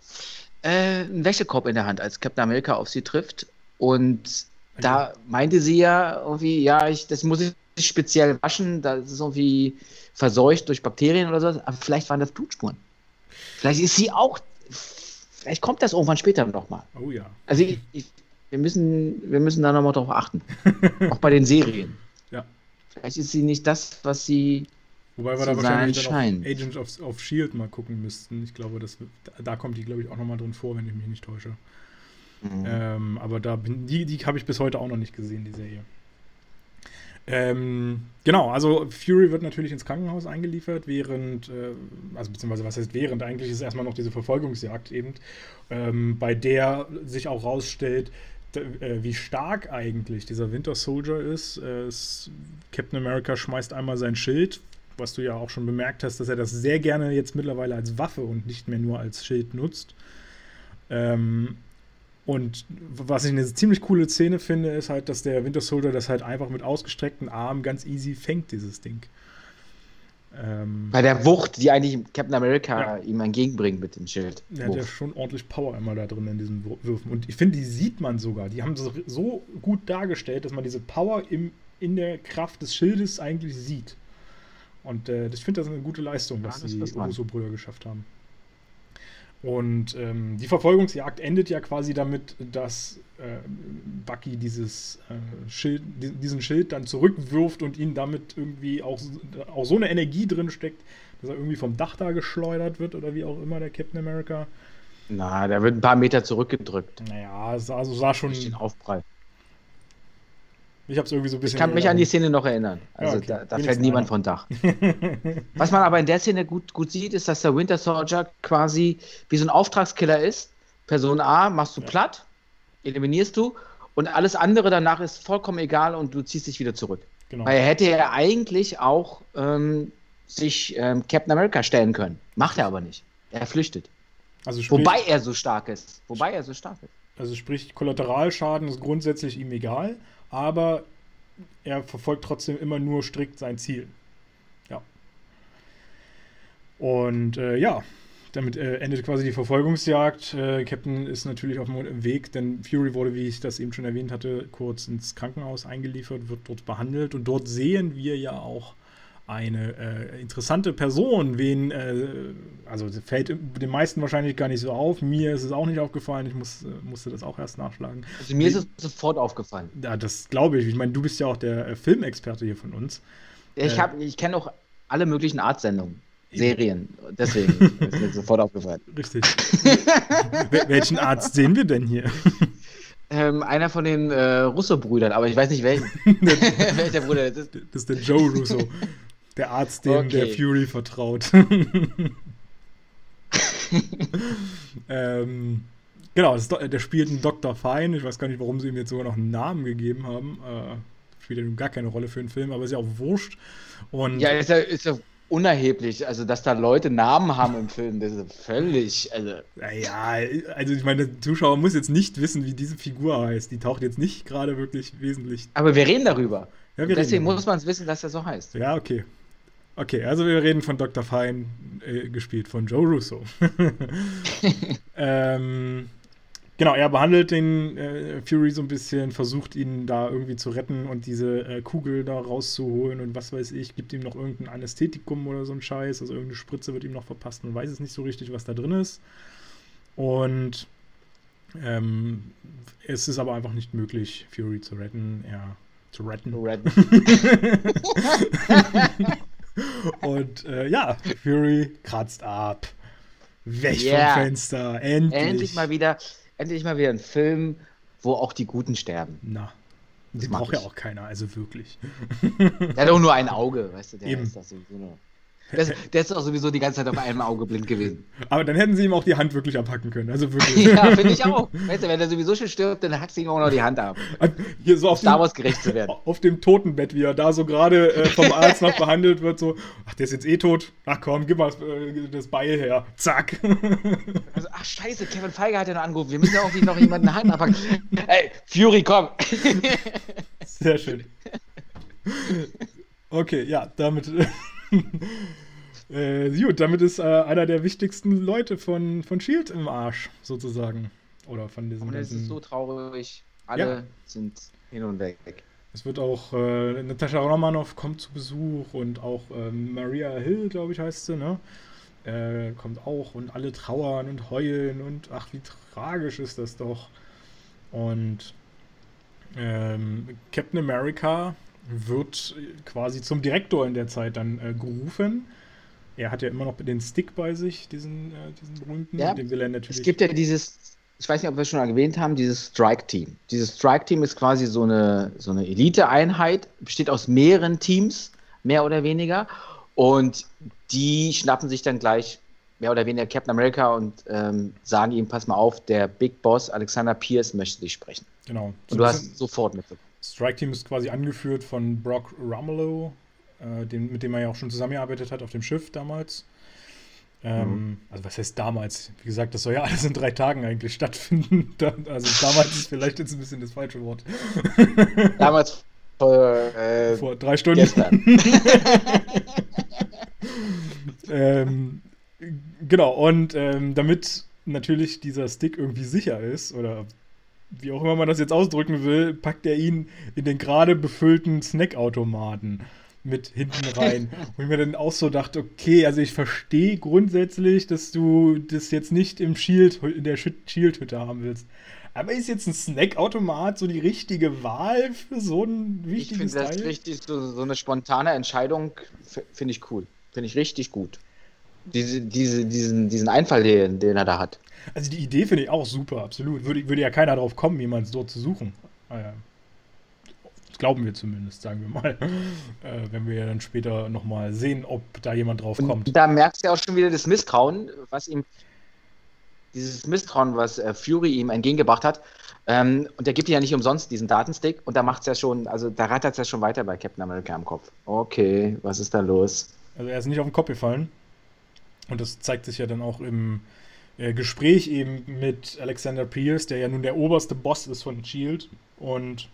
S2: äh, einen Wäschekorb in der Hand, als Captain America auf sie trifft. Und okay. da meinte sie ja irgendwie, ja, ich, das muss ich speziell waschen, das ist irgendwie verseucht durch Bakterien oder sowas. Aber vielleicht waren das Blutspuren. Vielleicht ist sie auch, vielleicht kommt das irgendwann später nochmal.
S1: Oh ja.
S2: Also ich, ich, wir, müssen, wir müssen da nochmal drauf achten. auch bei den Serien. Vielleicht ist sie nicht das, was sie
S1: Wobei wir da wahrscheinlich dann auf Agents of, of, Shield mal gucken müssten. Ich glaube, das, da kommt die, glaube ich, auch nochmal drin vor, wenn ich mich nicht täusche. Mhm. Ähm, aber da bin, die, die habe ich bis heute auch noch nicht gesehen, die Serie. Ähm, genau, also Fury wird natürlich ins Krankenhaus eingeliefert, während, äh, also beziehungsweise was heißt während, eigentlich ist erstmal noch diese Verfolgungsjagd eben, ähm, bei der sich auch rausstellt, äh, wie stark eigentlich dieser Winter Soldier ist. Äh, Captain America schmeißt einmal sein Schild, was du ja auch schon bemerkt hast, dass er das sehr gerne jetzt mittlerweile als Waffe und nicht mehr nur als Schild nutzt. Ähm, und was ich eine ziemlich coole Szene finde, ist halt, dass der Winter Soldier das halt einfach mit ausgestreckten Armen ganz easy fängt, dieses Ding.
S2: Ähm, Bei der Wucht, die eigentlich Captain America ja. ihm entgegenbringt mit dem Schild.
S1: Der hat ja schon ordentlich Power immer da drin in diesen Würfen. Und ich finde, die sieht man sogar. Die haben so, so gut dargestellt, dass man diese Power im, in der Kraft des Schildes eigentlich sieht. Und äh, ich finde, das ist eine gute Leistung, ja, was die Uso-Brüder geschafft haben. Und ähm, die Verfolgungsjagd endet ja quasi damit, dass äh, Bucky dieses, äh, Schild, diesen Schild dann zurückwirft und ihn damit irgendwie auch, auch so eine Energie drin steckt, dass er irgendwie vom Dach da geschleudert wird oder wie auch immer der Captain America.
S2: Na, der wird ein paar Meter zurückgedrückt. Naja, sah, also sah schon. Durch den Aufprall.
S1: Ich habe es irgendwie so ein bisschen.
S2: Ich kann mich an die Szene noch erinnern. Also ja, okay. da, da fällt niemand von Dach. Was man aber in der Szene gut, gut sieht, ist, dass der Winter Soldier quasi wie so ein Auftragskiller ist. Person A machst du ja. platt, eliminierst du und alles andere danach ist vollkommen egal und du ziehst dich wieder zurück. Genau. Weil er hätte ja eigentlich auch ähm, sich ähm, Captain America stellen können. Macht er aber nicht. Er flüchtet. Also sprich, Wobei er so stark ist. Wobei er so stark ist.
S1: Also sprich, Kollateralschaden ist grundsätzlich ihm egal, aber er verfolgt trotzdem immer nur strikt sein Ziel. Ja. Und äh, ja, damit äh, endet quasi die Verfolgungsjagd. Äh, Captain ist natürlich auf dem Weg, denn Fury wurde, wie ich das eben schon erwähnt hatte, kurz ins Krankenhaus eingeliefert, wird dort behandelt und dort sehen wir ja auch eine äh, interessante Person, wen, äh, also fällt den meisten wahrscheinlich gar nicht so auf. Mir ist es auch nicht aufgefallen, ich muss, äh, musste das auch erst nachschlagen.
S2: Also mir ist es sofort aufgefallen.
S1: Ja, das glaube ich. Ich meine, du bist ja auch der äh, Filmexperte hier von uns.
S2: Ich, äh, ich kenne auch alle möglichen Artsendungen. Serien. Deswegen ist mir sofort aufgefallen.
S1: Richtig. Welchen Arzt sehen wir denn hier?
S2: Ähm, einer von den äh, Russo-Brüdern, aber ich weiß nicht welchen.
S1: Welcher Bruder das ist. Das ist der Joe Russo. Der Arzt, dem okay. der Fury vertraut. ähm, genau, das, der spielt einen Dr. Fine. Ich weiß gar nicht, warum sie ihm jetzt sogar noch einen Namen gegeben haben. Äh, spielt gar keine Rolle für den Film, aber ist ja auch wurscht. Und
S2: ja, ist ja, ist ja unerheblich. Also, dass da Leute Namen haben im Film, das ist völlig. Also.
S1: Naja, also ich meine, der Zuschauer muss jetzt nicht wissen, wie diese Figur heißt. Die taucht jetzt nicht gerade wirklich wesentlich.
S2: Aber wir reden darüber. Ja, wir deswegen darüber. muss man es wissen, dass er so heißt.
S1: Ja, okay. Okay, also wir reden von Dr. Fine, äh, gespielt von Joe Russo. ähm, genau, er behandelt den äh, Fury so ein bisschen, versucht ihn da irgendwie zu retten und diese äh, Kugel da rauszuholen und was weiß ich, gibt ihm noch irgendein Anästhetikum oder so ein Scheiß, also irgendeine Spritze wird ihm noch verpasst und weiß es nicht so richtig, was da drin ist. Und ähm, es ist aber einfach nicht möglich, Fury zu retten. Er zu retten. Zu retten. Und äh, ja, Fury kratzt ab. Weg yeah. vom Fenster. Endlich.
S2: Endlich mal wieder, endlich mal wieder ein Film, wo auch die Guten sterben.
S1: Na. Das braucht ja auch keiner, also wirklich.
S2: Der hat auch nur ein Auge, weißt du, der Eben. ist das nur. Das, der ist auch sowieso die ganze Zeit auf einem Auge blind gewesen.
S1: Aber dann hätten sie ihm auch die Hand wirklich abhacken können. Also wirklich.
S2: ja, finde ich auch. Weißt du, wenn er sowieso schon stirbt, dann hackst du ihm auch noch die Hand ab.
S1: Hier so auf
S2: Star Wars gerecht zu werden.
S1: Auf dem Totenbett, wie er da so gerade äh, vom Arzt noch behandelt wird, so, ach, der ist jetzt eh tot. Ach komm, gib mal das, äh, das Beil her. Zack.
S2: Also, ach scheiße, Kevin Feige hat ja noch angerufen. Wir müssen ja auch noch jemanden Hand abhacken. Ey, Fury, komm.
S1: Sehr schön. Okay, ja, damit. Äh, gut, damit ist äh, einer der wichtigsten Leute von, von Shield im Arsch, sozusagen. Oder von diesem.
S2: Und es ist so traurig. Alle ja. sind hin und weg.
S1: Es wird auch, äh, Natascha Romanoff kommt zu Besuch und auch ähm, Maria Hill, glaube ich, heißt sie, ne? Äh, kommt auch und alle trauern und heulen und ach, wie tragisch ist das doch. Und ähm, Captain America wird quasi zum Direktor in der Zeit dann äh, gerufen er hat ja immer noch den Stick bei sich, diesen, äh, diesen berühmten.
S2: Ja, den will er natürlich. Es gibt ja dieses, ich weiß nicht, ob wir es schon erwähnt haben, dieses Strike-Team. Dieses Strike-Team ist quasi so eine, so eine Elite-Einheit, besteht aus mehreren Teams, mehr oder weniger. Und die schnappen sich dann gleich mehr oder weniger Captain America und ähm, sagen ihm, pass mal auf, der Big Boss Alexander Pierce möchte dich sprechen.
S1: Genau.
S2: Und du hast sofort mitbekommen.
S1: Strike Team ist quasi angeführt von Brock Romulo, äh, den, mit dem er ja auch schon zusammengearbeitet hat auf dem Schiff damals. Ähm, mhm. Also was heißt damals? Wie gesagt, das soll ja alles in drei Tagen eigentlich stattfinden. also damals ist vielleicht jetzt ein bisschen das falsche Wort.
S2: Damals vor, äh,
S1: vor drei Stunden. ähm, genau, und ähm, damit natürlich dieser Stick irgendwie sicher ist, oder wie auch immer man das jetzt ausdrücken will, packt er ihn in den gerade befüllten Snackautomaten mit hinten rein. Und ich mir dann auch so dachte, okay, also ich verstehe grundsätzlich, dass du das jetzt nicht im Shield, in der Shield-Hütte haben willst. Aber ist jetzt ein Snackautomat so die richtige Wahl für so ein wichtiges
S2: Ich finde das richtig, so, so, eine spontane Entscheidung finde ich cool. Finde ich richtig gut. Diese, diese, diesen, diesen Einfall, den, den er da hat.
S1: Also die Idee finde ich auch super, absolut. Würde, würde ja keiner drauf kommen, jemanden dort zu suchen. Ah, ja. glauben wir zumindest, sagen wir mal. Äh, wenn wir ja dann später nochmal sehen, ob da jemand drauf kommt.
S2: Und da merkst du ja auch schon wieder das Misstrauen, was ihm, dieses Misstrauen, was äh, Fury ihm entgegengebracht hat. Ähm, und der gibt ja nicht umsonst diesen Datenstick und da macht es ja schon, also da rattert es ja schon weiter bei Captain America im Kopf. Okay, was ist da los?
S1: Also er ist nicht auf den Kopf gefallen. Und das zeigt sich ja dann auch im äh, Gespräch eben mit Alexander Pierce, der ja nun der oberste Boss ist von Shield. Und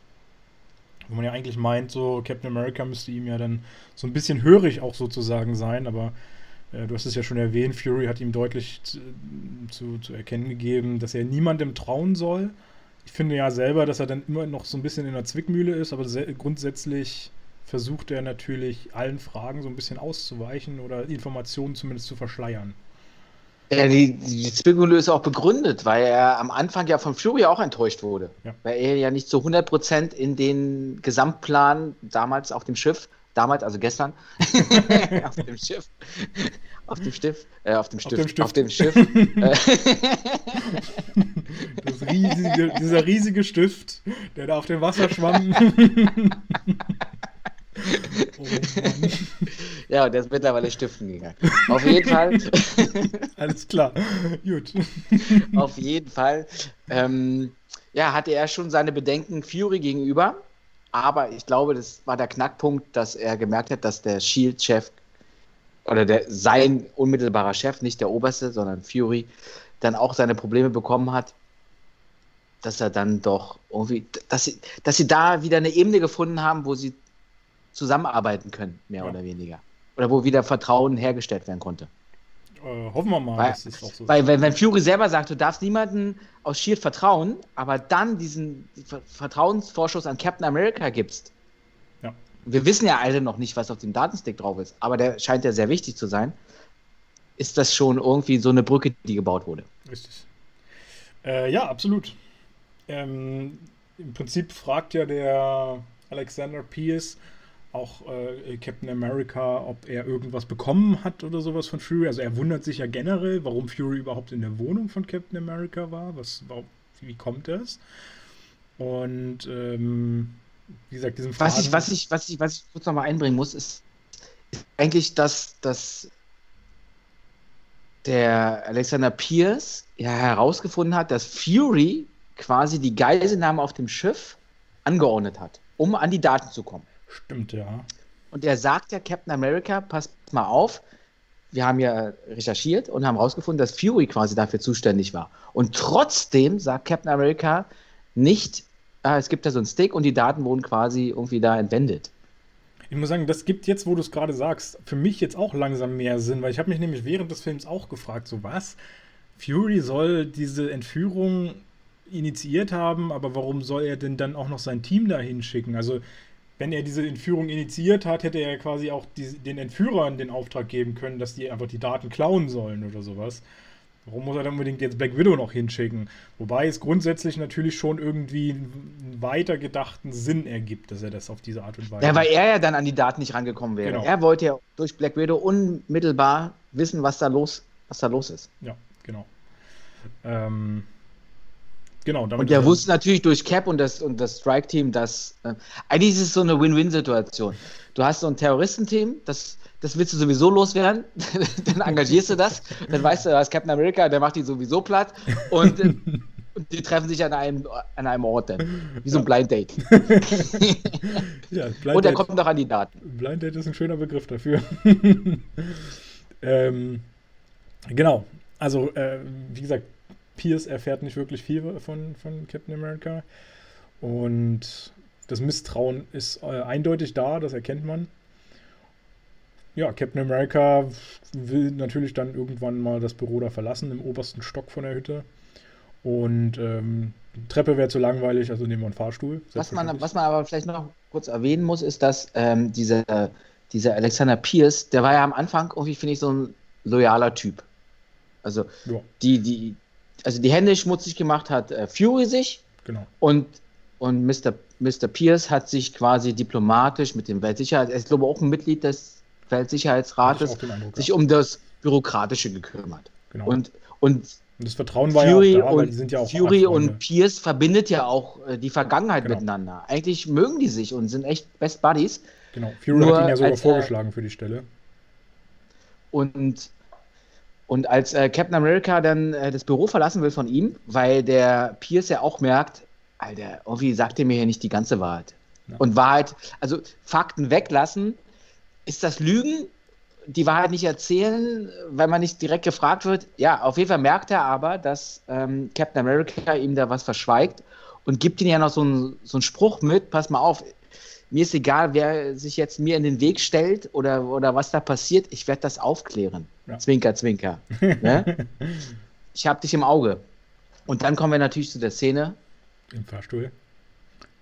S1: wo man ja eigentlich meint, so Captain America müsste ihm ja dann so ein bisschen hörig auch sozusagen sein, aber äh, du hast es ja schon erwähnt, Fury hat ihm deutlich zu, zu, zu, erkennen gegeben, dass er niemandem trauen soll. Ich finde ja selber, dass er dann immer noch so ein bisschen in der Zwickmühle ist, aber grundsätzlich versucht er natürlich allen Fragen so ein bisschen auszuweichen oder Informationen zumindest zu verschleiern.
S2: Ja, die, die Zwickmühle ist auch begründet, weil er am Anfang ja von Fury auch enttäuscht wurde. Ja. Weil er ja nicht zu 100% in den Gesamtplan damals auf dem Schiff, damals, also gestern, auf dem Schiff, auf dem Stift, äh, auf dem Stift,
S1: auf dem, Schiff. Äh. das riesige, dieser riesige Stift, der da auf dem Wasser schwamm.
S2: Oh ja, und der ist mittlerweile stiften gegangen. Auf jeden Fall.
S1: Alles klar. Gut.
S2: Auf jeden Fall. Ähm, ja, hatte er schon seine Bedenken Fury gegenüber. Aber ich glaube, das war der Knackpunkt, dass er gemerkt hat, dass der Shield-Chef oder der, sein unmittelbarer Chef, nicht der oberste, sondern Fury, dann auch seine Probleme bekommen hat, dass er dann doch irgendwie, dass sie, dass sie da wieder eine Ebene gefunden haben, wo sie zusammenarbeiten können, mehr ja. oder weniger. Oder wo wieder Vertrauen hergestellt werden konnte.
S1: Äh, hoffen wir mal,
S2: weil, dass es auch so weil, weil, wenn Fury selber sagt, du darfst niemanden aus Shield vertrauen, aber dann diesen Vertrauensvorschuss an Captain America gibst. Ja. Wir wissen ja alle noch nicht, was auf dem Datenstick drauf ist, aber der scheint ja sehr wichtig zu sein. Ist das schon irgendwie so eine Brücke, die gebaut wurde?
S1: Richtig. Äh, ja, absolut. Ähm, Im Prinzip fragt ja der Alexander Pierce, auch äh, Captain America, ob er irgendwas bekommen hat oder sowas von Fury. Also er wundert sich ja generell, warum Fury überhaupt in der Wohnung von Captain America war. Was, warum, wie kommt das? Und ähm, wie gesagt, diesen
S2: was ich, was ich, was ich, was ich kurz nochmal einbringen muss, ist, ist eigentlich, dass, dass der Alexander Pierce ja herausgefunden hat, dass Fury quasi die Geiselnahme auf dem Schiff angeordnet hat, um an die Daten zu kommen.
S1: Stimmt, ja.
S2: Und er sagt ja Captain America, passt mal auf, wir haben ja recherchiert und haben herausgefunden, dass Fury quasi dafür zuständig war. Und trotzdem sagt Captain America nicht, ah, es gibt da so einen Stick und die Daten wurden quasi irgendwie da entwendet.
S1: Ich muss sagen, das gibt jetzt, wo du es gerade sagst, für mich jetzt auch langsam mehr Sinn, weil ich habe mich nämlich während des Films auch gefragt, so was? Fury soll diese Entführung initiiert haben, aber warum soll er denn dann auch noch sein Team dahin schicken? Also wenn er diese Entführung initiiert hat, hätte er quasi auch die, den Entführern den Auftrag geben können, dass die einfach die Daten klauen sollen oder sowas. Warum muss er dann unbedingt jetzt Black Widow noch hinschicken? Wobei es grundsätzlich natürlich schon irgendwie einen weitergedachten Sinn ergibt, dass er das auf diese Art und Weise.
S2: Ja, weil er ja dann an die Daten nicht rangekommen wäre. Genau. Er wollte ja durch Black Widow unmittelbar wissen, was da los, was da los ist.
S1: Ja, genau. Ähm, Genau,
S2: und der wusste natürlich durch Cap und das, und das Strike-Team, dass äh, eigentlich ist es so eine Win-Win-Situation. Du hast so ein Terroristenteam, das, das willst du sowieso loswerden, dann engagierst du das, dann weißt du, da ist Captain America, der macht die sowieso platt und, äh, die treffen sich an einem, an einem Ort dann. Wie so ein Blind Date. ja, Blind und er kommt noch an die Daten.
S1: Blind Date ist ein schöner Begriff dafür. ähm, genau. Also, äh, wie gesagt, Pierce erfährt nicht wirklich viel von, von Captain America. Und das Misstrauen ist äh, eindeutig da, das erkennt man. Ja, Captain America will natürlich dann irgendwann mal das Büro da verlassen, im obersten Stock von der Hütte. Und ähm, die Treppe wäre zu langweilig, also nehmen wir einen Fahrstuhl.
S2: Was man, was man aber vielleicht noch kurz erwähnen muss, ist, dass ähm, dieser, dieser Alexander Pierce, der war ja am Anfang irgendwie, finde ich, so ein loyaler Typ. Also ja. die, die, also die Hände schmutzig gemacht hat äh, Fury sich.
S1: Genau.
S2: Und, und Mr. Mr. Pierce hat sich quasi diplomatisch mit dem Weltsicherheits, ich glaube auch ein Mitglied des Weltsicherheitsrates, Eindruck, sich ja. um das Bürokratische gekümmert. Genau. Und, und
S1: Und das Vertrauen war
S2: Fury
S1: ja auch da,
S2: und,
S1: die sind ja auch
S2: Fury und Pierce verbindet ja auch äh, die Vergangenheit
S1: Genau.
S2: miteinander. Eigentlich mögen die sich und sind echt Best Buddies.
S1: Genau, Fury
S2: Nur
S1: hat ihn ja sogar
S2: als,
S1: vorgeschlagen für die Stelle.
S2: Und, und als äh, Captain America dann äh, das Büro verlassen will von ihm, weil der Pierce ja auch merkt, Alter, irgendwie sagt er mir hier nicht die ganze Wahrheit.
S1: Ja.
S2: Und Wahrheit, also Fakten weglassen, ist das Lügen? Die Wahrheit nicht erzählen, weil man nicht direkt gefragt wird. Ja, auf jeden Fall merkt er aber, dass ähm, Captain America ihm da was verschweigt und gibt ihm ja noch so einen so einen Spruch mit: Pass mal auf, mir ist egal, wer sich jetzt mir in den Weg stellt oder, oder was da passiert, ich werde das aufklären.
S1: Ja.
S2: Zwinker, zwinker. ne? Ich habe dich im Auge. Und dann kommen wir natürlich zu der Szene.
S1: Im Fahrstuhl.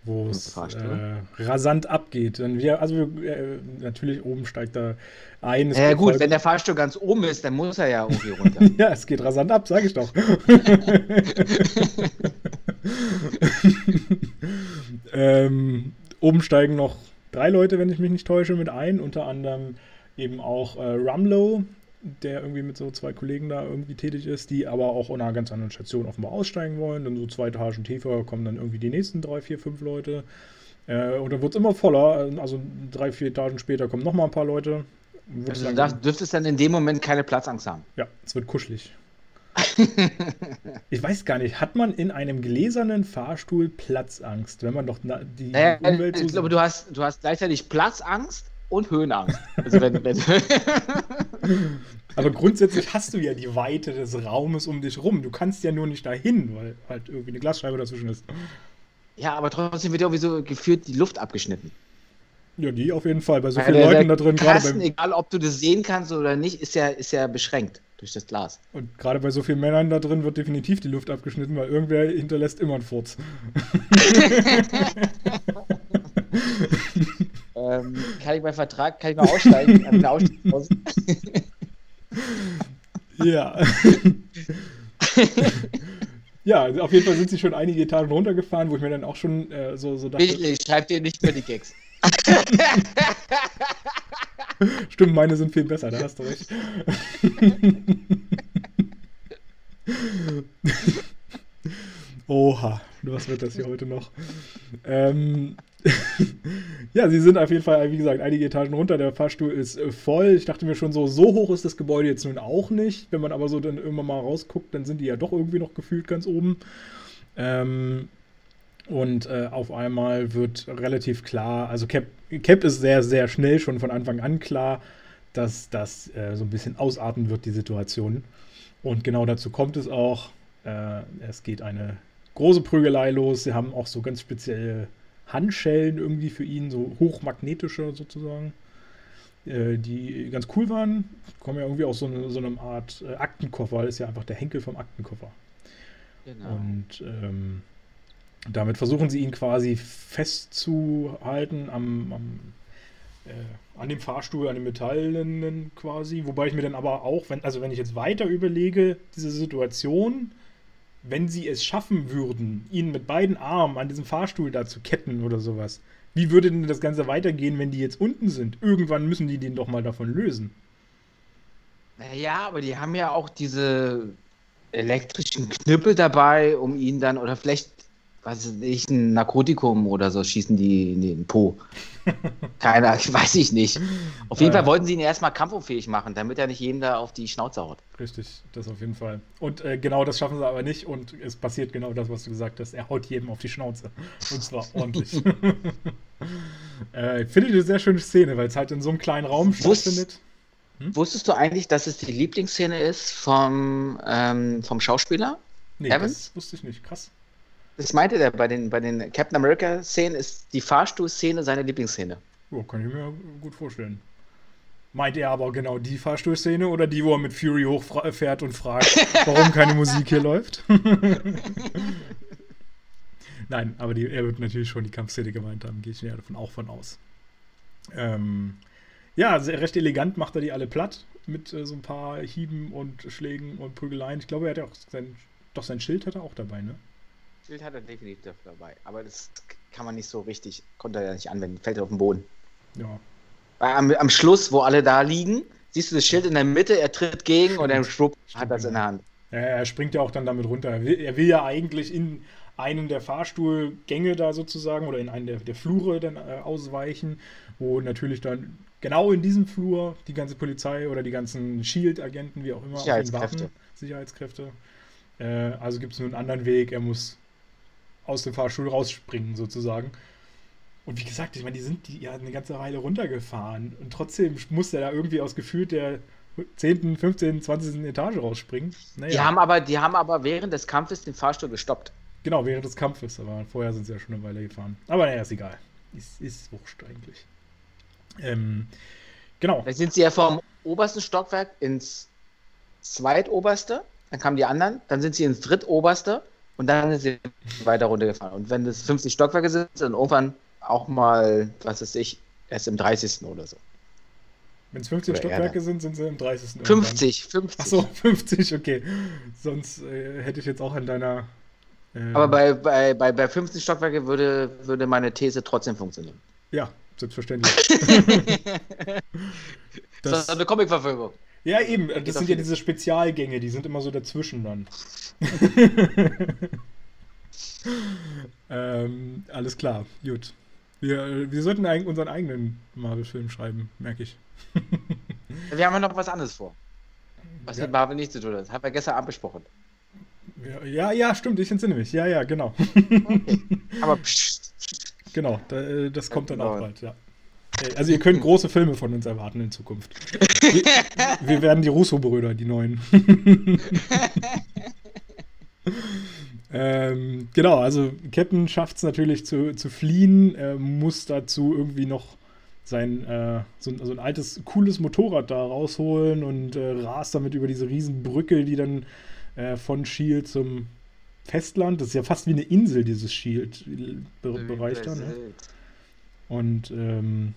S1: Wo es äh, rasant abgeht. Und wir, also äh, natürlich oben steigt da ein.
S2: Ja, gut,
S1: voll-
S2: wenn der Fahrstuhl ganz oben ist, dann muss er ja irgendwie runter.
S1: Ja, es geht rasant ab, sag ich doch. ähm, oben steigen noch drei Leute, wenn ich mich nicht täusche, mit ein. Unter anderem eben auch äh, Rumlow, der irgendwie mit so zwei Kollegen da irgendwie tätig ist, die aber auch an einer ganz anderen Station offenbar aussteigen wollen. Dann so zwei Etagen tiefer kommen dann irgendwie die nächsten drei, vier, fünf Leute. Äh, und dann wird es immer voller. Also drei, vier Etagen später kommen noch mal ein paar Leute.
S2: Also du darfst, dürftest dann in dem Moment keine Platzangst haben.
S1: ja, es wird kuschelig. ich weiß gar nicht, hat man in einem gläsernen Fahrstuhl Platzangst, wenn man doch die
S2: Naja,
S1: Umwelt so
S2: ich glaube, du hast, du hast gleichzeitig Platzangst und Höhenangst. Also wenn, wenn,
S1: Aber grundsätzlich hast du ja die Weite des Raumes um dich rum. Du kannst ja nur nicht dahin, weil halt irgendwie eine Glasscheibe dazwischen ist.
S2: ja, aber trotzdem wird ja irgendwie so geführt die Luft abgeschnitten.
S1: Ja, die auf jeden Fall. Bei so
S2: Weil
S1: vielen
S2: der-
S1: Leuten
S2: der
S1: da drin,
S2: Kasten,
S1: bei,
S2: egal ob du das sehen kannst oder nicht, ist ja, ist ja beschränkt durch das Glas.
S1: und gerade bei so vielen Männern da drin wird definitiv die Luft abgeschnitten, weil irgendwer hinterlässt immer einen Furz.
S2: Ähm, kann ich meinen Vertrag, kann ich mal aussteigen? Hab ich eine Ausstiegspause?
S1: Ja. ja, also auf jeden Fall sind sie schon einige Etagen runtergefahren, wo ich mir dann auch schon äh, so, so dachte,
S2: Wirklich, schreib dir nicht mehr die Gags.
S1: stimmt, meine sind viel besser, da hast du recht. Oha, was wird das hier heute noch? Ähm, ja, sie sind auf jeden Fall, wie gesagt, einige Etagen runter. Der Fahrstuhl ist äh, voll. Ich dachte mir schon so, so hoch ist das Gebäude jetzt nun auch nicht. Wenn man aber so dann irgendwann mal rausguckt, dann sind die ja doch irgendwie noch gefühlt ganz oben. Ähm, und äh, auf einmal wird relativ klar, also Cap, Cap ist sehr, sehr schnell schon von Anfang an klar, dass das äh, so ein bisschen ausarten wird, die Situation. Und genau dazu kommt es auch. Äh, es geht eine große Prügelei los. Sie haben auch so ganz spezielle Handschellen irgendwie für ihn, so hochmagnetische sozusagen, äh, die ganz cool waren. Kommen ja irgendwie aus so, eine, so einer Art äh, Aktenkoffer, ist ja einfach der Henkel vom Aktenkoffer.
S2: Genau.
S1: Und ähm, damit versuchen sie ihn quasi festzuhalten am, am äh, an dem Fahrstuhl, an den Metallenen quasi. Wobei ich mir dann aber auch, wenn, also wenn ich jetzt weiter überlege, diese Situation, wenn sie es schaffen würden, ihn mit beiden Armen an diesem Fahrstuhl da zu ketten oder sowas, wie würde denn das Ganze weitergehen, wenn die jetzt unten sind? Irgendwann müssen die den doch mal davon lösen.
S2: Naja, aber die haben ja auch diese elektrischen Knüppel dabei, um ihn dann, oder vielleicht, weiß ich nicht, ein Narkotikum oder so, schießen die in den Po. Keiner, weiß ich nicht. Auf jeden
S1: Ja.
S2: Fall wollten sie ihn erstmal kampfunfähig machen, damit er nicht jedem da auf die Schnauze haut.
S1: Richtig, das auf jeden Fall. Und äh, genau das schaffen sie aber nicht und es passiert genau das, was du gesagt hast. Er haut jedem auf die Schnauze. Und zwar ordentlich. äh, ich finde eine sehr schöne Szene, weil es halt in so einem kleinen Raum
S2: Wusst-
S1: stattfindet.
S2: Wusstest du eigentlich, dass es die Lieblingsszene ist vom, ähm, vom Schauspieler?
S1: Nee,
S2: Evans?
S1: das wusste ich nicht. Krass.
S2: Das meinte der bei den, bei den Captain America-Szenen, ist die Fahrstuhlszene seine Lieblingsszene.
S1: Ja, kann ich mir gut vorstellen. Meint er aber genau die Fahrstuhlszene oder die, wo er mit Fury hochfährt und fragt, warum keine Musik hier läuft? Nein, aber die, er wird natürlich schon die Kampfszene gemeint haben, gehe ich ja davon auch von aus. Ähm, ja, sehr, recht elegant macht er die alle platt mit äh, so ein paar Hieben und Schlägen und Prügeleien. Ich glaube, er hat ja auch sein, doch sein Schild hat er auch dabei, ne?
S2: Schild hat er definitiv dabei, aber das kann man nicht so richtig, konnte er ja nicht anwenden, fällt auf den Boden.
S1: Ja.
S2: Am, am Schluss, wo alle da liegen, siehst du das Schild in der Mitte, er tritt gegen und dann schwupp, hat er es in der Hand.
S1: Ja, er springt ja auch dann damit runter. Er will, er will ja eigentlich in einen der Fahrstuhlgänge da sozusagen oder in einen der, der Flure dann äh, ausweichen, wo natürlich dann genau in diesem Flur die ganze Polizei oder die ganzen Shield-Agenten, wie auch immer,
S2: Sicherheitskräfte,
S1: warten, Sicherheitskräfte. Äh, also gibt es nur einen anderen Weg. Er muss aus dem Fahrstuhl rausspringen sozusagen. Und wie gesagt, ich meine, die sind die ja eine ganze Weile runtergefahren und trotzdem muss er da irgendwie aus gefühlt der 10., 15., 20. Etage rausspringen.
S2: Naja. Die, haben aber, die haben aber während des Kampfes den Fahrstuhl gestoppt.
S1: Genau, während des Kampfes, aber vorher sind sie ja schon eine Weile gefahren. Aber naja, ist egal. Ist, ist wurscht eigentlich. Ähm, genau.
S2: Dann sind sie ja vom obersten Stockwerk ins zweitoberste, dann kamen die anderen, dann sind sie ins drittoberste und dann sind sie weiter runtergefahren. Und wenn es 50 Stockwerke sind, dann irgendwann auch mal, was weiß ich, erst im 30. oder so.
S1: Wenn es 15 Oder Stockwerke Erde. sind, sind sie im 30.
S2: 50, 50.
S1: Achso, 50, okay. Sonst äh, hätte ich jetzt auch an deiner.
S2: Äh, Aber bei, bei, bei, bei 50 Stockwerke würde, würde meine These trotzdem funktionieren.
S1: Ja, selbstverständlich.
S2: das, das ist eine Comic-Verfilmung.
S1: Ja, eben. Das Geht sind ja diese Spezialgänge, die sind immer so dazwischen dann. ähm, alles klar, gut. Wir, wir sollten eigentlich unseren eigenen Marvel-Film schreiben, merke ich.
S2: wir haben ja noch was anderes vor. Was ja. mit Marvel nicht zu tun hat. Das haben wir gestern Abend besprochen.
S1: Ja, ja, ja, stimmt, ich entsinne mich. Ja, ja, genau. Okay. Aber pst. Genau, da, äh, das kommt dann auch genau. bald, ja. Also ihr könnt große Filme von uns erwarten in Zukunft. Wir, wir werden die Russo-Brüder, die neuen. Ähm, genau, also Captain schafft es natürlich zu, zu fliehen, äh, muss dazu irgendwie noch sein, äh, so, ein, so, ein, altes, cooles Motorrad da rausholen und äh, rast damit über diese Riesenbrücke, die dann äh, von Shield zum Festland, das ist ja fast wie eine Insel, dieses Shield-Bereich da. Ne? Und ähm,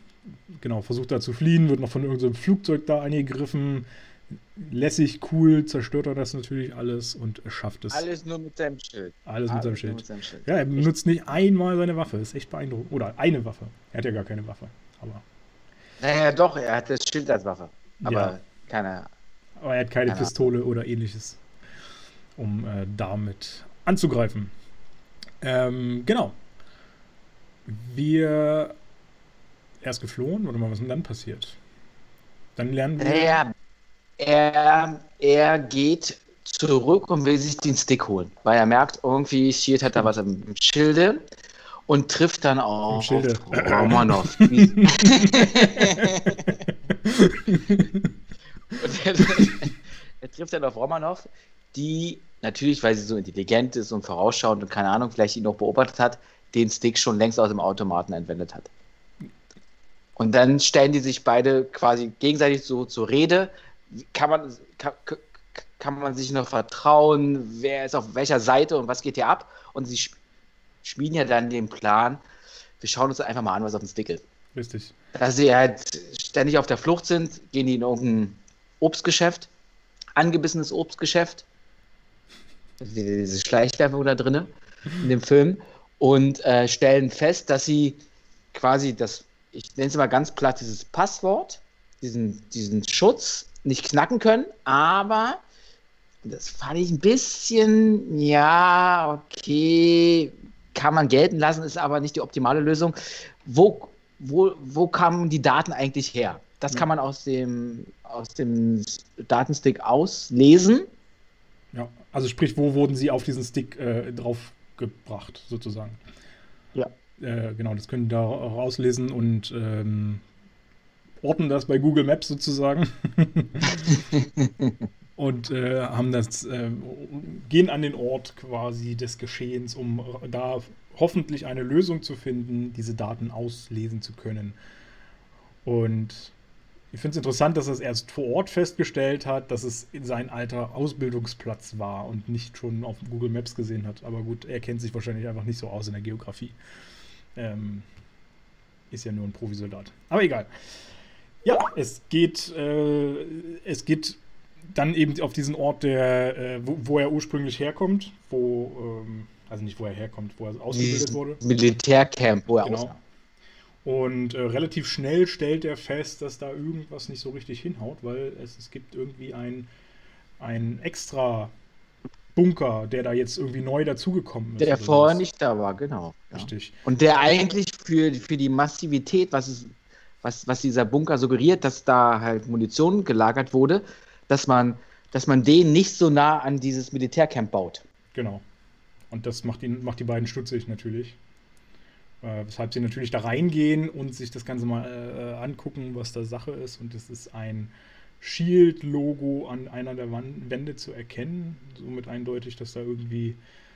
S1: genau, versucht da zu fliehen, wird noch von irgendeinem Flugzeug da angegriffen, lässig, cool, zerstört er das natürlich alles und schafft es.
S2: Alles nur mit seinem Schild.
S1: Alles, alles mit, seinem Schild. mit seinem Schild. Ja, er benutzt nicht einmal seine Waffe. Ist echt beeindruckend. Oder eine Waffe. Er hat ja gar keine Waffe. Aber.
S2: Naja, doch, er hat das Schild als Waffe. Aber ja. keine.
S1: Aber er hat keine, keine Pistole Waffe. oder ähnliches, um äh, damit anzugreifen. Ähm, genau. Wir. Er ist geflohen, oder mal, was ist denn dann passiert? Dann lernen wir.
S2: Ja, er, er geht zurück und will sich den Stick holen, weil er merkt, irgendwie Shield hat da was im Schilde und trifft dann auch Romanov. er, er, trifft dann auf Romanov, die natürlich, weil sie so intelligent ist und vorausschauend und keine Ahnung, vielleicht ihn noch beobachtet hat, den Stick schon längst aus dem Automaten entwendet hat. Und dann stellen die sich beide quasi gegenseitig so zur Rede, kann man, kann, kann man sich noch vertrauen, wer ist auf welcher Seite und was geht hier ab? Und sie schmieden ja dann den Plan, wir schauen uns einfach mal an, was auf Stick ist.
S1: Richtig.
S2: Da sie halt ständig auf der Flucht sind, gehen die in irgendein Obstgeschäft, angebissenes Obstgeschäft. Diese Schleichwerbung da drin in dem Film und äh, stellen fest, dass sie quasi das, ich nenne es mal ganz platt, dieses Passwort, diesen, diesen Schutz nicht knacken können, aber das fand ich ein bisschen, ja, okay, kann man gelten lassen, ist aber nicht die optimale Lösung. Wo, wo, wo kamen die Daten eigentlich her? Das kann man aus dem, aus dem Datenstick auslesen.
S1: Ja, also sprich, wo wurden sie auf diesen Stick äh, draufgebracht, sozusagen?
S2: Ja.
S1: Äh, genau, das können die da rauslesen und ähm, orten das bei Google Maps sozusagen. und äh, haben das, äh, gehen an den Ort quasi des Geschehens, um da hoffentlich eine Lösung zu finden, diese Daten auslesen zu können. Und ich finde es interessant, dass er es erst vor Ort festgestellt hat, dass es in sein alter Ausbildungsplatz war und nicht schon auf Google Maps gesehen hat. Aber gut, er kennt sich wahrscheinlich einfach nicht so aus in der Geografie. Ähm, ist ja nur ein Profisoldat. Aber egal. Ja, es geht, äh, es geht dann eben auf diesen Ort, der, äh, wo, wo, er ursprünglich herkommt, wo, ähm, also nicht wo er herkommt, wo er ausgebildet wurde.
S2: Militärcamp, wo er genau.
S1: Und äh, relativ schnell stellt er fest, dass da irgendwas nicht so richtig hinhaut, weil es, es gibt irgendwie ein, ein extra Bunker, der da jetzt irgendwie neu dazugekommen
S2: ist. Der vorher nicht da war, genau.
S1: Richtig.
S2: Und der eigentlich für, für die Massivität, was, es, was, was dieser Bunker suggeriert, dass da halt Munition gelagert wurde, dass man, dass man den nicht so nah an dieses Militärcamp baut.
S1: Genau. Und das macht, ihn, macht die beiden stutzig natürlich. Äh, weshalb sie natürlich da reingehen und sich das Ganze mal äh, angucken, was da Sache ist. Und es ist ein Shield-Logo an einer der Wände zu erkennen. Somit eindeutig, dass da irgendwie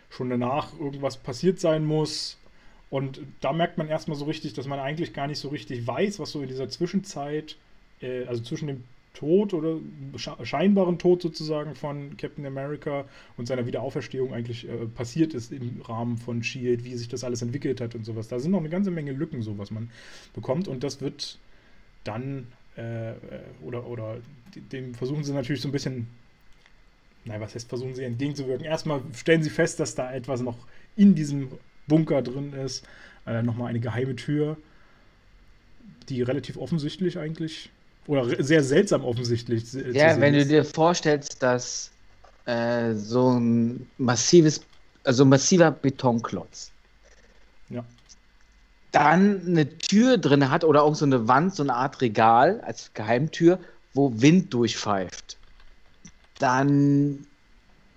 S1: schon danach irgendwas passiert sein muss. Und da merkt man erstmal so richtig, dass man eigentlich gar nicht so richtig weiß, was so in dieser Zwischenzeit, äh, also zwischen dem Tod oder scheinbaren Tod sozusagen von Captain America und seiner Wiederauferstehung eigentlich äh, passiert ist im Rahmen von Shield, wie sich das alles entwickelt hat und sowas. Da sind noch eine ganze Menge Lücken, so was man bekommt und das wird dann äh, oder, oder dem versuchen sie natürlich so ein bisschen, nein, was heißt versuchen sie entgegenzuwirken? Erstmal stellen sie fest, dass da etwas noch in diesem Bunker drin ist, äh, nochmal eine geheime Tür, die relativ offensichtlich eigentlich oder sehr seltsam offensichtlich.
S2: Ja, wenn du dir vorstellst, dass äh, so ein massives, also ein massiver Betonklotz
S1: ja.
S2: dann eine Tür drin hat oder auch so eine Wand, so eine Art Regal als Geheimtür, wo Wind durchpfeift, dann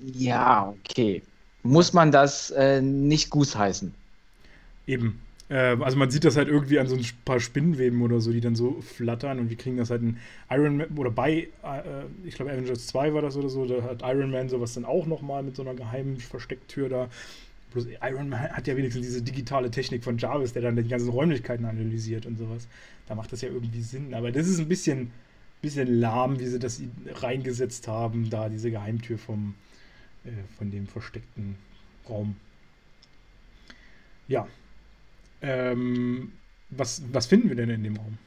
S2: ja, okay. Muss man das äh, nicht gusheißen.
S1: Eben. Äh, also man sieht das halt irgendwie an so ein paar Spinnenweben oder so, die dann so flattern und wir kriegen das halt in Iron Man oder bei, äh, ich glaube Avengers 2 war das oder so, da hat Iron Man sowas dann auch nochmal mit so einer geheimen Verstecktür da. Bloß Iron Man hat ja wenigstens diese digitale Technik von Jarvis, der dann die ganzen Räumlichkeiten analysiert und sowas. Da macht das ja irgendwie Sinn. Aber das ist ein bisschen, bisschen lahm, wie sie das reingesetzt haben, da diese Geheimtür vom, von dem versteckten Raum. Ja, ähm, was, was finden wir denn in dem Raum?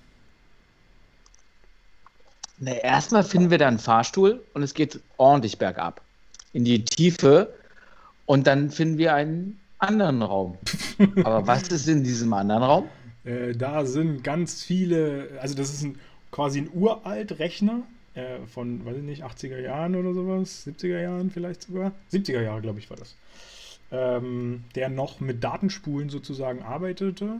S2: Na, erstmal finden wir da einen Fahrstuhl und es geht ordentlich bergab in die Tiefe und dann finden wir einen anderen Raum. Aber was ist in diesem anderen Raum?
S1: Äh, da sind ganz viele, also das ist ein, quasi ein uralt Rechner äh, von, weiß ich nicht, 80er Jahren oder sowas, 70er Jahren vielleicht sogar. 70er Jahre, glaube ich, war das ähm, der noch mit Datenspulen sozusagen arbeitete.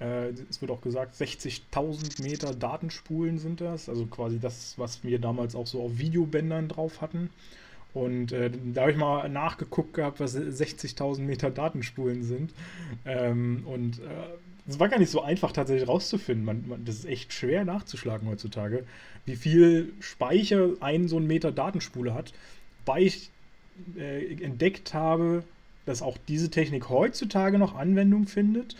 S1: Äh, es wird auch gesagt, 60.000 Meter Datenspulen sind das, also quasi das, was wir damals auch so auf Videobändern drauf hatten. Und äh, da habe ich mal nachgeguckt gehabt, was 60.000 Meter Datenspulen sind. Ähm, und es war gar nicht so einfach tatsächlich rauszufinden. Man, man, das ist echt schwer nachzuschlagen heutzutage, wie viel Speicher ein so ein Meter Datenspule hat. Wobei ich äh, entdeckt habe, dass auch diese Technik heutzutage noch Anwendung findet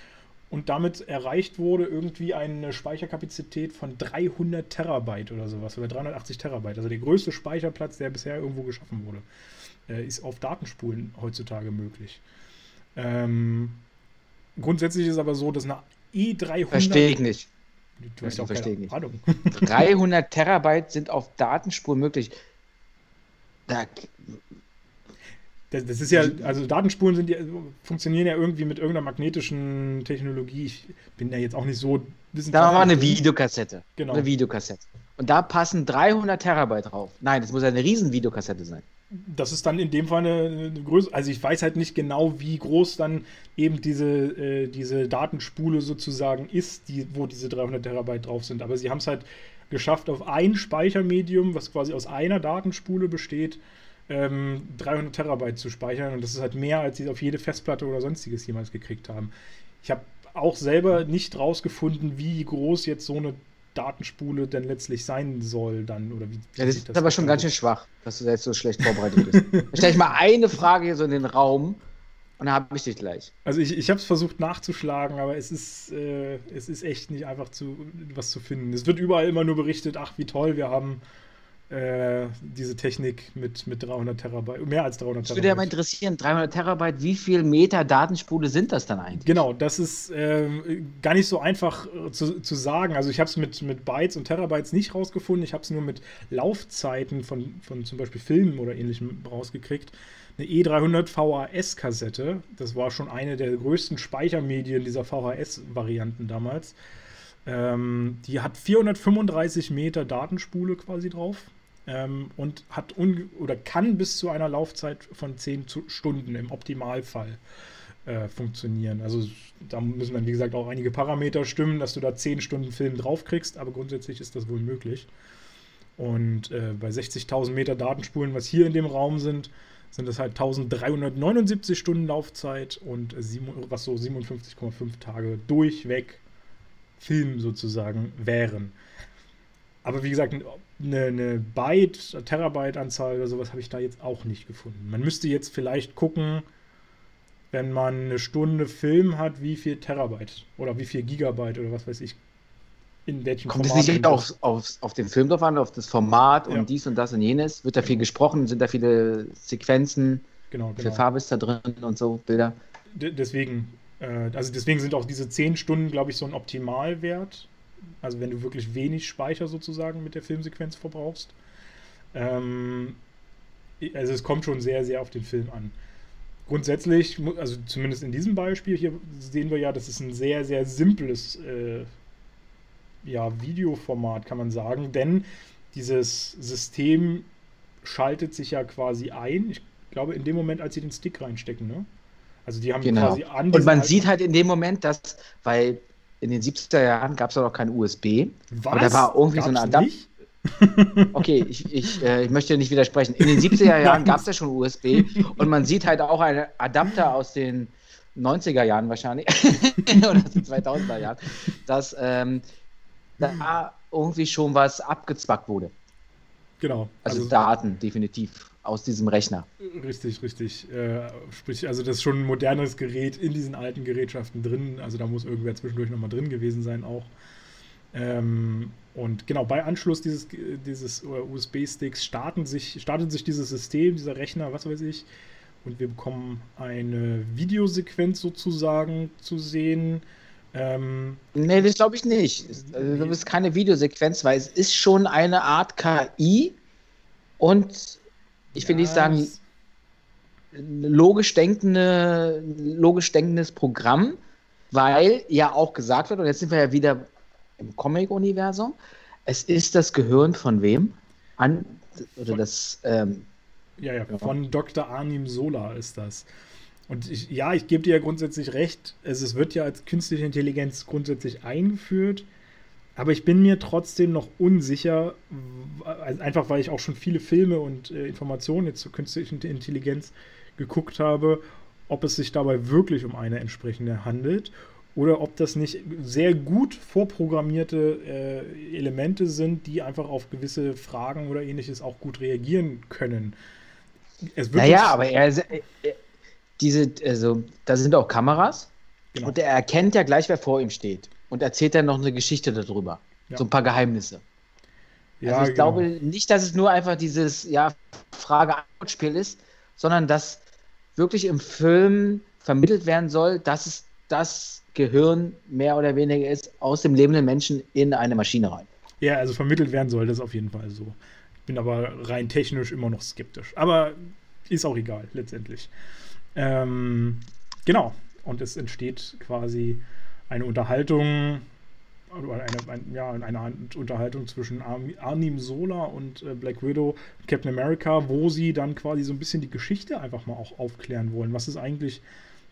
S1: und damit erreicht wurde irgendwie eine Speicherkapazität von 300 Terabyte oder sowas oder 380 Terabyte. Also der größte Speicherplatz, der bisher irgendwo geschaffen wurde, äh, ist auf Datenspulen heutzutage möglich. Ähm, grundsätzlich ist aber so, dass eine E300
S2: Verstehe ich nicht.
S1: Du hast ja auch verstehe
S2: nicht. Ahnung. 300 Terabyte sind auf Datenspuren möglich. Da,
S1: das, das, ist ja, also Datenspuren sind ja, funktionieren ja irgendwie mit irgendeiner magnetischen Technologie. Ich bin da jetzt auch nicht so
S2: wissenschaftlich. Da war eine Videokassette. Genau. Eine Videokassette. Und da passen 300 Terabyte drauf. Nein, das muss eine riesen Videokassette sein.
S1: Das ist dann in dem Fall eine, eine Größe, also ich weiß halt nicht genau, wie groß dann eben diese, äh, diese Datenspule sozusagen ist, die, wo diese 300 Terabyte drauf sind. Aber sie haben es halt geschafft, auf ein Speichermedium, was quasi aus einer Datenspule besteht, ähm, 300 Terabyte zu speichern. Und das ist halt mehr, als sie auf jede Festplatte oder sonstiges jemals gekriegt haben. Ich habe auch selber nicht rausgefunden, wie groß jetzt so eine Datenspule denn letztlich sein soll dann oder wie.
S2: Ja, das ist das aber schon ganz schön schwach, dass du jetzt so schlecht vorbereitet bist. stelle ich mal eine Frage hier so in den Raum und dann habe ich dich gleich.
S1: Also ich, ich habe es versucht nachzuschlagen, aber es ist, äh, es ist echt nicht einfach zu, was zu finden. Es wird überall immer nur berichtet, ach wie toll, wir haben äh, diese Technik mit, mit 300 Terabyte, mehr als 300 Terabyte.
S2: Das würde ja mal interessieren, 300 Terabyte, wie viel Meter Datenspule sind das dann eigentlich?
S1: Genau, das ist äh, gar nicht so einfach äh, zu, zu sagen. Also ich habe es mit, mit Bytes und Terabytes nicht rausgefunden, ich habe es nur mit Laufzeiten von, von zum Beispiel Filmen oder ähnlichem rausgekriegt. Eine E300 VHS-Kassette, das war schon eine der größten Speichermedien dieser VHS-Varianten damals. Ähm, die hat 435 Meter Datenspule quasi drauf ähm, und hat oder kann bis zu einer Laufzeit von 10 Stunden im Optimalfall äh, funktionieren. Also da müssen dann, wie gesagt, auch einige Parameter stimmen, dass du da 10 Stunden Film draufkriegst, aber grundsätzlich ist das wohl möglich. Und äh, bei 60.000 Meter Datenspulen, was hier in dem Raum sind, sind es halt 1379 Stunden Laufzeit und was so 57,5 Tage durchweg Film sozusagen wären. Aber wie gesagt, eine, eine Byte, Terabyte-Anzahl oder sowas habe ich da jetzt auch nicht gefunden. Man müsste jetzt vielleicht gucken, wenn man eine Stunde Film hat, wie viel Terabyte oder wie viel Gigabyte oder was weiß ich,
S2: in welchem Kommt Format. Kommt es nicht auf, auf, auf den Film drauf an, auf das Format und ja. dies und das und jenes? Wird da viel gesprochen? Sind da viele Sequenzen? Genau, genau. Viel Farbe ist da drin und so, Bilder?
S1: D deswegen, äh, also deswegen sind auch diese 10 Stunden, glaube ich, so ein Optimalwert. Also wenn du wirklich wenig Speicher sozusagen mit der Filmsequenz verbrauchst. Ähm, also es kommt schon sehr, sehr auf den Film an. Grundsätzlich, also zumindest in diesem Beispiel hier sehen wir ja, das ist ein sehr, sehr simples äh, ja, Videoformat, kann man sagen, denn dieses System schaltet sich ja quasi ein. Ich glaube, in dem Moment, als sie den Stick reinstecken, ne?
S2: Also die haben genau. quasi an. Und man sieht halt in dem Moment, dass, weil in den 70er Jahren gab es ja noch kein USB. Was? Aber da war irgendwie Gab's so ein Adapter. Okay, ich, ich, äh, ich möchte nicht widersprechen. In den 70er Jahren gab es ja schon USB und man sieht halt auch einen Adapter aus den 90er Jahren wahrscheinlich oder aus den 2000er Jahren, dass ähm, da irgendwie schon was abgezwackt wurde.
S1: Genau.
S2: Also, also, Daten, definitiv, aus diesem Rechner.
S1: Richtig, richtig. Äh, sprich, also das ist schon ein modernes Gerät in diesen alten Gerätschaften drin. Also da muss irgendwer zwischendurch nochmal drin gewesen sein auch. Ähm, und genau, bei Anschluss dieses, dieses USB-Sticks starten sich, startet sich dieses System, dieser Rechner, was weiß ich, und wir bekommen eine Videosequenz sozusagen zu sehen
S2: ähm, nee, das glaube ich nicht. Also, das ist keine Videosequenz, weil es ist schon eine Art KI und ich ja, will nicht sagen logisch, denkende, logisch denkendes Programm, weil ja auch gesagt wird, und jetzt sind wir ja wieder im Comic-Universum, es ist das Gehirn von wem? An, oder das. Ähm,
S1: ja, ja, von Dr. Arnim Sola ist das. Und ich, ja, ich gebe dir ja grundsätzlich recht. Es, es wird ja als künstliche Intelligenz grundsätzlich eingeführt. Aber ich bin mir trotzdem noch unsicher, einfach weil ich auch schon viele Filme und äh, Informationen jetzt zur künstlichen Intelligenz geguckt habe, ob es sich dabei wirklich um eine entsprechende handelt oder ob das nicht sehr gut vorprogrammierte äh, Elemente sind, die einfach auf gewisse Fragen oder ähnliches auch gut reagieren können.
S2: naja, aber er, er, diese, also da sind auch Kameras genau. und er erkennt ja gleich, wer vor ihm steht und erzählt dann noch eine Geschichte darüber. Ja. So ein paar Geheimnisse. Ja, also ich genau. glaube nicht, dass es nur einfach dieses ja, Frage-Antwort-Spiel ist, sondern dass wirklich im Film vermittelt werden soll, dass es das Gehirn mehr oder weniger ist aus dem lebenden Menschen in eine Maschine rein.
S1: Ja, also vermittelt werden soll das auf jeden Fall so. Ich bin aber rein technisch immer noch skeptisch. Aber ist auch egal, letztendlich. Ähm, genau. Und es entsteht quasi eine Unterhaltung, eine, ein, ja, eine Unterhaltung zwischen Arnim Sola und äh, Black Widow, Captain America, wo sie dann quasi so ein bisschen die Geschichte einfach mal auch aufklären wollen. Was ist eigentlich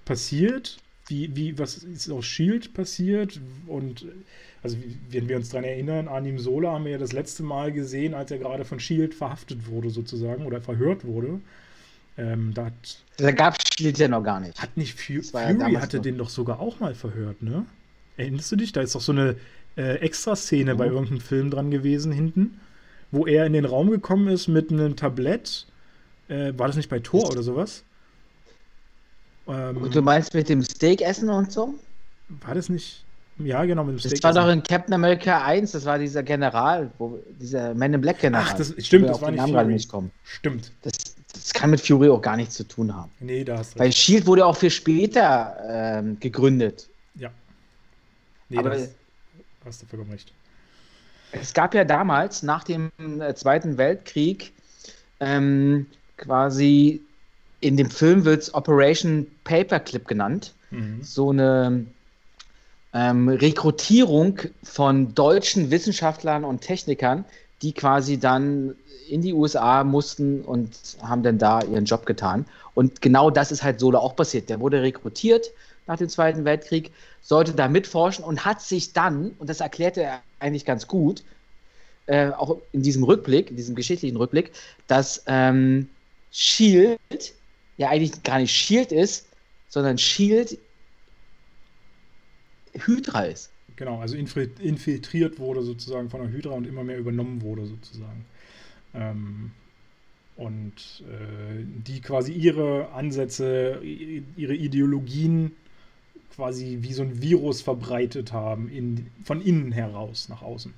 S1: passiert? Wie, wie, was ist aus Shield passiert? Und also, wenn wir uns daran erinnern, Arnim Sola haben wir ja das letzte Mal gesehen, als er gerade von Shield verhaftet wurde, sozusagen, oder verhört wurde. Ähm, da
S2: da gab es ja noch gar nicht.
S1: Hat nicht Fu Fury ja hatte noch. den doch sogar auch mal verhört, ne? Erinnerst du dich? Da ist doch so eine äh, Extra-Szene oh. bei irgendeinem Film dran gewesen hinten, wo er in den Raum gekommen ist mit einem Tablett. Äh, war das nicht bei Thor oder sowas?
S2: Ähm, du meinst mit dem Steak essen und so?
S1: War das nicht? Ja, genau, mit dem
S2: Steak. Das war doch in Captain America 1, das war dieser General, wo, dieser Man in Black General. Ach,
S1: das stimmt, das war nicht Fury. Nicht kommen.
S2: Stimmt. Das, das kann mit Fury auch gar nichts zu tun haben.
S1: Nee, da hast
S2: du Weil Shield wurde auch für später ähm, gegründet.
S1: Ja.
S2: Nee, Aber das, hast du vollkommen recht. Es gab ja damals, nach dem äh, Zweiten Weltkrieg, ähm, quasi in dem Film wird es Operation Paperclip genannt. Mhm. So eine ähm, Rekrutierung von deutschen Wissenschaftlern und Technikern, die quasi dann in die USA mussten und haben dann da ihren Job getan. Und genau das ist halt Solo auch passiert. Der wurde rekrutiert nach dem Zweiten Weltkrieg, sollte da mitforschen und hat sich dann, und das erklärte er eigentlich ganz gut, äh, auch in diesem Rückblick, in diesem geschichtlichen Rückblick, dass ähm, Shield ja eigentlich gar nicht Shield ist, sondern Shield Hydra ist.
S1: Genau, also infiltriert wurde sozusagen von der Hydra und immer mehr übernommen wurde sozusagen. Ähm, und äh, die quasi ihre Ansätze, ihre Ideologien quasi wie so ein Virus verbreitet haben, in, von innen heraus nach außen.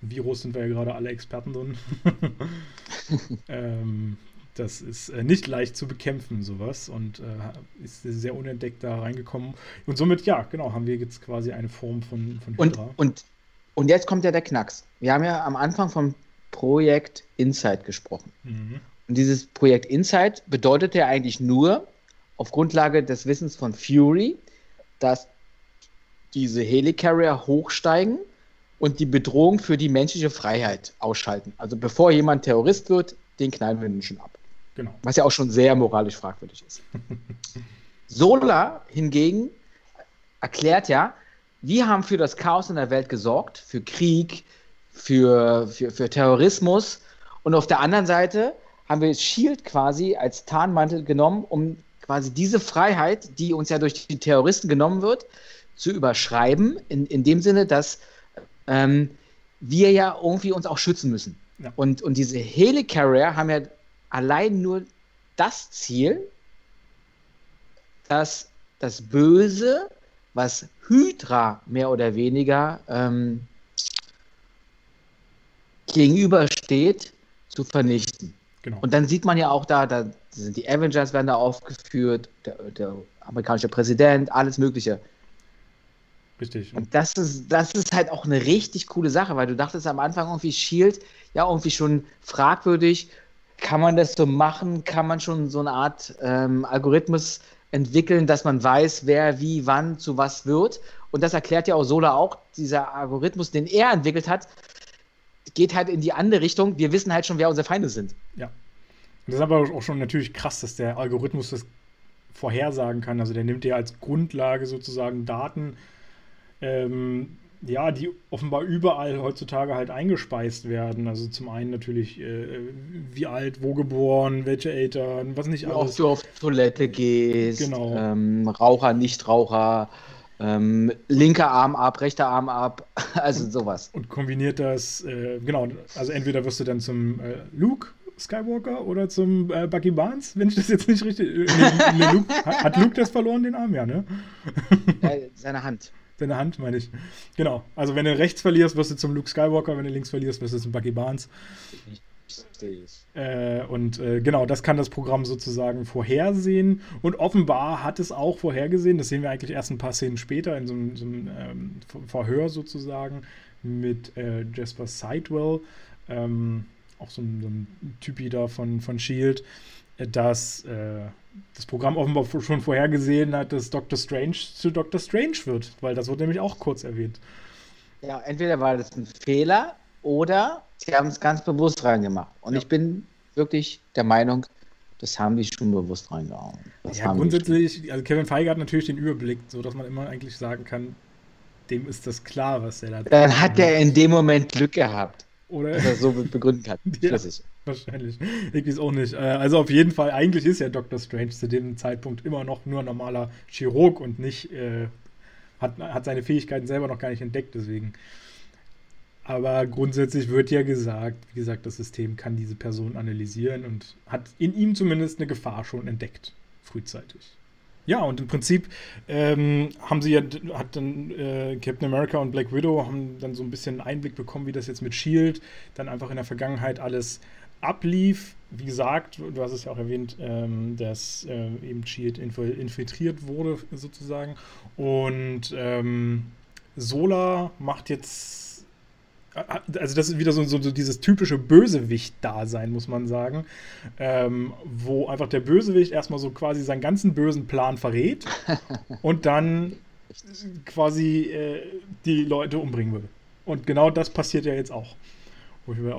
S1: Virus sind wir ja gerade alle Experten drin. ähm, das ist äh, nicht leicht zu bekämpfen, sowas. Und äh, ist sehr unentdeckt da reingekommen. Und somit, ja, genau, haben wir jetzt quasi eine Form von, von
S2: Hydra. Und, und, und jetzt kommt ja der Knacks. Wir haben ja am Anfang vom Projekt Insight gesprochen. Mhm. Und dieses Projekt Insight bedeutet ja eigentlich nur, auf Grundlage des Wissens von Fury, dass diese Helicarrier hochsteigen und die Bedrohung für die menschliche Freiheit ausschalten. Also bevor jemand Terrorist wird, den knallen wir nun schon ab. Genau. Was ja auch schon sehr moralisch fragwürdig ist. Sola hingegen erklärt ja, wir haben für das Chaos in der Welt gesorgt, für Krieg, für, für, für Terrorismus. Und auf der anderen Seite haben wir Shield quasi als Tarnmantel genommen, um quasi diese Freiheit, die uns ja durch die Terroristen genommen wird, zu überschreiben, in, in dem Sinne, dass ähm, wir ja irgendwie uns auch schützen müssen. Ja. Und, und diese Helicarrier haben ja allein nur das Ziel, dass das Böse, was Hydra mehr oder weniger ähm, gegenübersteht, zu vernichten. Genau. Und dann sieht man ja auch da, da sind die Avengers werden da aufgeführt, der, der amerikanische Präsident, alles Mögliche. Richtig. Und das ist, das ist halt auch eine richtig coole Sache, weil du dachtest am Anfang irgendwie Shield, ja, irgendwie schon fragwürdig, kann man das so machen? Kann man schon so eine Art ähm, Algorithmus entwickeln, dass man weiß, wer wie wann zu was wird? Und das erklärt ja auch Sola auch, dieser Algorithmus, den er entwickelt hat, geht halt in die andere Richtung. Wir wissen halt schon, wer unsere Feinde sind.
S1: Ja. Das ist aber auch schon natürlich krass, dass der Algorithmus das vorhersagen kann. Also der nimmt ja als Grundlage sozusagen Daten, ähm, ja, die offenbar überall heutzutage halt eingespeist werden. Also zum einen natürlich, äh, wie alt, wo geboren, welche Eltern, was nicht
S2: alles. Ob du auf Toilette gehst, genau. ähm, Raucher, Nichtraucher, ähm, linker Arm ab, rechter Arm ab, also sowas.
S1: Und kombiniert das, äh, genau, also entweder wirst du dann zum äh, Luke Skywalker oder zum äh, Bucky Barnes, wenn ich das jetzt nicht richtig. Nee, nee, Luke, hat, hat Luke das verloren, den Arm, ja, ne?
S2: seine Hand.
S1: Deine Hand, meine ich. Genau. Also, wenn du rechts verlierst, wirst du zum Luke Skywalker. Wenn du links verlierst, wirst du zum Bucky Barnes. Äh, und äh, genau, das kann das Programm sozusagen vorhersehen. Und offenbar hat es auch vorhergesehen, das sehen wir eigentlich erst ein paar Szenen später in so einem, so einem ähm, Verhör sozusagen mit äh, Jasper Sidewell, ähm, auch so ein, so ein Typi da von, von Shield, dass äh, das Programm offenbar schon vorhergesehen hat, dass Doctor Strange zu Doctor Strange wird, weil das wurde nämlich auch kurz erwähnt.
S2: Ja, entweder war das ein Fehler oder sie haben es ganz bewusst reingemacht. Und ja. ich bin wirklich der Meinung, das haben die schon bewusst reingehauen. Das
S1: ja, grundsätzlich, also Kevin Feige hat natürlich den Überblick, so dass man immer eigentlich sagen kann, dem ist das klar, was er da
S2: Dann hat er in dem Moment Glück gehabt. Oder? Dass er so begründen kann.
S1: ja, wahrscheinlich. Ich weiß auch nicht. Äh, also auf jeden Fall, eigentlich ist ja Dr. Strange zu dem Zeitpunkt immer noch nur normaler Chirurg und nicht, äh, hat, hat seine Fähigkeiten selber noch gar nicht entdeckt, deswegen. Aber grundsätzlich wird ja gesagt, wie gesagt, das System kann diese Person analysieren und hat in ihm zumindest eine Gefahr schon entdeckt, frühzeitig. Ja, und im Prinzip ähm, haben sie ja, hat dann äh, Captain America und Black Widow haben dann so ein bisschen Einblick bekommen, wie das jetzt mit Shield dann einfach in der Vergangenheit alles ablief. Wie gesagt, du hast es ja auch erwähnt, ähm, dass äh, eben Shield infiltriert wurde, sozusagen. Und ähm, Sola macht jetzt also das ist wieder so, so, so dieses typische Bösewicht-Dasein, muss man sagen, ähm, wo einfach der Bösewicht erstmal so quasi seinen ganzen bösen Plan verrät und dann quasi äh, die Leute umbringen will. Und genau das passiert ja jetzt auch.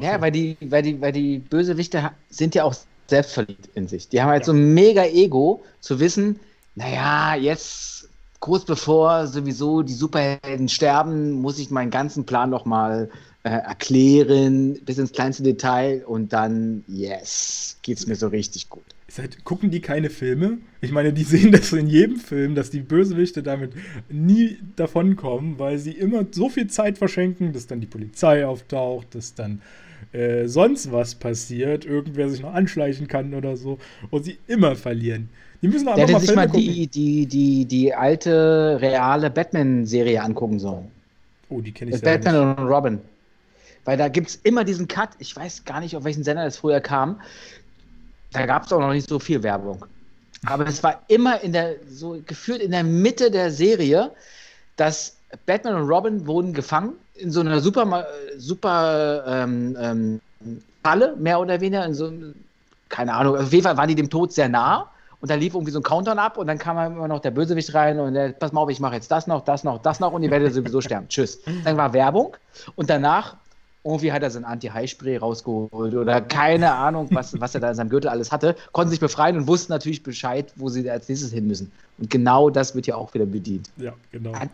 S2: Ja, weil die, weil, die, weil die Bösewichte sind ja auch selbstverliebt in sich. Die haben halt ja. so ein mega Ego zu wissen, naja, jetzt kurz bevor sowieso die Superhelden sterben, muss ich meinen ganzen Plan noch mal äh, erklären, bis ins kleinste Detail und dann, yes, geht's mir so richtig gut.
S1: Halt, gucken die keine Filme? Ich meine, die sehen das in jedem Film, dass die Bösewichte damit nie davonkommen, weil sie immer so viel Zeit verschenken, dass dann die Polizei auftaucht, dass dann äh, sonst was passiert, irgendwer sich noch anschleichen kann oder so und sie immer verlieren. Die müssen
S2: aber Der hätte sich mal die, die, die, die alte, reale Batman-Serie angucken sollen.
S1: Oh, die kenne ich
S2: Batman nicht. und Robin. Weil da gibt es immer diesen Cut, ich weiß gar nicht, auf welchen Sender das früher kam. Da gab es auch noch nicht so viel Werbung. Aber es war immer in der, so gefühlt in der Mitte der Serie, dass Batman und Robin wurden gefangen in so einer super, super ähm, ähm, Falle, mehr oder weniger, in so, keine Ahnung, auf jeden Fall waren die dem Tod sehr nah. Und da lief irgendwie so ein Countdown ab und dann kam immer noch der Bösewicht rein und der, pass mal auf, ich mache jetzt das noch, das noch, das noch und ihr werdet sowieso sterben. Tschüss. Dann war Werbung und danach irgendwie hat er sein Anti-High-Spray rausgeholt oder keine Ahnung, was, was er da in seinem Gürtel alles hatte, konnten sich befreien und wussten natürlich Bescheid, wo sie als nächstes hin müssen. Und genau das wird ja auch wieder bedient.
S1: Ja, genau.
S2: Hat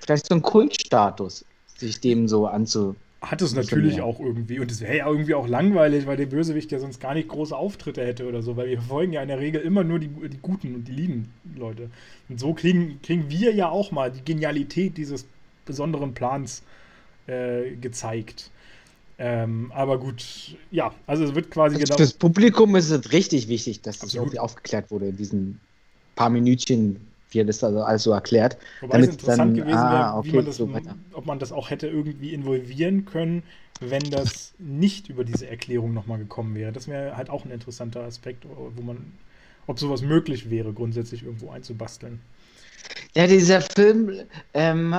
S2: vielleicht so einen Kultstatus, sich dem so anzu.
S1: Hat es natürlich auch irgendwie. Und es wäre ja irgendwie auch langweilig, weil der Bösewicht ja sonst gar nicht große Auftritte hätte oder so, weil wir verfolgen ja in der Regel immer nur die, die guten und die lieben Leute. Und so kriegen, kriegen wir ja auch mal die Genialität dieses besonderen Plans äh, gezeigt. Ähm, aber gut, ja, also es wird quasi
S2: also genau. Fürs Publikum ist es richtig wichtig, dass das irgendwie aufgeklärt wurde in diesen paar Minütchen, wie er das also alles so erklärt.
S1: Wobei damit es interessant dann, gewesen wäre, ah, okay, man das, so ob man das auch hätte irgendwie involvieren können, wenn das nicht über diese Erklärung nochmal gekommen wäre. Das wäre halt auch ein interessanter Aspekt, wo man, ob sowas möglich wäre, grundsätzlich irgendwo einzubasteln.
S2: Ja, dieser Film, ähm,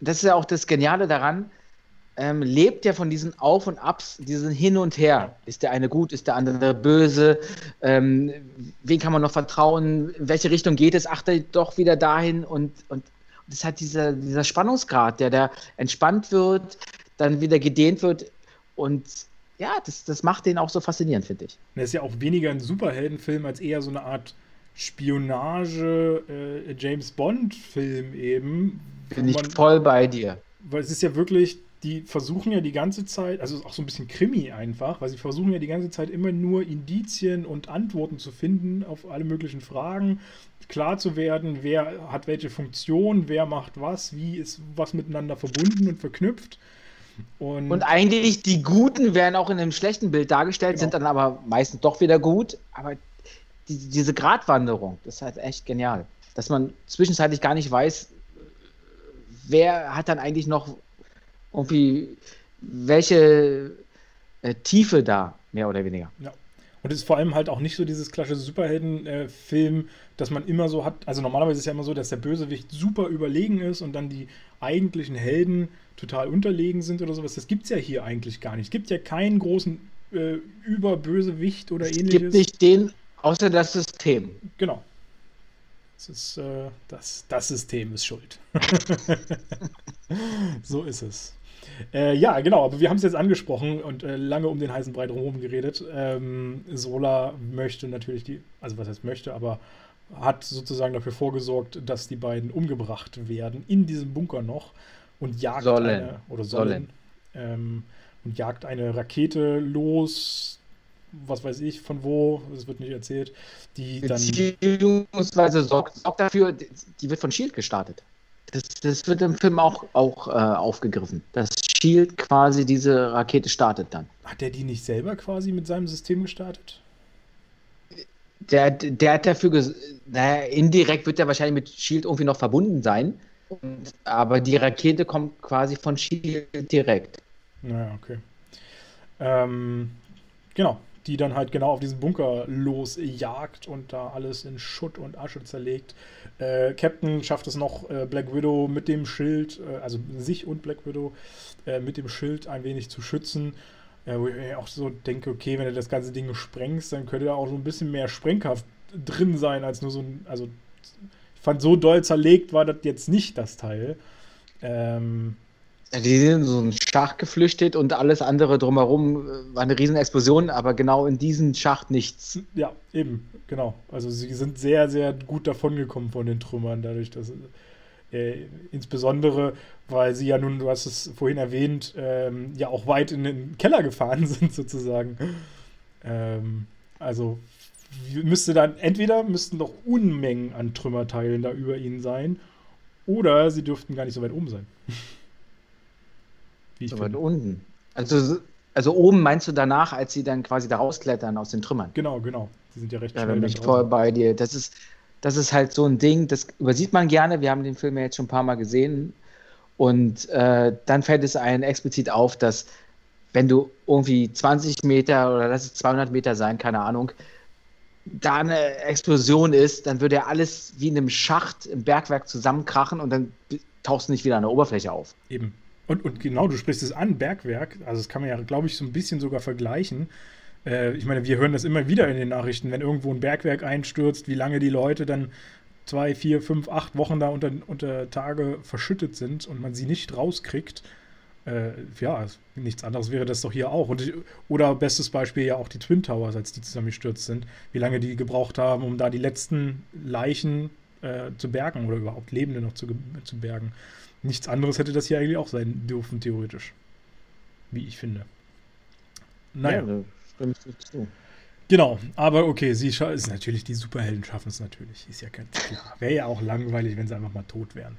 S2: das ist ja auch das Geniale daran, ähm, lebt ja von diesen Auf und Abs, diesen Hin und Her. Ist der eine gut, ist der andere böse? Ähm, wen kann man noch vertrauen? In welche Richtung geht es? Achte doch wieder dahin und, und das hat dieser, dieser Spannungsgrad, der da entspannt wird, dann wieder gedehnt wird und ja, das, das macht den auch so faszinierend, finde ich.
S1: Das ist ja auch weniger ein Superheldenfilm als eher so eine Art Spionage äh, eben.
S2: Bin ich voll bei dir.
S1: Weil es ist ja wirklich die versuchen ja die ganze Zeit, also auch so ein bisschen Krimi einfach, weil sie versuchen ja die ganze Zeit immer nur Indizien und Antworten zu finden auf alle möglichen Fragen, klar zu werden, wer hat welche Funktion, wer macht was, wie ist was miteinander verbunden und verknüpft.
S2: Und, und eigentlich die Guten werden auch in einem schlechten Bild dargestellt, genau. sind dann aber meistens doch wieder gut. Aber die, diese Gratwanderung, das ist halt echt genial. Dass man zwischenzeitlich gar nicht weiß, wer hat dann eigentlich noch irgendwie welche äh, Tiefe da, mehr oder weniger.
S1: Ja. Und es ist vor allem halt auch nicht so dieses klassische Superhelden-Film, äh, dass man immer so hat. Also normalerweise ist es ja immer so, dass der Bösewicht super überlegen ist und dann die eigentlichen Helden total unterlegen sind oder sowas. Das gibt es ja hier eigentlich gar nicht. Es gibt ja keinen großen äh, Überbösewicht oder es ähnliches. Es gibt
S2: nicht den, außer das System.
S1: Genau. Das, ist, äh, das, das System ist schuld. so ist es. Äh, ja, genau, aber wir haben es jetzt angesprochen und äh, lange um den heißen Brei drumherum geredet. Ähm, Sola möchte natürlich die, also was heißt möchte, aber hat sozusagen dafür vorgesorgt, dass die beiden umgebracht werden in diesem Bunker noch und jagt
S2: sollen.
S1: eine oder sollen, sollen. Ähm, und jagt eine Rakete los, was weiß ich, von wo, das wird nicht erzählt, die dann.
S2: Beziehungsweise sorgt, sorgt dafür, die wird von Shield gestartet. Das, das wird im Film auch, auch äh, aufgegriffen. Das Shield quasi diese Rakete startet dann.
S1: Hat der die nicht selber quasi mit seinem System gestartet?
S2: Der, der hat dafür, naja, indirekt wird er wahrscheinlich mit Shield irgendwie noch verbunden sein. Und, aber die Rakete kommt quasi von Shield direkt.
S1: Naja, okay. Ähm, genau, die dann halt genau auf diesen Bunker losjagt und da alles in Schutt und Asche zerlegt. Äh, Captain schafft es noch, äh, Black Widow mit dem Schild, äh, also sich und Black Widow äh, mit dem Schild ein wenig zu schützen. Äh, wo ich mir auch so denke, okay, wenn du das ganze Ding sprengst, dann könnte da auch so ein bisschen mehr Sprengkraft drin sein, als nur so ein, also ich fand so doll zerlegt war das jetzt nicht das Teil. Ähm,
S2: die sind in so einen Schacht geflüchtet und alles andere drumherum äh, war eine riesen Explosion, aber genau in diesem Schacht nichts.
S1: Ja, eben, genau. Also sie sind sehr, sehr gut davongekommen von den Trümmern, dadurch, dass äh, insbesondere, weil sie ja nun, du hast es vorhin erwähnt, ähm, ja auch weit in den Keller gefahren sind, sozusagen. Ähm, also müsste dann, entweder müssten noch Unmengen an Trümmerteilen da über ihnen sein, oder sie dürften gar nicht so weit oben sein.
S2: Wie ich so weit unten. Also, also oben meinst du danach, als sie dann quasi da rausklettern aus den Trümmern?
S1: Genau, genau. Die sind ja recht
S2: ja, schnell. Da bin ich voll bei dir. Das ist, das ist halt so ein Ding, das übersieht man gerne. Wir haben den Film ja jetzt schon ein paar Mal gesehen. Und äh, dann fällt es einem explizit auf, dass wenn du irgendwie 20 Meter oder lass es 200 Meter sein, keine Ahnung, da eine Explosion ist, dann würde ja alles wie in einem Schacht im Bergwerk zusammenkrachen und dann tauchst du nicht wieder an der Oberfläche auf.
S1: Eben. Und, und genau, du sprichst es an, Bergwerk, also das kann man ja, glaube ich, so ein bisschen sogar vergleichen. Äh, ich meine, wir hören das immer wieder in den Nachrichten, wenn irgendwo ein Bergwerk einstürzt, wie lange die Leute dann zwei, vier, fünf, acht Wochen da unter, unter Tage verschüttet sind und man sie nicht rauskriegt. Äh, ja, nichts anderes wäre das doch hier auch. Und, oder bestes Beispiel ja auch die Twin Towers, als die zusammengestürzt sind, wie lange die gebraucht haben, um da die letzten Leichen äh, zu bergen oder überhaupt Lebende noch zu, zu bergen. Nichts anderes hätte das hier eigentlich auch sein dürfen, theoretisch. Wie ich finde. Naja. Ja, stimmst du zu. Genau, aber okay, sie ist natürlich, die Superhelden schaffen es natürlich. Ist ja ganz klar. Wäre ja auch langweilig, wenn sie einfach mal tot wären.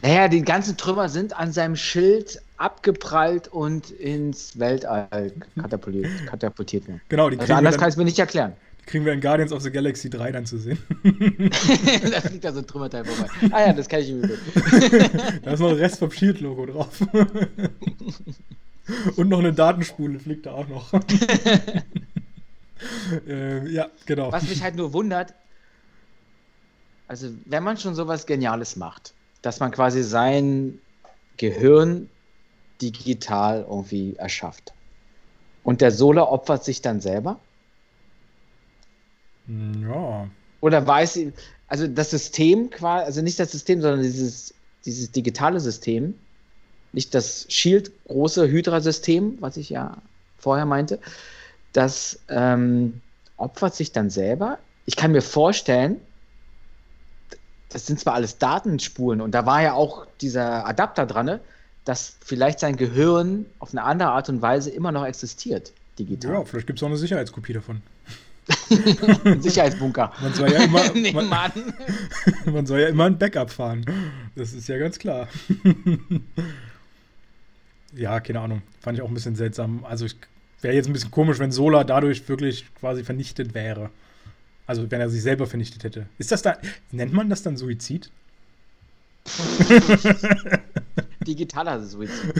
S2: Naja, die ganzen Trümmer sind an seinem Schild abgeprallt und ins Weltall katapultiert, katapultiert worden.
S1: Genau,
S2: die also anders kann ich es mir nicht erklären.
S1: Kriegen wir in Guardians of the Galaxy 3 dann zu sehen.
S2: da fliegt da so ein Trümmerteil vorbei. Ah ja, das kann ich mir
S1: Da ist noch ein Rest vom Shield-Logo drauf. und noch eine Datenspule fliegt da auch noch. äh, ja, genau.
S2: Was mich halt nur wundert, also wenn man schon sowas Geniales macht, dass man quasi sein Gehirn digital irgendwie erschafft. Und der Solar opfert sich dann selber?
S1: Ja.
S2: Oder weiß sie, also das System quasi, also nicht das System, sondern dieses, dieses digitale System, nicht das Shield große Hydra-System, was ich ja vorher meinte, das ähm, opfert sich dann selber. Ich kann mir vorstellen, das sind zwar alles Datenspuren und da war ja auch dieser Adapter dran, ne, dass vielleicht sein Gehirn auf eine andere Art und Weise immer noch existiert, digital.
S1: Ja, vielleicht gibt es auch eine Sicherheitskopie davon.
S2: Sicherheitsbunker.
S1: Man soll, ja immer, man, man soll ja immer ein Backup fahren. Das ist ja ganz klar. ja, keine Ahnung. Fand ich auch ein bisschen seltsam. Also, wäre jetzt ein bisschen komisch, wenn Sola dadurch wirklich quasi vernichtet wäre. Also, wenn er sich selber vernichtet hätte. Ist das da. Nennt man das dann Suizid?
S2: Digitaler Suizid.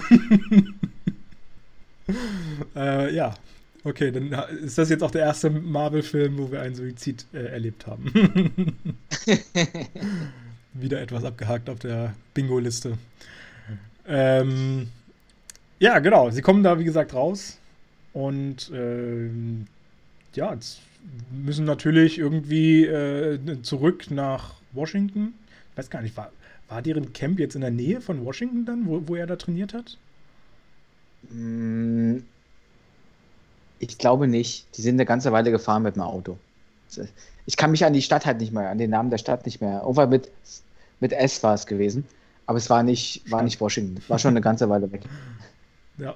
S1: äh, ja, Okay, dann ist das jetzt auch der erste Marvel-Film, wo wir einen Suizid äh, erlebt haben. Wieder etwas abgehakt auf der Bingo-Liste. Ähm, ja, genau. Sie kommen da, wie gesagt, raus. Und ähm, ja, müssen natürlich irgendwie äh, zurück nach Washington. Ich weiß gar nicht, war, war deren Camp jetzt in der Nähe von Washington dann, wo, wo er da trainiert hat?
S2: Ich glaube nicht. Die sind eine ganze Weile gefahren mit dem Auto. Ich kann mich an die Stadt halt nicht mehr, an den Namen der Stadt nicht mehr. Irgendwann mit, mit S war es gewesen. Aber es war nicht, war nicht Washington. War schon eine ganze Weile weg.
S1: Ja.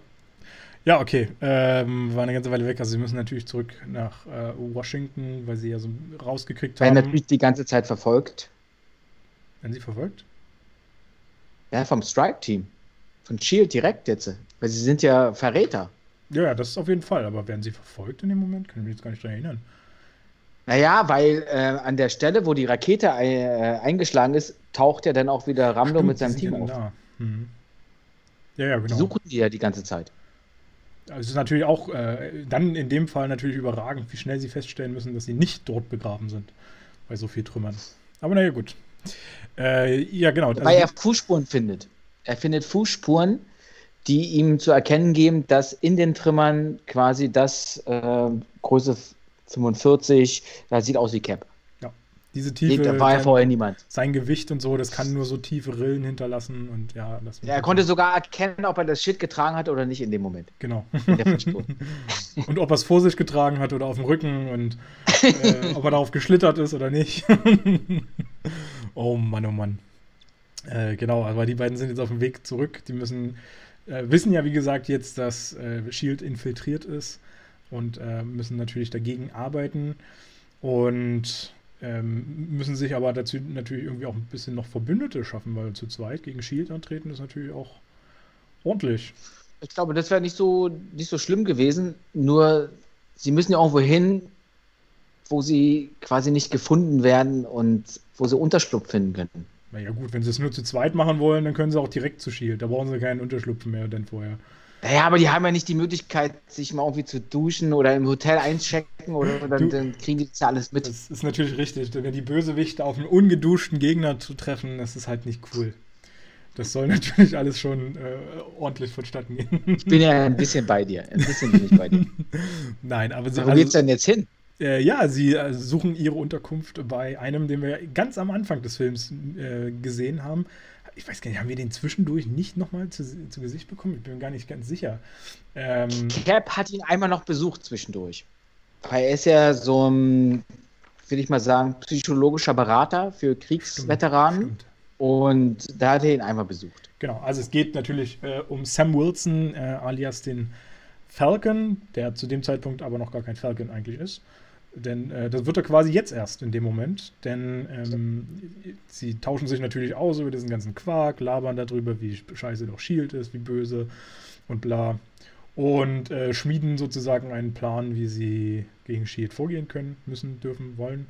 S1: Ja, okay. Ähm, war eine ganze Weile weg. Also sie müssen natürlich zurück nach äh, Washington, weil sie ja so rausgekriegt haben.
S2: Werden natürlich die ganze Zeit verfolgt.
S1: Werden sie verfolgt?
S2: Ja, vom Strike-Team. Von Shield direkt jetzt. Weil sie sind ja Verräter.
S1: Ja, ja, das ist auf jeden Fall. Aber werden sie verfolgt in dem Moment? Kann ich mich jetzt gar nicht daran erinnern.
S2: Naja, weil äh, an der Stelle, wo die Rakete äh, eingeschlagen ist, taucht ja dann auch wieder Ramlo mit seinem Team auf. Mhm. Ja, ja, genau. Die suchen die ja die ganze Zeit.
S1: Also es ist natürlich auch äh, dann in dem Fall natürlich überragend, wie schnell sie feststellen müssen, dass sie nicht dort begraben sind. Bei so viel Trümmern. Aber naja, gut. Äh, ja, genau.
S2: Weil also, er Fußspuren findet. Er findet Fußspuren, die ihm zu erkennen geben, dass in den Trümmern quasi das äh, Größe 45, das sieht aus wie Cap.
S1: Ja, diese Tiefe.
S2: Da war ja vorher niemand.
S1: Sein Gewicht und so, das kann nur so tiefe Rillen hinterlassen und ja. Das
S2: ja er konnte sogar erkennen, ob er das Shit getragen hat oder nicht in dem Moment.
S1: Genau. und ob er es vor sich getragen hat oder auf dem Rücken und äh, ob er darauf geschlittert ist oder nicht. oh Mann, oh Mann. Äh, genau, aber die beiden sind jetzt auf dem Weg zurück. Die müssen äh, wissen ja, wie gesagt, jetzt, dass äh, Shield infiltriert ist und äh, müssen natürlich dagegen arbeiten und ähm, müssen sich aber dazu natürlich irgendwie auch ein bisschen noch Verbündete schaffen, weil zu zweit gegen Shield antreten ist natürlich auch ordentlich.
S2: Ich glaube, das wäre nicht so, nicht so schlimm gewesen, nur sie müssen ja irgendwo hin, wo sie quasi nicht gefunden werden und wo sie Unterschlupf finden können.
S1: Naja, gut, wenn sie es nur zu zweit machen wollen, dann können sie auch direkt zu Shield. Da brauchen sie keinen Unterschlupf mehr denn vorher.
S2: Naja, aber die haben ja nicht die Möglichkeit, sich mal irgendwie zu duschen oder im Hotel einchecken oder dann, dann, kriegen die das ja alles mit.
S1: Das ist natürlich richtig. Wenn die Bösewichte auf einen ungeduschten Gegner zu treffen, das ist halt nicht cool. Das soll natürlich alles schon äh, ordentlich vonstatten gehen.
S2: Ich bin ja ein bisschen bei dir. Ein bisschen bin ich bei dir.
S1: Nein, aber
S2: so. Wo also, geht's denn jetzt hin?
S1: Äh, ja, sie äh, suchen ihre Unterkunft bei einem, den wir ganz am Anfang des Films äh, gesehen haben. Ich weiß gar nicht, haben wir den zwischendurch nicht nochmal zu, zu Gesicht bekommen? Ich bin gar nicht ganz sicher.
S2: Ähm, Cap hat ihn einmal noch besucht zwischendurch. Weil er ist ja so ein, will ich mal sagen, psychologischer Berater für Kriegsveteranen. Stimmt, stimmt. Und da hat er ihn einmal besucht.
S1: Genau, also es geht natürlich äh, um Sam Wilson, äh, alias den Falcon, der zu dem Zeitpunkt aber noch gar kein Falcon eigentlich ist. Denn äh, das wird er quasi jetzt erst in dem Moment. Denn ähm, sie tauschen sich natürlich aus über diesen ganzen Quark, labern darüber, wie scheiße doch Shield ist, wie böse und bla. Und äh, schmieden sozusagen einen Plan, wie sie gegen Shield vorgehen können, müssen, dürfen, wollen.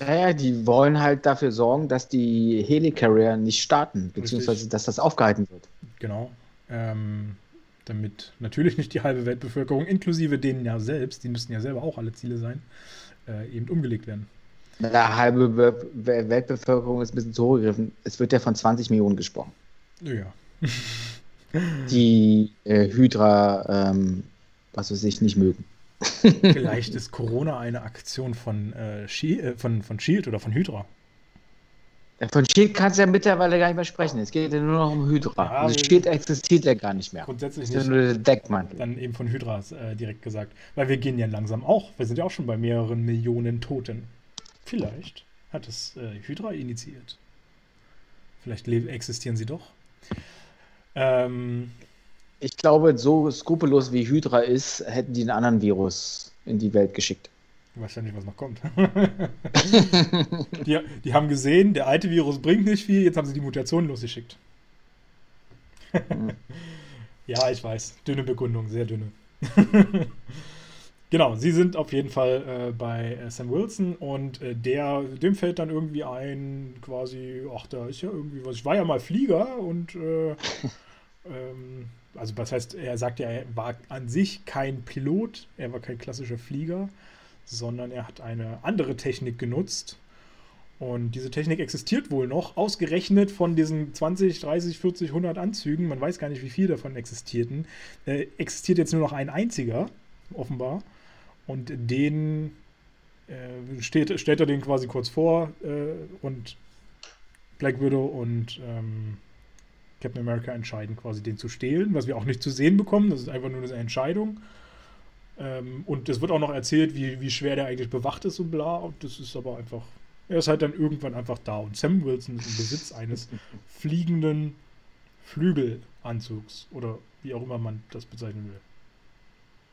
S2: Naja, die wollen halt dafür sorgen, dass die Helicarrier nicht starten, beziehungsweise dass das aufgehalten wird.
S1: Genau. Ähm, damit natürlich nicht die halbe Weltbevölkerung, inklusive denen ja selbst, die müssten ja selber auch alle Ziele sein, äh, eben umgelegt werden.
S2: Eine halbe Weltbevölkerung ist ein bisschen zu hoch gegriffen. Es wird ja von 20 Millionen gesprochen.
S1: Ja.
S2: die äh, Hydra, ähm, was weiß ich, nicht mögen.
S1: Vielleicht ist Corona eine Aktion von, äh, äh, von, von Shield oder von Hydra.
S2: Von Shield kannst du ja mittlerweile gar nicht mehr sprechen. Es geht ja nur noch um Hydra. Ja, also Shield existiert ja gar nicht mehr.
S1: Grundsätzlich nicht. nur der Deckmantel. Dann eben von Hydra äh, direkt gesagt. Weil wir gehen ja langsam auch. Wir sind ja auch schon bei mehreren Millionen Toten. Vielleicht hat es äh, Hydra initiiert. Vielleicht existieren sie doch.
S2: Ähm, ich glaube, so skrupellos wie Hydra ist, hätten die einen anderen Virus in die Welt geschickt.
S1: Ich weiß ja nicht, was noch kommt. die, die, haben gesehen, der alte Virus bringt nicht viel, jetzt haben sie die Mutation losgeschickt. ja, ich weiß. Dünne Begründung, sehr dünne. genau, sie sind auf jeden Fall äh, bei äh, Sam Wilson und äh, der, dem fällt dann irgendwie ein, quasi, ach, da ist ja irgendwie was. Ich war ja mal Flieger und äh, ähm, also was heißt, er sagt ja, er war an sich kein Pilot, er war kein klassischer Flieger sondern er hat eine andere Technik genutzt. Und diese Technik existiert wohl noch, ausgerechnet von diesen 20, 30, 40, 100 Anzügen, man weiß gar nicht, wie viel davon existierten, äh, existiert jetzt nur noch ein einziger, offenbar. Und den äh, steht, stellt er den quasi kurz vor äh, und Black Widow und ähm, Captain America entscheiden quasi den zu stehlen, was wir auch nicht zu sehen bekommen. Das ist einfach nur eine Entscheidung. Ähm, und es wird auch noch erzählt, wie, wie schwer der eigentlich bewacht ist und bla. Und das ist aber einfach. Er ist halt dann irgendwann einfach da. Und Sam Wilson ist im Besitz eines fliegenden Flügelanzugs. Oder wie auch immer man das bezeichnen will.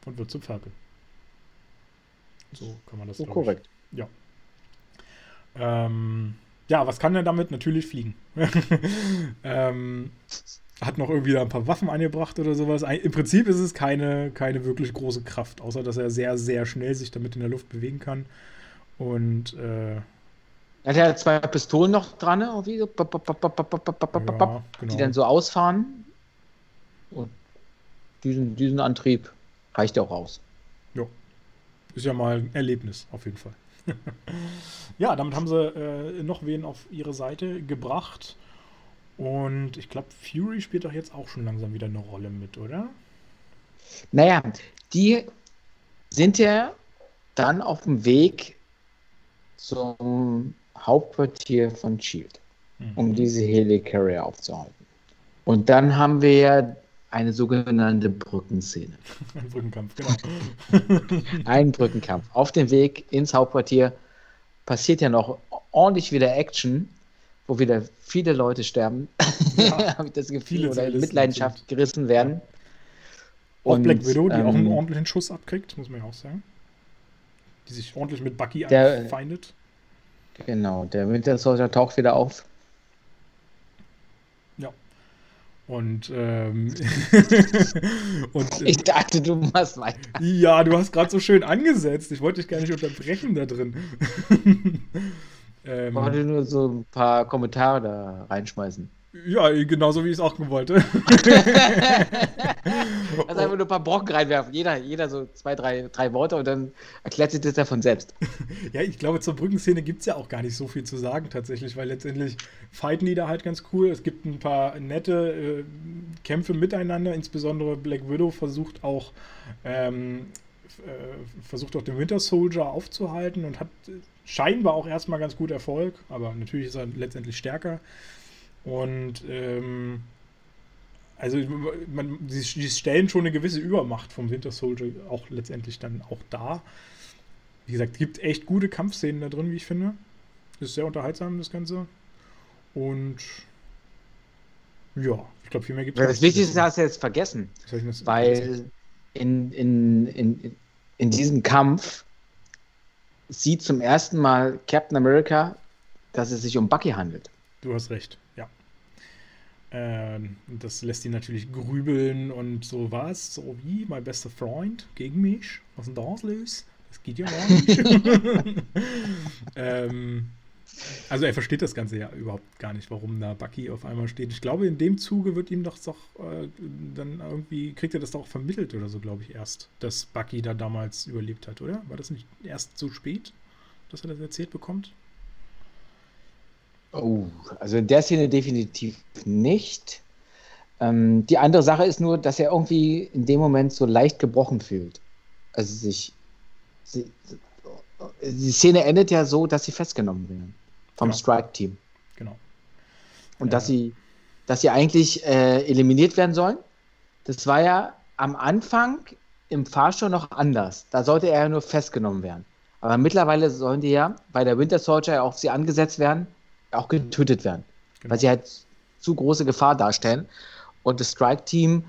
S1: Und wird zum Falcon. So kann man das
S2: so korrekt.
S1: Ich. Ja. Ähm, ja, was kann er damit? Natürlich fliegen. ähm, hat noch irgendwie da ein paar Waffen angebracht oder sowas. Im Prinzip ist es keine, keine wirklich große Kraft, außer dass er sehr, sehr schnell sich damit in der Luft bewegen kann. Und äh,
S2: er hat ja zwei Pistolen noch dran, irgendwie so, ja, genau. die dann so ausfahren. Und diesen, diesen Antrieb reicht ja auch aus.
S1: Ja. Ist ja mal ein Erlebnis, auf jeden Fall. ja, damit haben sie äh, noch wen auf ihre Seite gebracht. Und ich glaube, Fury spielt doch jetzt auch schon langsam wieder eine Rolle mit, oder?
S2: Naja, die sind ja dann auf dem Weg zum Hauptquartier von Shield, mhm. um diese Helicarrier aufzuhalten. Und dann haben wir ja eine sogenannte Brückenszene.
S1: Ein Brückenkampf, genau.
S2: Ein Brückenkampf. Auf dem Weg ins Hauptquartier passiert ja noch ordentlich wieder Action, wo wieder viele Leute sterben, ja, habe ich das Gefühl, oder in Mitleidenschaft sind. gerissen werden. Ja.
S1: Auch Und, Black Widow, die ähm, auch einen ordentlichen Schuss abkriegt, muss man ja auch sagen. Die sich ordentlich mit Bucky der, anfeindet.
S2: Genau, der Winter Soldier taucht wieder auf.
S1: Ja. Und, ähm,
S2: und ich dachte, du machst weiter.
S1: Ja, du hast gerade so schön angesetzt. Ich wollte dich gar nicht unterbrechen da drin.
S2: Ähm, wollte nur so ein paar Kommentare da reinschmeißen.
S1: Ja, genauso wie ich es auch wollte.
S2: also einfach nur ein paar Brocken reinwerfen. Jeder, jeder so zwei, drei, drei Worte und dann erklärt sich das ja von selbst.
S1: ja, ich glaube, zur Brückenszene gibt es ja auch gar nicht so viel zu sagen tatsächlich, weil letztendlich fighten die da halt ganz cool. Es gibt ein paar nette äh, Kämpfe miteinander, insbesondere Black Widow versucht auch ähm, äh, versucht auch den Winter Soldier aufzuhalten und hat scheinbar auch erstmal ganz gut Erfolg, aber natürlich ist er letztendlich stärker. Und ähm, also man, sie, sie, stellen schon eine gewisse Übermacht vom Winter Soldier auch letztendlich dann auch da. Wie gesagt, gibt echt gute Kampfszenen da drin, wie ich finde. Ist sehr unterhaltsam, das Ganze. Und ja, ich glaube, viel mehr gibt
S2: es. Das Wichtigste hast du jetzt vergessen. Weil in, in, in, in diesem Kampf sieht zum ersten Mal Captain America, dass es sich um Bucky handelt.
S1: Du hast recht. Ähm, das lässt ihn natürlich grübeln und so was, so wie mein bester Freund gegen mich. Was denn da los? Das geht ja gar nicht. ähm, also er versteht das Ganze ja überhaupt gar nicht, warum da Bucky auf einmal steht. Ich glaube, in dem Zuge wird ihm doch doch äh, dann irgendwie, kriegt er das doch vermittelt oder so, glaube ich, erst, dass Bucky da damals überlebt hat, oder? War das nicht erst so spät, dass er das erzählt bekommt?
S2: Oh, also in der Szene definitiv nicht. Ähm, die andere Sache ist nur, dass er irgendwie in dem Moment so leicht gebrochen fühlt. Also sich. Die Szene endet ja so, dass sie festgenommen werden vom genau. Strike-Team.
S1: Genau.
S2: Und äh, dass sie, dass sie eigentlich äh, eliminiert werden sollen. Das war ja am Anfang im Fahrstuhl noch anders. Da sollte er ja nur festgenommen werden. Aber mittlerweile sollen die ja bei der Winter Soldier ja auf sie angesetzt werden auch getötet werden, genau. weil sie halt zu große Gefahr darstellen. Und das Strike-Team,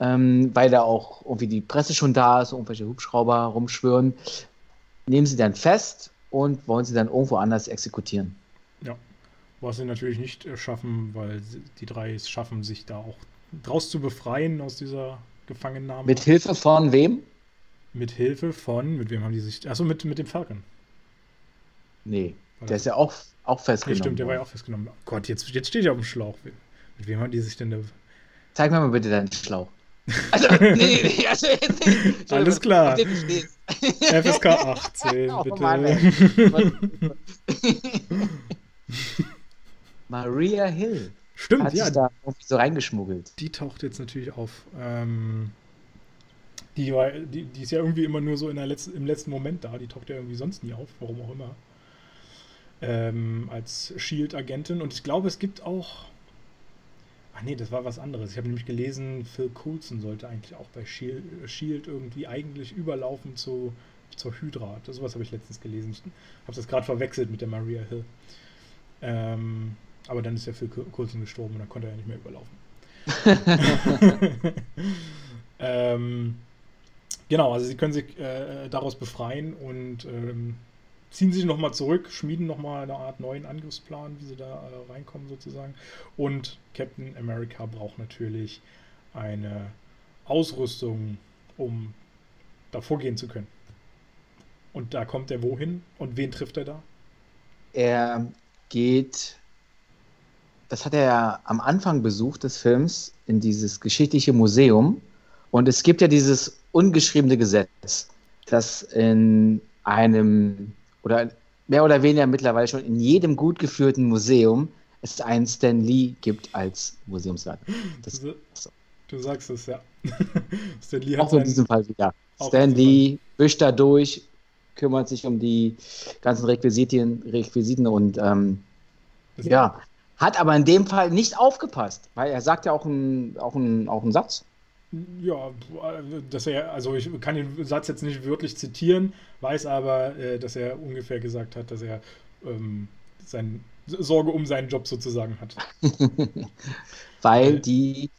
S2: ähm, weil da auch irgendwie die Presse schon da ist, irgendwelche Hubschrauber rumschwören, nehmen sie dann fest und wollen sie dann irgendwo anders exekutieren.
S1: Ja, was sie natürlich nicht äh, schaffen, weil die drei es schaffen, sich da auch draus zu befreien aus dieser Gefangennahme.
S2: Mit Hilfe von wem?
S1: Mit Hilfe von, mit wem haben die sich, achso, mit, mit dem Falcon.
S2: Nee, der ist ja auch auch festgenommen.
S1: Ja, stimmt, der war ja auch festgenommen. Gott, jetzt, jetzt steht er auf dem Schlauch. Mit wem haben die sich denn da.
S2: Zeig mir mal bitte deinen Schlauch. Also, nee, nee, also,
S1: nee. Alles klar. FSK 18, oh, bitte. Mann,
S2: Maria Hill.
S1: Stimmt, hat ja. Sich
S2: da so reingeschmuggelt.
S1: Die taucht jetzt natürlich auf. Ähm, die, war, die, die ist ja irgendwie immer nur so in der letzten, im letzten Moment da. Die taucht ja irgendwie sonst nie auf, warum auch immer ähm, als Shield-Agentin. Und ich glaube, es gibt auch. Ach nee, das war was anderes. Ich habe nämlich gelesen, Phil Coulson sollte eigentlich auch bei Shield, Shield irgendwie eigentlich überlaufen zu, zur Hydra. Das sowas habe ich letztens gelesen. Ich habe das gerade verwechselt mit der Maria Hill. Ähm, aber dann ist ja Phil Coulson gestorben und dann konnte er ja nicht mehr überlaufen. ähm, genau, also sie können sich äh, daraus befreien und ähm, ziehen sich nochmal zurück, schmieden nochmal eine Art neuen Angriffsplan, wie sie da äh, reinkommen sozusagen. Und Captain America braucht natürlich eine Ausrüstung, um da vorgehen zu können. Und da kommt er wohin und wen trifft er da?
S2: Er geht, das hat er ja am Anfang besucht des Films, in dieses geschichtliche Museum. Und es gibt ja dieses ungeschriebene Gesetz, dass in einem oder mehr oder weniger mittlerweile schon in jedem gut geführten Museum es einen Stan Lee gibt als Museumsleiter.
S1: Das, du, du, sagst es, ja.
S2: Stan Lee hat auch in diesem Fall wieder. Stan Lee wischt da durch, kümmert sich um die ganzen Requisitien, Requisiten und ähm, ja, hat aber in dem Fall nicht aufgepasst, weil er sagt ja auch einen auch auch einen Satz.
S1: Ja, dass er, also ich kann den Satz jetzt nicht wörtlich zitieren, weiß aber, äh, dass er ungefähr gesagt hat, dass er ähm, sein, Sorge um seinen Job sozusagen hat.
S2: weil äh, die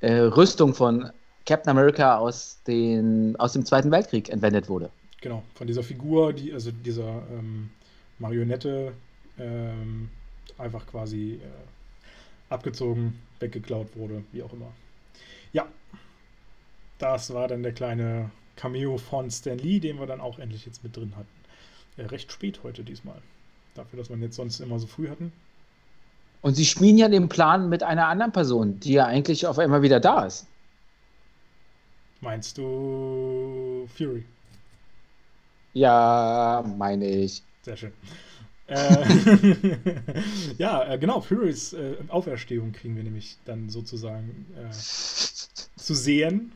S2: äh, Rüstung von Captain America aus, den, aus dem Zweiten Weltkrieg entwendet wurde.
S1: Genau, von dieser Figur, die, also dieser ähm, Marionette, ähm, einfach quasi äh, abgezogen, weggeklaut wurde, wie auch immer. Ja, das war dann der kleine Cameo von Stan Lee, den wir dann auch endlich jetzt mit drin hatten. Äh, recht spät heute diesmal. Dafür, dass wir jetzt sonst immer so früh hatten.
S2: Und sie schmieden ja den Plan mit einer anderen Person, die ja eigentlich auf einmal wieder da ist.
S1: Meinst du Fury?
S2: Ja, meine ich.
S1: Sehr schön. äh, ja, äh, genau, Furys äh, Auferstehung kriegen wir nämlich dann sozusagen äh, zu sehen.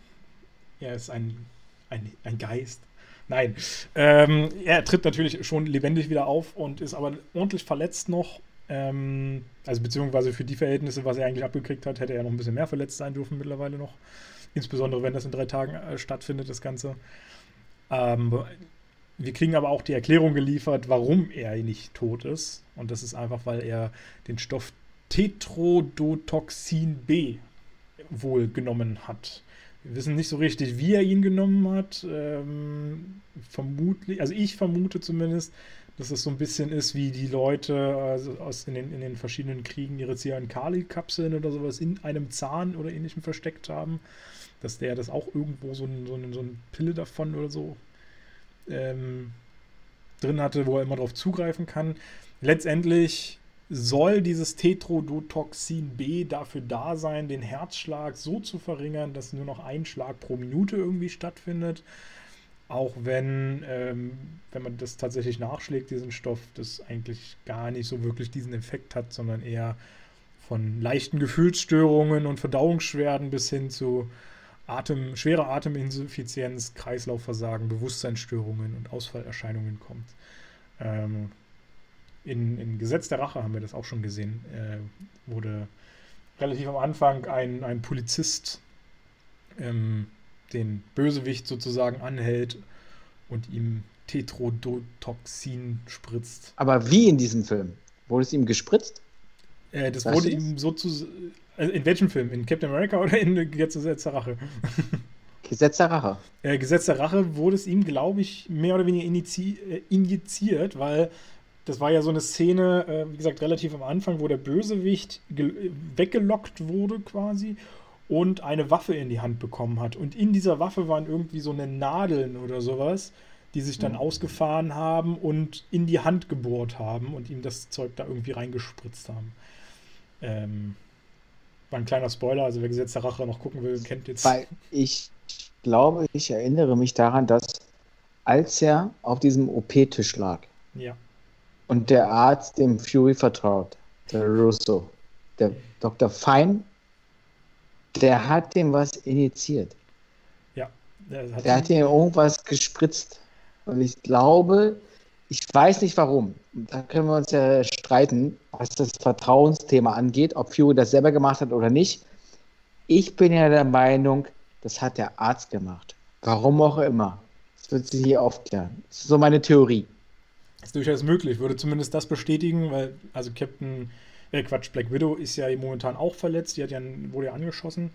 S1: Er ist ein, ein, ein Geist. Nein, ähm, er tritt natürlich schon lebendig wieder auf und ist aber ordentlich verletzt noch. Ähm, also beziehungsweise für die Verhältnisse, was er eigentlich abgekriegt hat, hätte er noch ein bisschen mehr verletzt sein dürfen mittlerweile noch. Insbesondere wenn das in drei Tagen äh, stattfindet, das Ganze. Ähm, wir kriegen aber auch die Erklärung geliefert, warum er nicht tot ist. Und das ist einfach, weil er den Stoff Tetrodotoxin B wohl genommen hat. Wir wissen nicht so richtig, wie er ihn genommen hat. Ähm, vermutlich, also ich vermute zumindest, dass es so ein bisschen ist, wie die Leute also aus in, den, in den verschiedenen Kriegen ihre Cyan-Kali-Kapseln oder sowas in einem Zahn oder ähnlichem versteckt haben. Dass der das auch irgendwo so, ein, so, ein, so eine Pille davon oder so ähm, drin hatte, wo er immer drauf zugreifen kann. Letztendlich soll dieses Tetrodotoxin B dafür da sein, den Herzschlag so zu verringern, dass nur noch ein Schlag pro Minute irgendwie stattfindet. Auch wenn, ähm, wenn man das tatsächlich nachschlägt, diesen Stoff, das eigentlich gar nicht so wirklich diesen Effekt hat, sondern eher von leichten Gefühlsstörungen und Verdauungsschwerden bis hin zu Atem, schwere Ateminsuffizienz, Kreislaufversagen, Bewusstseinsstörungen und Ausfallerscheinungen kommt. Ähm, in, in Gesetz der Rache haben wir das auch schon gesehen. Äh, wurde relativ am Anfang ein, ein Polizist ähm, den Bösewicht sozusagen anhält und ihm Tetrodotoxin spritzt.
S2: Aber wie in diesem Film? Wurde es ihm gespritzt?
S1: Äh, das weißt wurde ihm sozusagen. Also in welchem Film? In Captain America oder in Gesetz der Rache?
S2: Gesetz der Rache.
S1: Äh, Gesetz der Rache wurde es ihm, glaube ich, mehr oder weniger äh, injiziert, weil das war ja so eine Szene, äh, wie gesagt, relativ am Anfang, wo der Bösewicht weggelockt wurde quasi und eine Waffe in die Hand bekommen hat. Und in dieser Waffe waren irgendwie so eine Nadeln oder sowas, die sich dann mhm. ausgefahren haben und in die Hand gebohrt haben und ihm das Zeug da irgendwie reingespritzt haben. Ähm, war ein kleiner Spoiler, also wer Gesetz der Rache noch gucken will, kennt jetzt.
S2: Weil ich glaube, ich erinnere mich daran, dass als er auf diesem OP-Tisch lag
S1: ja.
S2: und der Arzt dem Fury vertraut, der Russo, der Dr. Fein, der hat dem was initiiert.
S1: Ja.
S2: Der hat, der hat ihm irgendwas gespritzt. Und ich glaube, ich weiß nicht warum. Da können wir uns ja streiten, was das Vertrauensthema angeht, ob Fury das selber gemacht hat oder nicht. Ich bin ja der Meinung, das hat der Arzt gemacht. Warum auch immer. Das wird sich hier aufklären. Das ist so meine Theorie.
S1: Das ist durchaus möglich. Würde zumindest das bestätigen, weil, also Captain, äh Quatsch, Black Widow ist ja momentan auch verletzt. Die hat ja, wurde ja angeschossen.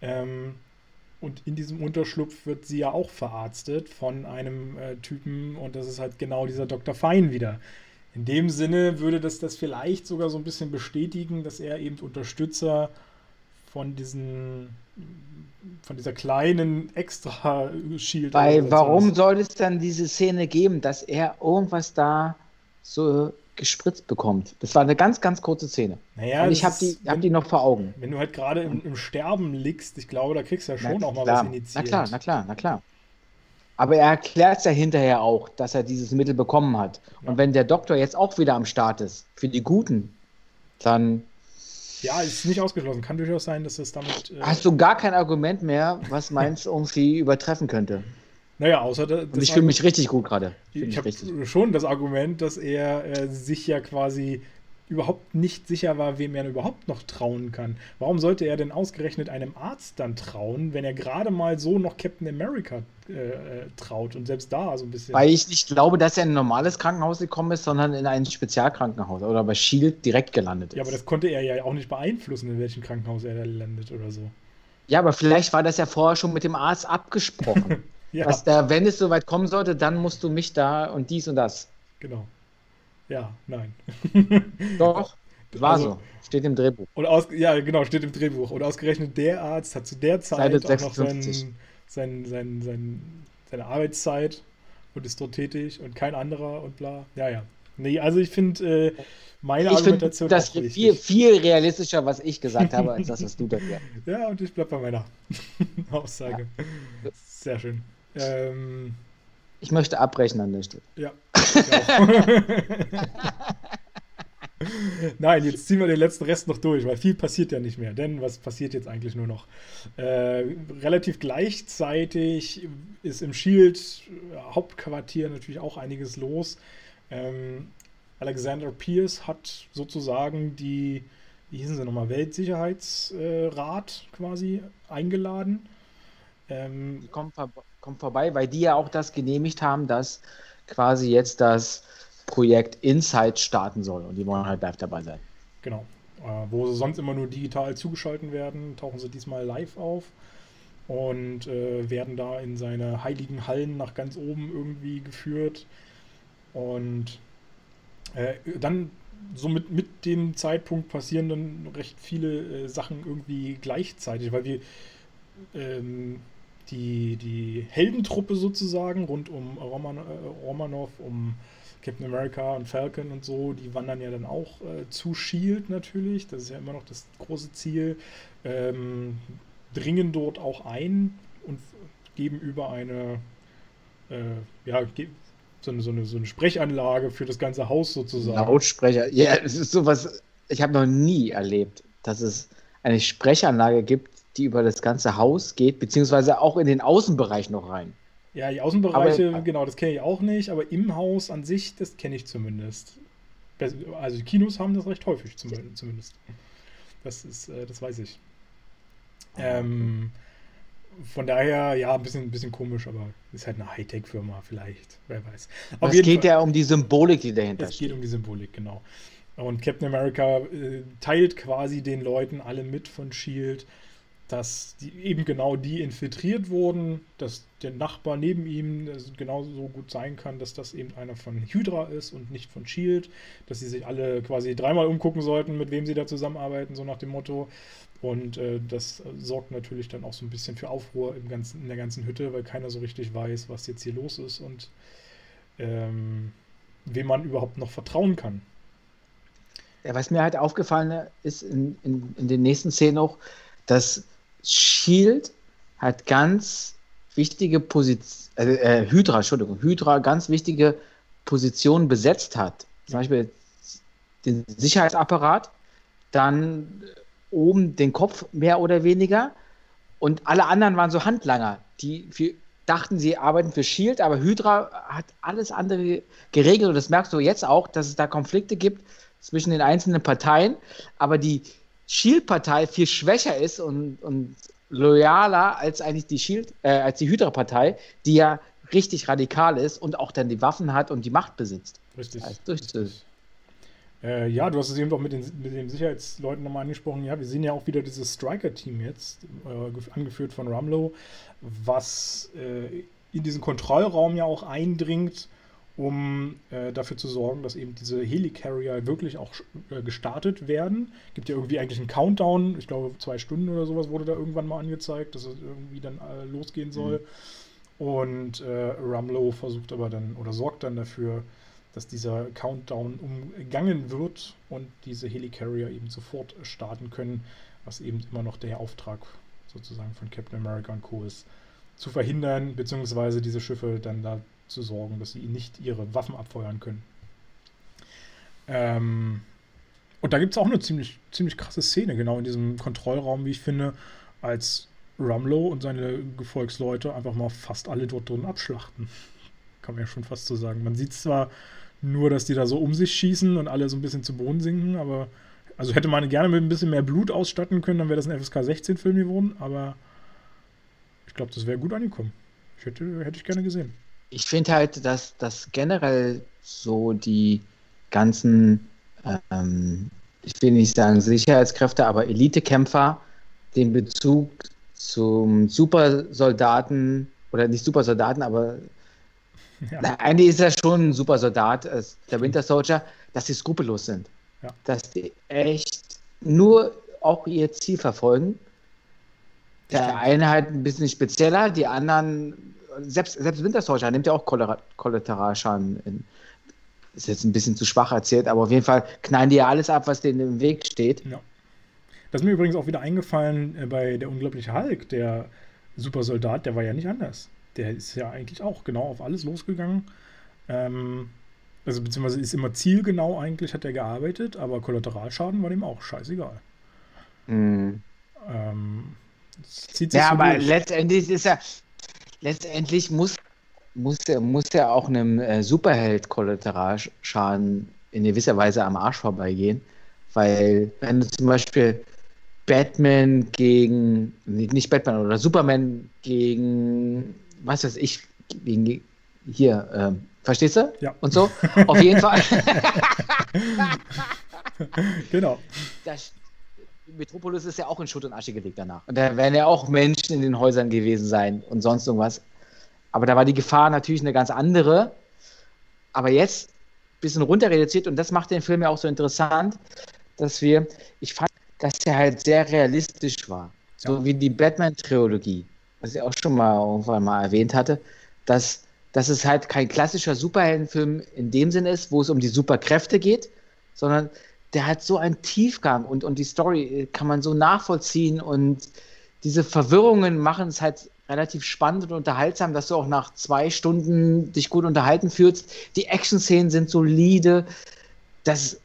S1: Ähm, und in diesem Unterschlupf wird sie ja auch verarztet von einem äh, Typen und das ist halt genau dieser Dr. Fein wieder. In dem Sinne würde das das vielleicht sogar so ein bisschen bestätigen, dass er eben Unterstützer von diesen von dieser kleinen extra Shield.
S2: Weil warum soll es dann diese Szene geben, dass er irgendwas da so gespritzt bekommt. Das war eine ganz, ganz kurze Szene.
S1: Naja,
S2: und ich habe die, hab die noch vor Augen.
S1: Wenn du halt gerade im, im, Sterben liegst, ich glaube, da kriegst du ja schon na, auch mal was initiiert.
S2: Na klar, na klar, na klar. Aber er erklärt es ja hinterher auch, dass er dieses Mittel bekommen hat. Ja. Und wenn der Doktor jetzt auch wieder am Start ist, für die Guten, dann.
S1: Ja, ist nicht ausgeschlossen. Kann durchaus sein, dass es damit.
S2: Äh Hast du gar kein Argument mehr, was meins irgendwie übertreffen könnte?
S1: Naja, außer
S2: das. Und ich fühle mich richtig gut gerade.
S1: Ich habe schon das Argument, dass er äh, sich ja quasi überhaupt nicht sicher war, wem er überhaupt noch trauen kann. Warum sollte er denn ausgerechnet einem Arzt dann trauen, wenn er gerade mal so noch Captain America äh, äh, traut und selbst da so ein bisschen.
S2: Weil ich nicht glaube, dass er in ein normales Krankenhaus gekommen ist, sondern in ein Spezialkrankenhaus oder bei Shield direkt gelandet ist.
S1: Ja, aber das konnte er ja auch nicht beeinflussen, in welchem Krankenhaus er da landet oder so.
S2: Ja, aber vielleicht war das ja vorher schon mit dem Arzt abgesprochen. ja. Dass der, wenn es soweit kommen sollte, dann musst du mich da und dies und das.
S1: Genau. Ja, nein.
S2: Doch, war also, so. Steht im Drehbuch.
S1: Und aus, ja, genau, steht im Drehbuch. Und ausgerechnet der Arzt hat zu der Zeit
S2: Seite auch noch sein,
S1: sein, sein, sein, seine Arbeitszeit und ist dort tätig und kein anderer und bla. Ja, ja. Nee, also ich finde äh, meine
S2: ich Argumentation. Find das ist viel, viel realistischer, was ich gesagt habe, als das, was du da
S1: Ja, und ich bleibe bei meiner Aussage. Ja. Sehr schön. Ähm,
S2: ich möchte abbrechen an der Stelle.
S1: Ja. Nein, jetzt ziehen wir den letzten Rest noch durch, weil viel passiert ja nicht mehr. Denn was passiert jetzt eigentlich nur noch? Äh, relativ gleichzeitig ist im Shield äh, Hauptquartier natürlich auch einiges los. Ähm, Alexander Pierce hat sozusagen die, wie hießen sie nochmal, Weltsicherheitsrat äh, quasi eingeladen.
S2: Ähm, kommt, vor, kommt vorbei, weil die ja auch das genehmigt haben, dass quasi jetzt das Projekt Insight starten soll und die wollen halt live dabei sein.
S1: Genau. Äh, wo sie sonst immer nur digital zugeschaltet werden, tauchen sie diesmal live auf und äh, werden da in seine heiligen Hallen nach ganz oben irgendwie geführt. Und äh, dann so mit, mit dem Zeitpunkt passieren dann recht viele äh, Sachen irgendwie gleichzeitig, weil wir ähm, die, die Heldentruppe sozusagen rund um Roman, äh, Romanov, um Captain America und Falcon und so, die wandern ja dann auch äh, zu Shield natürlich. Das ist ja immer noch das große Ziel. Ähm, dringen dort auch ein und geben über eine, äh, ja, so eine, so, eine, so eine Sprechanlage für das ganze Haus sozusagen.
S2: Lautsprecher, ja, es ist sowas, ich habe noch nie erlebt, dass es eine Sprechanlage gibt, die über das ganze Haus geht, beziehungsweise auch in den Außenbereich noch rein.
S1: Ja, die Außenbereiche, aber, genau, das kenne ich auch nicht, aber im Haus an sich, das kenne ich zumindest. Also die Kinos haben das recht häufig zumindest. Das ist, äh, das weiß ich. Ähm, von daher, ja, ein bisschen, ein bisschen komisch, aber ist halt eine Hightech-Firma vielleicht, wer weiß.
S2: Auf es geht Fall, ja um die Symbolik, die dahinter
S1: steht. Es geht um die Symbolik, genau. Und Captain America äh, teilt quasi den Leuten alle mit von Shield, dass eben genau die infiltriert wurden, dass der Nachbar neben ihm genauso gut sein kann, dass das eben einer von Hydra ist und nicht von Shield, dass sie sich alle quasi dreimal umgucken sollten, mit wem sie da zusammenarbeiten, so nach dem Motto. Und äh, das sorgt natürlich dann auch so ein bisschen für Aufruhr im ganzen, in der ganzen Hütte, weil keiner so richtig weiß, was jetzt hier los ist und ähm, wem man überhaupt noch vertrauen kann.
S2: Ja, was mir halt aufgefallen ist in, in, in den nächsten Szenen auch, dass Shield hat ganz wichtige Position, äh, äh, Hydra, Entschuldigung, Hydra ganz wichtige Positionen besetzt hat. Zum Beispiel den Sicherheitsapparat, dann oben den Kopf mehr oder weniger und alle anderen waren so Handlanger, die für, dachten, sie arbeiten für Shield, aber Hydra hat alles andere geregelt und das merkst du jetzt auch, dass es da Konflikte gibt zwischen den einzelnen Parteien, aber die Shield-Partei viel schwächer ist und, und loyaler als eigentlich die Shield, äh, als die Hydra-Partei, die ja richtig radikal ist und auch dann die Waffen hat und die Macht besitzt.
S1: Richtig. richtig. Äh, ja, du hast es eben doch mit den, mit den Sicherheitsleuten nochmal angesprochen. Ja, wir sehen ja auch wieder dieses Striker-Team jetzt, äh, angeführt von Ramlo, was äh, in diesen Kontrollraum ja auch eindringt um äh, dafür zu sorgen, dass eben diese Helicarrier wirklich auch äh, gestartet werden. Gibt ja irgendwie eigentlich einen Countdown, ich glaube zwei Stunden oder sowas wurde da irgendwann mal angezeigt, dass es irgendwie dann äh, losgehen soll. Mhm. Und äh, Ramlo versucht aber dann oder sorgt dann dafür, dass dieser Countdown umgangen wird und diese Helicarrier eben sofort starten können, was eben immer noch der Auftrag sozusagen von Captain America und Co. ist, zu verhindern, beziehungsweise diese Schiffe dann da zu sorgen, dass sie nicht ihre Waffen abfeuern können. Ähm, und da gibt es auch eine ziemlich, ziemlich krasse Szene, genau in diesem Kontrollraum, wie ich finde, als Rumlow und seine Gefolgsleute einfach mal fast alle dort drin abschlachten. Kann man ja schon fast so sagen. Man sieht zwar nur, dass die da so um sich schießen und alle so ein bisschen zu Boden sinken, aber also hätte man gerne mit ein bisschen mehr Blut ausstatten können, dann wäre das ein FSK 16 Film geworden, aber ich glaube, das wäre gut angekommen. Ich hätte, hätte ich gerne gesehen.
S2: Ich finde halt, dass, dass generell so die ganzen, ähm, ich will nicht sagen Sicherheitskräfte, aber Elitekämpfer den Bezug zum Supersoldaten oder nicht Supersoldaten, aber ja. na, eigentlich ist er schon ein Supersoldat, der Winter Soldier, dass sie skrupellos sind. Ja. Dass die echt nur auch ihr Ziel verfolgen. Der eine halt ein bisschen spezieller, die anderen, selbst, selbst Winter Soldier nimmt ja auch Kollateralschaden in, ist jetzt ein bisschen zu schwach erzählt, aber auf jeden Fall knallen die ja alles ab, was denen im Weg steht. Ja.
S1: Das ist mir übrigens auch wieder eingefallen äh, bei der unglaubliche Hulk, der Supersoldat, der war ja nicht anders. Der ist ja eigentlich auch genau auf alles losgegangen. Ähm, also beziehungsweise ist immer zielgenau eigentlich, hat er gearbeitet, aber Kollateralschaden war dem auch scheißegal.
S2: Mhm. Ähm, ja, aber durch. letztendlich ist er, letztendlich muss, muss, er, muss er auch einem äh, Superheld Kollateralschaden in gewisser Weise am Arsch vorbeigehen. Weil, wenn du zum Beispiel Batman gegen, nicht Batman oder Superman gegen, was weiß ich, gegen, hier, ähm, verstehst du?
S1: Ja.
S2: Und so. Auf jeden Fall.
S1: genau.
S2: Das, Metropolis ist ja auch in Schutt und Asche gelegt danach. Und da werden ja auch Menschen in den Häusern gewesen sein und sonst irgendwas. Aber da war die Gefahr natürlich eine ganz andere. Aber jetzt ein bisschen runter reduziert und das macht den Film ja auch so interessant, dass wir, ich fand, dass er halt sehr realistisch war. So ja. wie die Batman-Trilogie, was ich auch schon mal irgendwann mal erwähnt hatte, dass, dass es halt kein klassischer Superheldenfilm in dem Sinne ist, wo es um die Superkräfte geht, sondern der hat so einen Tiefgang und, und die Story kann man so nachvollziehen und diese Verwirrungen machen es halt relativ spannend und unterhaltsam, dass du auch nach zwei Stunden dich gut unterhalten fühlst. Die Action-Szenen sind solide. Das,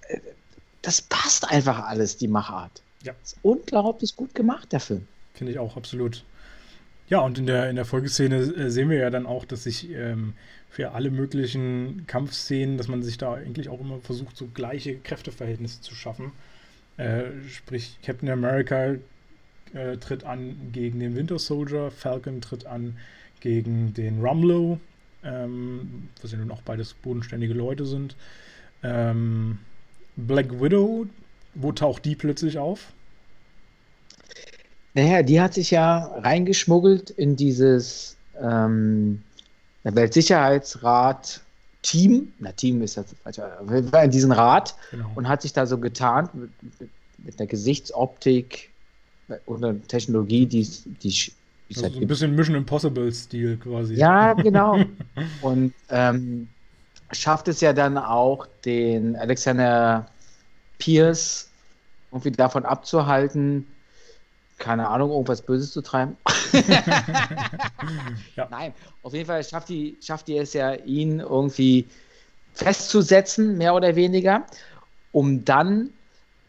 S2: das passt einfach alles, die Machart.
S1: Ja.
S2: Ist unglaublich gut gemacht, der Film.
S1: Finde ich auch, absolut. Ja, und in der, in der Folgeszene äh, sehen wir ja dann auch, dass sich ähm, für alle möglichen Kampfszenen, dass man sich da eigentlich auch immer versucht, so gleiche Kräfteverhältnisse zu schaffen. Äh, sprich, Captain America äh, tritt an gegen den Winter Soldier, Falcon tritt an gegen den Rumlow, ähm, was ja nun auch beides bodenständige Leute sind. Ähm, Black Widow, wo taucht die plötzlich auf?
S2: Naja, die hat sich ja reingeschmuggelt in dieses ähm, Weltsicherheitsrat Team, na Team ist das falsch, in diesen Rat genau. und hat sich da so getarnt mit, mit einer Gesichtsoptik und einer Technologie, die die
S1: also halt so ein bisschen Mission Impossible-Stil quasi.
S2: Ja, genau. und ähm, schafft es ja dann auch, den Alexander Pierce irgendwie davon abzuhalten, keine Ahnung, irgendwas Böses zu treiben. ja. Nein, auf jeden Fall schafft die, schafft die es ja, ihn irgendwie festzusetzen, mehr oder weniger, um dann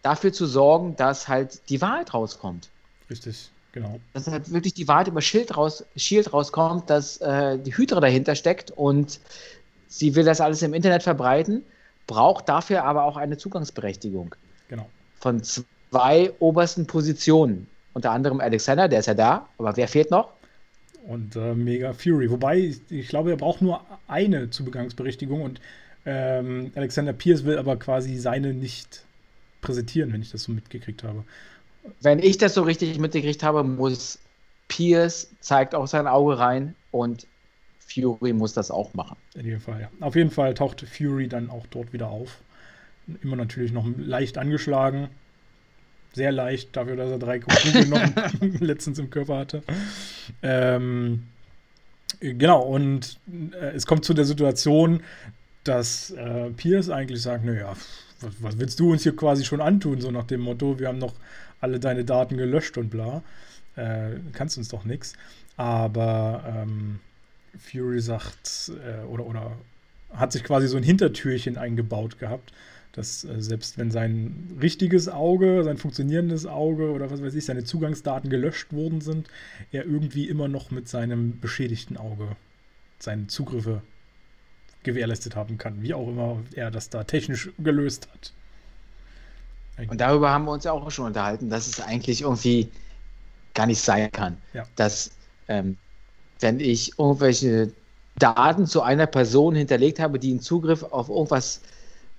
S2: dafür zu sorgen, dass halt die Wahrheit rauskommt.
S1: Richtig, genau.
S2: Dass halt wirklich die Wahrheit über Schild, raus, Shield rauskommt, dass äh, die Hydra dahinter steckt und sie will das alles im Internet verbreiten, braucht dafür aber auch eine Zugangsberechtigung.
S1: Genau.
S2: Von zwei obersten Positionen. Unter anderem Alexander, der ist ja da, aber wer fehlt noch?
S1: Und äh, Mega Fury. Wobei, ich, ich, glaube, er braucht nur eine Zugangsberechtigung und ähm, Alexander Pierce will aber quasi seine nicht präsentieren, wenn ich das so mitgekriegt habe.
S2: Wenn ich das so richtig mitgekriegt habe, muss Pierce zeigt auch sein Auge rein und Fury muss das auch machen.
S1: In jedem Fall, ja. Auf jeden Fall taucht Fury dann auch dort wieder auf. Immer natürlich noch leicht angeschlagen, sehr leicht, dafür, dass er drei Kugeln noch letztens im Körper hatte. Ähm, genau, und äh, es kommt zu der Situation, dass äh, Pierce eigentlich sagt, naja, was, was, willst du uns hier quasi schon antun, so nach dem Motto, wir haben noch alle deine Daten gelöscht und bla. Äh, kannst uns doch nichts. Aber ähm, Fury sagt, äh, oder, oder hat sich quasi so ein Hintertürchen eingebaut gehabt, dass äh, selbst wenn sein richtiges Auge, sein funktionierendes Auge oder was weiß ich, seine Zugangsdaten gelöscht worden sind, er irgendwie immer noch mit seinem beschädigten Auge seine Zugriffe gewährleistet haben kann, wie auch immer er das da technisch gelöst hat.
S2: Und darüber haben wir uns ja auch schon unterhalten, dass es eigentlich irgendwie gar nicht sein kann,
S1: Ja.
S2: dass ähm, wenn ich irgendwelche Daten zu einer Person hinterlegt habe, die einen Zugriff auf irgendwas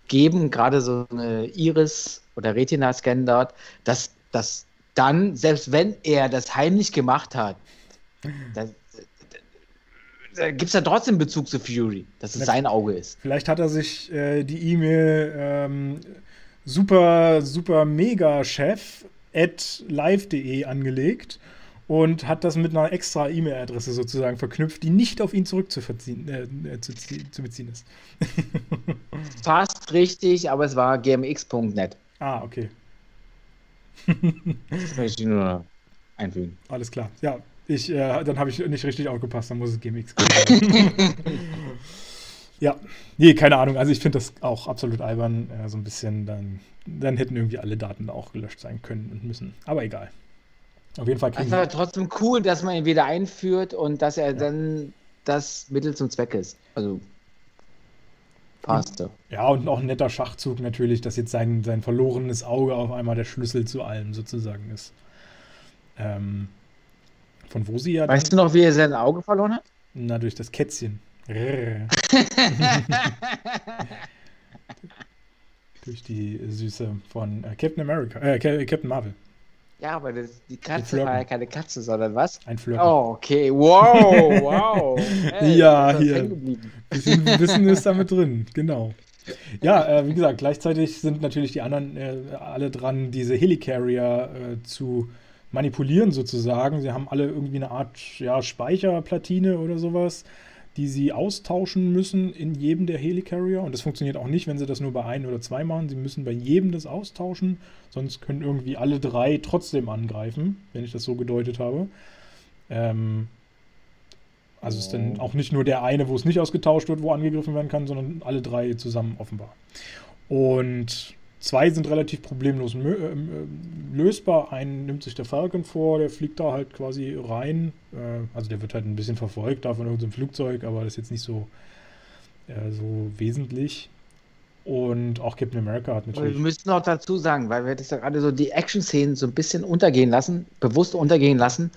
S2: geben, gerade so eine Iris- oder Retina-Scan dort, dass, dass dann, selbst wenn er das heimlich gemacht hat, da, da, da gibt es ja trotzdem Bezug zu Fury, dass es sein Auge ist.
S1: Vielleicht hat er sich äh, die E-Mail ähm, super, super mega Chef at live.de angelegt und hat das mit einer extra E-Mail-Adresse sozusagen verknüpft, die nicht auf ihn zurückzuverziehen, äh, äh, zu, zu beziehen ist.
S2: Fast richtig, aber es war gmx.net.
S1: ah, okay.
S2: Das möchte ich nur einfügen.
S1: Alles klar. Ja, ich, äh, dann habe ich nicht richtig aufgepasst, dann muss es GMX. Ja, nee, keine Ahnung. Also ich finde das auch absolut albern, äh, so ein bisschen. Dann, dann hätten irgendwie alle Daten auch gelöscht sein können und müssen. Aber egal. Auf jeden Fall kriegen
S2: war trotzdem cool, dass man ihn wieder einführt und dass er dann das Mittel zum Zweck ist. Also passte.
S1: Ja, und auch ein netter Schachzug natürlich, dass jetzt sein, sein verlorenes Auge auf einmal der Schlüssel zu allem sozusagen ist. Ähm, von wo sie ja
S2: Weißt du noch, wie er sein Auge verloren hat?
S1: Na, durch das Kätzchen. Durch die Süße von äh, Captain America, äh, Ca- Captain Marvel.
S2: Ja, aber das, die Katze war ja keine Katze, sondern was?
S1: Ein Flirten.
S2: Oh, okay. Wow, wow.
S1: Ja,
S2: ist das
S1: hier. Bisschen Wissen ist damit drin, genau. Ja, äh, wie gesagt, gleichzeitig sind natürlich die anderen äh, alle dran, diese Helicarrier äh, zu manipulieren sozusagen. Sie haben alle irgendwie eine Art ja, Speicherplatine oder sowas, die sie austauschen müssen in jedem der Helicarrier. Und das funktioniert auch nicht, wenn sie das nur bei ein oder zwei machen. Sie müssen bei jedem das austauschen, sonst können irgendwie alle drei trotzdem angreifen, wenn ich das so gedeutet habe. Ähm, also ist dann auch nicht nur der eine, wo es nicht ausgetauscht wird, wo angegriffen werden kann, sondern alle drei zusammen offenbar. Und zwei sind relativ problemlos ähm, ähm, lösbar. Einen nimmt sich der Falcon vor, der fliegt da halt quasi rein. Äh, also der wird halt ein bisschen verfolgt da von irgendeinem Flugzeug, aber das ist jetzt nicht so, äh, so wesentlich. Und auch Captain America hat
S2: Aber wir
S1: natürlich.
S2: müssten auch dazu sagen, weil wir das ja gerade so die Action-Szenen so ein bisschen untergehen lassen, bewusst untergehen lassen,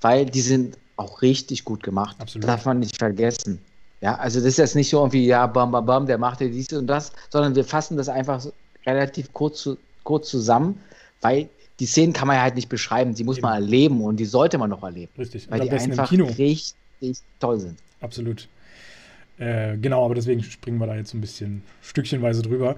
S2: weil die sind auch richtig gut gemacht.
S1: Absolut.
S2: Darf man nicht vergessen. Ja, also das ist jetzt nicht so irgendwie, ja, bam, bam, bam, der macht ja dies und das, sondern wir fassen das einfach so relativ kurz, kurz zusammen, weil die Szenen kann man ja halt nicht beschreiben, die muss man erleben und die sollte man noch erleben,
S1: Richtig.
S2: Weil die einfach
S1: Kino.
S2: richtig toll sind.
S1: Absolut. Äh, genau, aber deswegen springen wir da jetzt so ein bisschen stückchenweise drüber.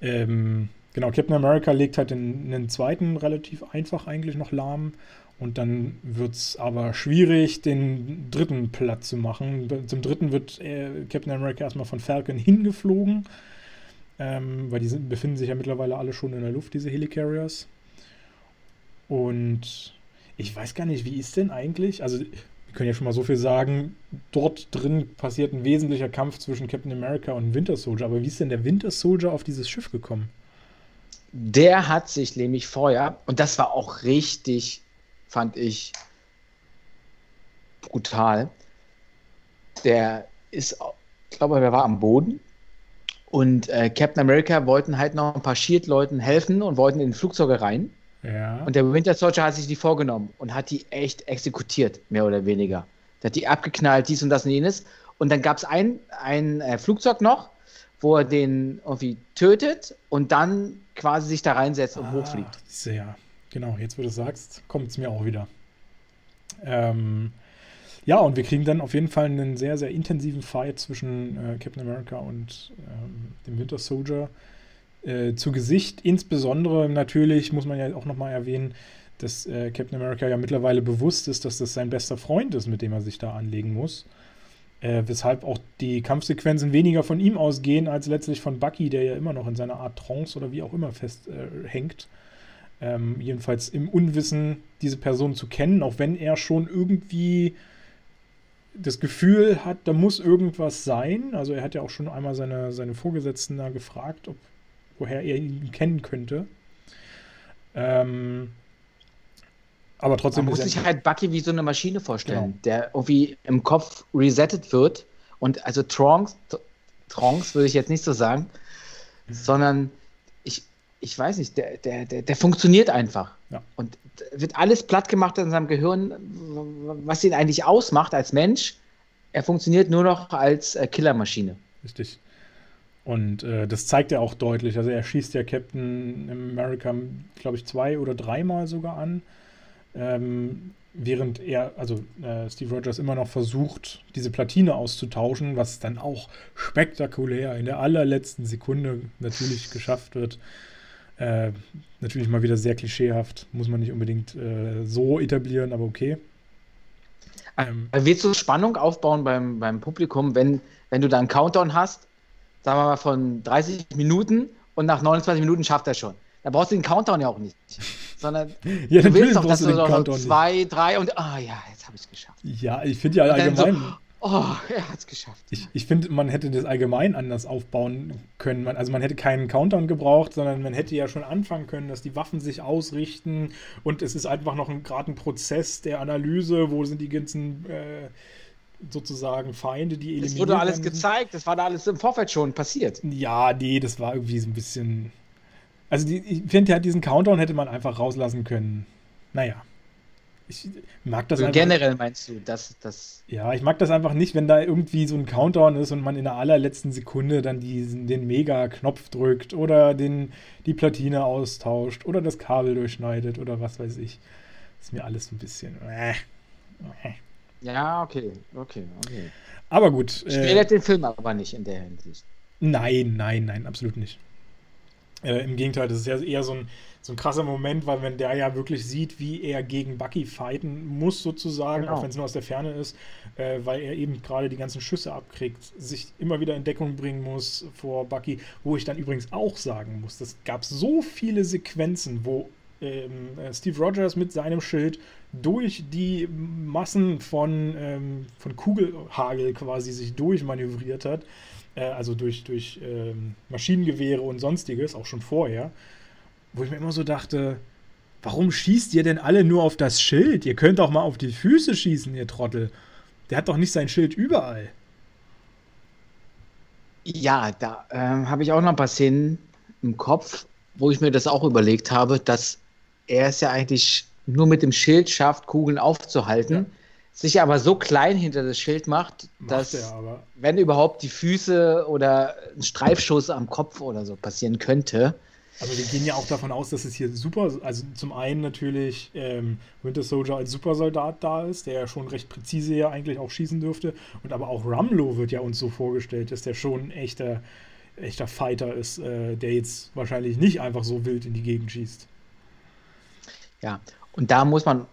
S1: Ähm, genau, Captain America legt halt den, den zweiten relativ einfach eigentlich noch lahm. Und dann wird es aber schwierig, den dritten platt zu machen. Zum dritten wird äh, Captain America erstmal von Falcon hingeflogen. Ähm, weil die sind, befinden sich ja mittlerweile alle schon in der Luft, diese Helicarriers. Und ich weiß gar nicht, wie ist denn eigentlich? Also, wir können ja schon mal so viel sagen. Dort drin passiert ein wesentlicher Kampf zwischen Captain America und Winter Soldier. Aber wie ist denn der Winter Soldier auf dieses Schiff gekommen?
S2: Der hat sich nämlich vorher, und das war auch richtig, fand ich, brutal. Der ist, ich glaube, er war am Boden. Und äh, Captain America wollten halt noch ein paar Shield-Leuten helfen und wollten in Flugzeuge rein.
S1: Ja.
S2: Und der Winter Soldier hat sich die vorgenommen und hat die echt exekutiert, mehr oder weniger. Der hat die abgeknallt, dies und das und jenes. Und dann gab es ein, ein äh, Flugzeug noch, wo er den irgendwie tötet und dann quasi sich da reinsetzt und hochfliegt.
S1: Ah, Sehr. Genau, jetzt wo du sagst, kommt es mir auch wieder. Ähm, ja, und wir kriegen dann auf jeden Fall einen sehr, sehr intensiven Fight zwischen äh, Captain America und ähm, dem Winter Soldier äh, zu Gesicht. Insbesondere natürlich muss man ja auch nochmal erwähnen, dass äh, Captain America ja mittlerweile bewusst ist, dass das sein bester Freund ist, mit dem er sich da anlegen muss. Äh, weshalb auch die Kampfsequenzen weniger von ihm ausgehen, als letztlich von Bucky, der ja immer noch in seiner Art Trance oder wie auch immer festhängt. Äh, ähm, jedenfalls im Unwissen, diese Person zu kennen, auch wenn er schon irgendwie das Gefühl hat, da muss irgendwas sein. Also er hat ja auch schon einmal seine, seine Vorgesetzten da gefragt, ob woher er ihn kennen könnte. Ähm, aber trotzdem.
S2: Man muss sich halt Bucky wie so eine Maschine vorstellen, genau. der irgendwie im Kopf resettet wird. Und also Trunks, Trunks würde ich jetzt nicht so sagen, mhm. sondern ich, ich weiß nicht, der, der, der, der funktioniert einfach. Ja. Und wird alles platt gemacht in seinem Gehirn, was ihn eigentlich ausmacht als Mensch. Er funktioniert nur noch als äh, Killermaschine.
S1: Richtig. Und äh, das zeigt er auch deutlich. Also er schießt ja Captain America, glaube ich, zwei oder dreimal sogar an. Ähm, während er, also äh, Steve Rogers immer noch versucht, diese Platine auszutauschen, was dann auch spektakulär in der allerletzten Sekunde natürlich geschafft wird. Äh, natürlich mal wieder sehr klischeehaft, muss man nicht unbedingt äh, so etablieren, aber okay.
S2: Ähm, Willst du Spannung aufbauen beim, beim Publikum, wenn, wenn du da einen Countdown hast, sagen wir mal von 30 Minuten und nach 29 Minuten schafft er schon? Da brauchst du den Countdown ja auch nicht. Sondern
S1: ja, du willst doch, dass du,
S2: du so zwei, drei und ah oh, ja, jetzt habe ich es geschafft.
S1: Ja, ich finde ja allgemein. So,
S2: Oh, er hat es geschafft.
S1: Ich, ich finde, man hätte das allgemein anders aufbauen können. Man, also man hätte keinen Countdown gebraucht, sondern man hätte ja schon anfangen können, dass die Waffen sich ausrichten und es ist einfach noch gerade ein Prozess der Analyse, wo sind die ganzen äh, sozusagen Feinde, die
S2: eliminiert Es wurde alles gezeigt, das war da alles im Vorfeld schon passiert.
S1: Ja, nee, das war irgendwie so ein bisschen. Also die, ich finde ja, diesen Countdown hätte man einfach rauslassen können. Naja. Ich mag das
S2: also einfach. Generell meinst du, dass das.
S1: Ja, ich mag das einfach nicht, wenn da irgendwie so ein Countdown ist und man in der allerletzten Sekunde dann diesen, den Mega-Knopf drückt oder den, die Platine austauscht oder das Kabel durchschneidet oder was weiß ich. ist mir alles ein bisschen. Äh,
S2: äh. Ja, okay, okay, okay.
S1: Aber gut.
S2: Äh, den Film aber nicht in der Hinsicht.
S1: Nein, nein, nein, absolut nicht. Äh, Im Gegenteil, das ist ja eher so ein so ein krasser Moment, weil wenn der ja wirklich sieht, wie er gegen Bucky fighten muss, sozusagen, genau. auch wenn es nur aus der Ferne ist, äh, weil er eben gerade die ganzen Schüsse abkriegt, sich immer wieder in Deckung bringen muss vor Bucky, wo ich dann übrigens auch sagen muss, es gab so viele Sequenzen, wo ähm, äh, Steve Rogers mit seinem Schild durch die Massen von, ähm, von Kugelhagel quasi sich durchmanövriert hat, äh, also durch, durch ähm, Maschinengewehre und sonstiges, auch schon vorher wo ich mir immer so dachte, warum schießt ihr denn alle nur auf das Schild? Ihr könnt auch mal auf die Füße schießen, ihr Trottel. Der hat doch nicht sein Schild überall.
S2: Ja, da äh, habe ich auch noch ein paar Szenen im Kopf, wo ich mir das auch überlegt habe, dass er es ja eigentlich nur mit dem Schild schafft, Kugeln aufzuhalten, ja. Sich aber so klein hinter das Schild macht, macht dass, wenn überhaupt, die Füße oder ein Streifschuss am Kopf oder so passieren könnte.
S1: Also wir gehen ja auch davon aus, dass es hier super, also zum einen natürlich ähm, Winter Soldier als Supersoldat da ist, der ja schon recht präzise ja eigentlich auch schießen dürfte. Und aber auch Rumlow wird ja uns so vorgestellt, dass der schon ein echter, echter Fighter ist, äh, der jetzt wahrscheinlich nicht einfach so wild in die Gegend schießt.
S2: Ja, und da muss man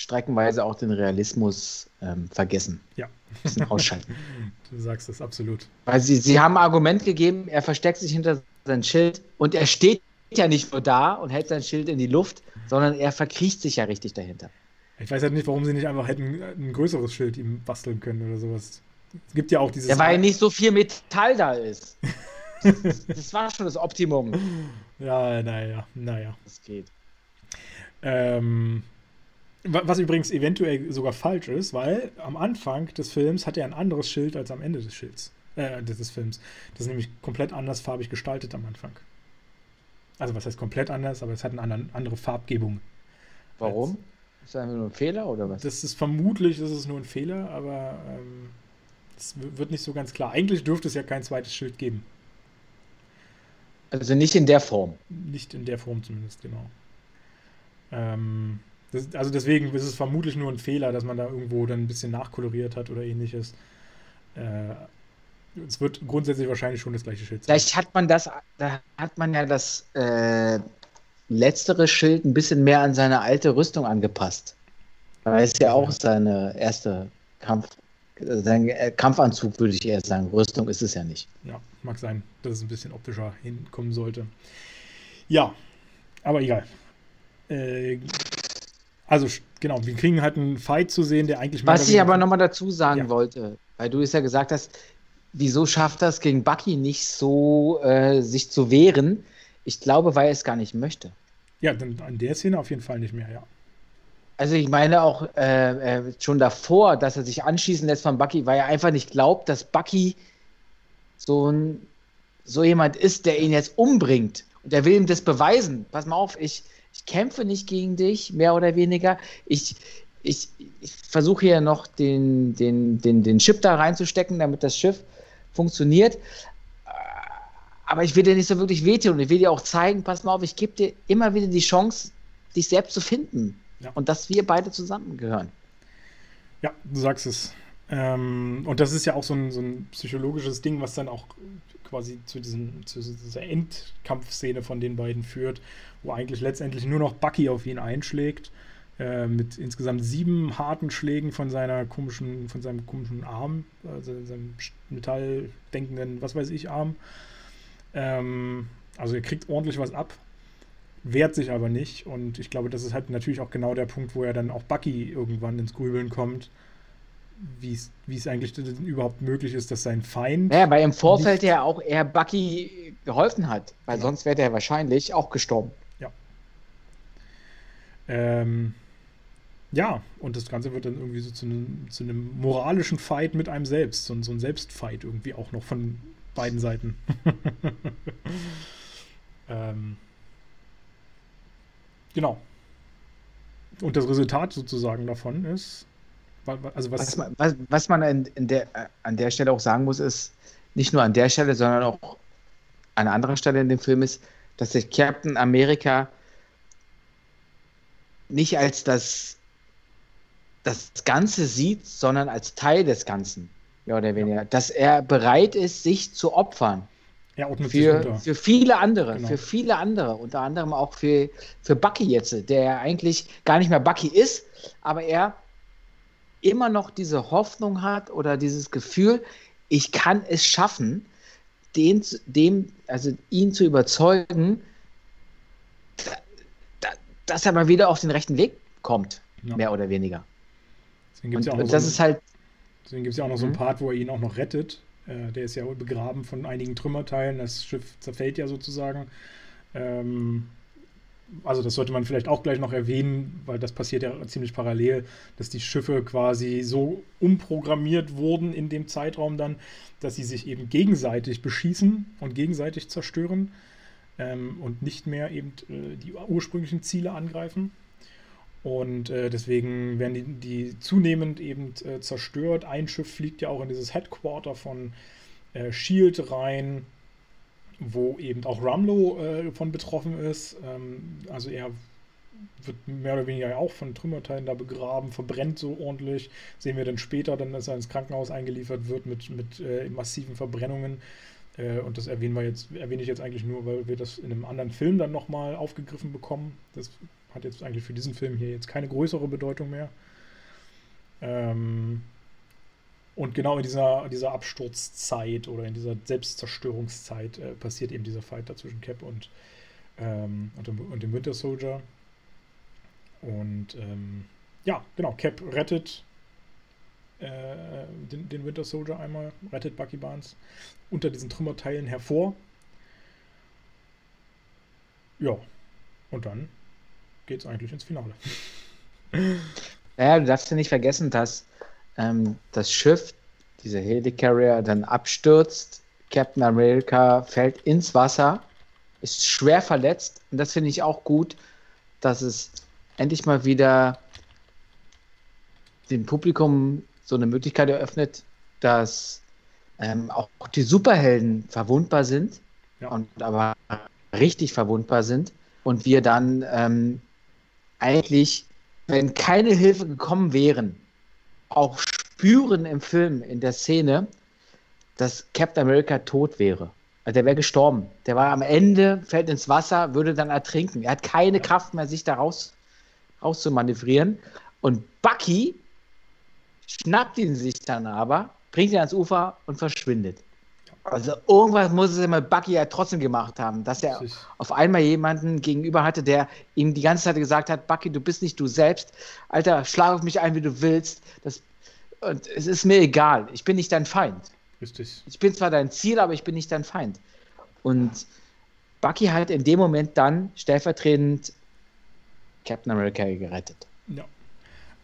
S2: streckenweise auch den Realismus ähm, vergessen.
S1: Ja.
S2: Ein bisschen ausschalten.
S1: du sagst das absolut.
S2: Weil sie, sie haben ein Argument gegeben, er versteckt sich hinter sein Schild und er steht ja nicht nur da und hält sein Schild in die Luft, sondern er verkriecht sich ja richtig dahinter.
S1: Ich weiß halt nicht, warum sie nicht einfach hätten ein größeres Schild ihm basteln können oder sowas. Es gibt ja auch dieses.
S2: Ja, weil nicht so viel Metall da ist. das, das war schon das Optimum.
S1: Ja, naja, naja.
S2: Das geht.
S1: Ähm, was übrigens eventuell sogar falsch ist, weil am Anfang des Films hat er ein anderes Schild als am Ende des Schilds äh, des Films. Das ist nämlich komplett anders farbig gestaltet am Anfang. Also was heißt komplett anders, aber es hat eine andere, andere Farbgebung.
S2: Warum? Ist das nur ein Fehler oder was?
S1: Das ist vermutlich, das ist nur ein Fehler, aber es ähm, wird nicht so ganz klar. Eigentlich dürfte es ja kein zweites Schild geben.
S2: Also nicht in der Form.
S1: Nicht in der Form zumindest, genau. Ähm, das, also deswegen ist es vermutlich nur ein Fehler, dass man da irgendwo dann ein bisschen nachkoloriert hat oder ähnliches. Äh, es wird grundsätzlich wahrscheinlich schon das gleiche Schild
S2: sein. Vielleicht hat man das, da hat man ja das äh, letztere Schild ein bisschen mehr an seine alte Rüstung angepasst. Weil es ja auch seine erste Kampf, sein äh, Kampfanzug, würde ich eher sagen. Rüstung ist es ja nicht.
S1: Ja, mag sein, dass es ein bisschen optischer hinkommen sollte. Ja, aber egal. Äh, also, genau, wir kriegen halt einen Fight zu sehen, der eigentlich.
S2: Was ich aber nochmal dazu sagen ja. wollte, weil du es ja gesagt hast, wieso schafft das gegen Bucky nicht so, äh, sich zu wehren? Ich glaube, weil er es gar nicht möchte.
S1: Ja, dann an der Szene auf jeden Fall nicht mehr, ja.
S2: Also ich meine auch äh, äh, schon davor, dass er sich anschießen lässt von Bucky, weil er einfach nicht glaubt, dass Bucky so ein so jemand ist, der ihn jetzt umbringt. Und er will ihm das beweisen. Pass mal auf, ich, ich kämpfe nicht gegen dich, mehr oder weniger. Ich, ich, ich versuche hier noch den, den, den, den Chip da reinzustecken, damit das Schiff funktioniert. Aber ich will dir nicht so wirklich wehtun und ich will dir auch zeigen, pass mal auf, ich gebe dir immer wieder die Chance, dich selbst zu finden. Ja. Und dass wir beide zusammengehören.
S1: Ja, du sagst es. Ähm, und das ist ja auch so ein, so ein psychologisches Ding, was dann auch quasi zu, diesen, zu dieser Endkampfszene von den beiden führt, wo eigentlich letztendlich nur noch Bucky auf ihn einschlägt. Äh, mit insgesamt sieben harten Schlägen von seiner komischen, von seinem komischen Arm, also seinem metalldenkenden, was weiß ich, Arm. Ähm, also er kriegt ordentlich was ab, wehrt sich aber nicht. Und ich glaube, das ist halt natürlich auch genau der Punkt, wo er dann auch Bucky irgendwann ins Grübeln kommt wie es eigentlich überhaupt möglich ist, dass sein Feind.
S2: Ja, weil im Vorfeld ja auch eher Bucky geholfen hat, weil ja. sonst wäre der wahrscheinlich auch gestorben.
S1: Ja. Ähm, ja, und das Ganze wird dann irgendwie so zu einem, zu einem moralischen Fight mit einem selbst, so, so ein Selbstfight irgendwie auch noch von beiden Seiten. ähm, genau. Und das Resultat sozusagen davon ist,
S2: also was, was, man, was, was man in, in der, an der Stelle auch sagen muss, ist, nicht nur an der Stelle, sondern auch an anderer Stelle in dem Film ist, dass sich Captain America nicht als das, das Ganze sieht, sondern als Teil des Ganzen, mehr oder weniger. Ja. Dass er bereit ist, sich zu opfern. Ja, für, für viele andere, genau. für viele andere, unter anderem auch für, für Bucky jetzt, der eigentlich gar nicht mehr Bucky ist, aber er immer noch diese Hoffnung hat oder dieses Gefühl, ich kann es schaffen, den, dem, also ihn zu überzeugen, dass er mal wieder auf den rechten Weg kommt, ja. mehr oder weniger.
S1: Deswegen und, ja und das so ist halt. Gibt es ja auch noch so einen mhm. Part, wo er ihn auch noch rettet. Äh, der ist ja begraben von einigen Trümmerteilen. Das Schiff zerfällt ja sozusagen. Ähm, also das sollte man vielleicht auch gleich noch erwähnen, weil das passiert ja ziemlich parallel, dass die Schiffe quasi so umprogrammiert wurden in dem Zeitraum dann, dass sie sich eben gegenseitig beschießen und gegenseitig zerstören ähm, und nicht mehr eben äh, die ursprünglichen Ziele angreifen. Und äh, deswegen werden die, die zunehmend eben äh, zerstört. Ein Schiff fliegt ja auch in dieses Headquarter von äh, Shield rein wo eben auch Ramlo äh, von betroffen ist. Ähm, also er wird mehr oder weniger auch von Trümmerteilen da begraben, verbrennt so ordentlich. Sehen wir dann später, dann, dass er ins Krankenhaus eingeliefert wird mit, mit äh, massiven Verbrennungen. Äh, und das erwähnen wir jetzt, erwähne ich jetzt eigentlich nur, weil wir das in einem anderen Film dann nochmal aufgegriffen bekommen. Das hat jetzt eigentlich für diesen Film hier jetzt keine größere Bedeutung mehr. Ähm, und genau in dieser, dieser Absturzzeit oder in dieser Selbstzerstörungszeit äh, passiert eben dieser Fight da zwischen Cap und, ähm, und, dem, und, dem, Winter Soldier. Und ähm, ja, genau, Cap rettet äh, den, den, Winter Soldier einmal, rettet Bucky Barnes unter diesen Trümmerteilen hervor. Ja, und dann geht es eigentlich ins Finale.
S2: Naja, du darfst ja nicht vergessen, dass ähm, das Schiff, dieser Helicarrier, dann abstürzt. Captain America fällt ins Wasser, ist schwer verletzt. Und das finde ich auch gut, dass es endlich mal wieder dem Publikum so eine Möglichkeit eröffnet, dass ähm, auch die Superhelden verwundbar sind ja. und aber richtig verwundbar sind und wir dann ähm, eigentlich, wenn keine Hilfe gekommen wären, auch spüren im Film, in der Szene, dass Captain America tot wäre. Also der wäre gestorben. Der war am Ende, fällt ins Wasser, würde dann ertrinken. Er hat keine Kraft mehr, sich da raus, raus zu manövrieren. Und Bucky schnappt ihn sich dann aber, bringt ihn ans Ufer und verschwindet. Also irgendwas muss es mit Bucky ja trotzdem gemacht haben, dass er auf einmal jemanden gegenüber hatte, der ihm die ganze Zeit gesagt hat, Bucky, du bist nicht du selbst. Alter, schlag auf mich ein, wie du willst. Das, und es ist mir egal. Ich bin nicht dein Feind. Richtig. Ich bin zwar dein Ziel, aber ich bin nicht dein Feind. Und Bucky hat in dem Moment dann stellvertretend Captain America gerettet.
S1: Ja.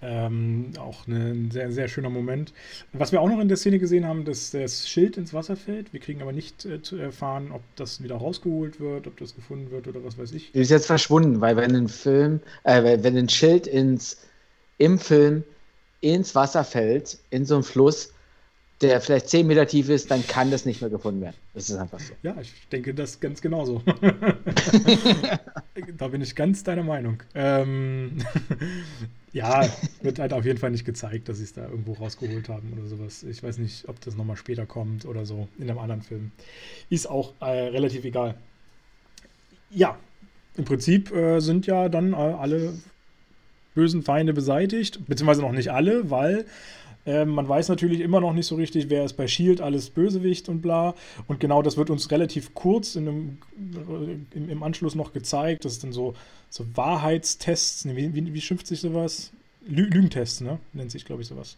S1: Ähm, auch ein sehr, sehr schöner Moment. Was wir auch noch in der Szene gesehen haben, dass das Schild ins Wasser fällt. Wir kriegen aber nicht äh, zu erfahren, ob das wieder rausgeholt wird, ob das gefunden wird oder was weiß ich.
S2: Ist jetzt verschwunden, weil wenn ein Film, äh, wenn ein Schild ins, im Film ins Wasser fällt, in so einen Fluss, der vielleicht 10 Meter tief ist, dann kann das nicht mehr gefunden werden. Das ist einfach so.
S1: Ja, ich denke das ganz genauso. da bin ich ganz deiner Meinung. Ähm, ja, wird halt auf jeden Fall nicht gezeigt, dass sie es da irgendwo rausgeholt haben oder sowas. Ich weiß nicht, ob das nochmal später kommt oder so in einem anderen Film. Ist auch äh, relativ egal. Ja, im Prinzip äh, sind ja dann äh, alle bösen Feinde beseitigt, beziehungsweise noch nicht alle, weil ähm, man weiß natürlich immer noch nicht so richtig, wer ist bei Shield alles Bösewicht und bla. Und genau das wird uns relativ kurz in einem, äh, im, im Anschluss noch gezeigt. Das ist dann so, so Wahrheitstests. Wie, wie, wie, schimpft sich sowas? Lü Lügentests, ne? Nennt sich, glaube ich, sowas.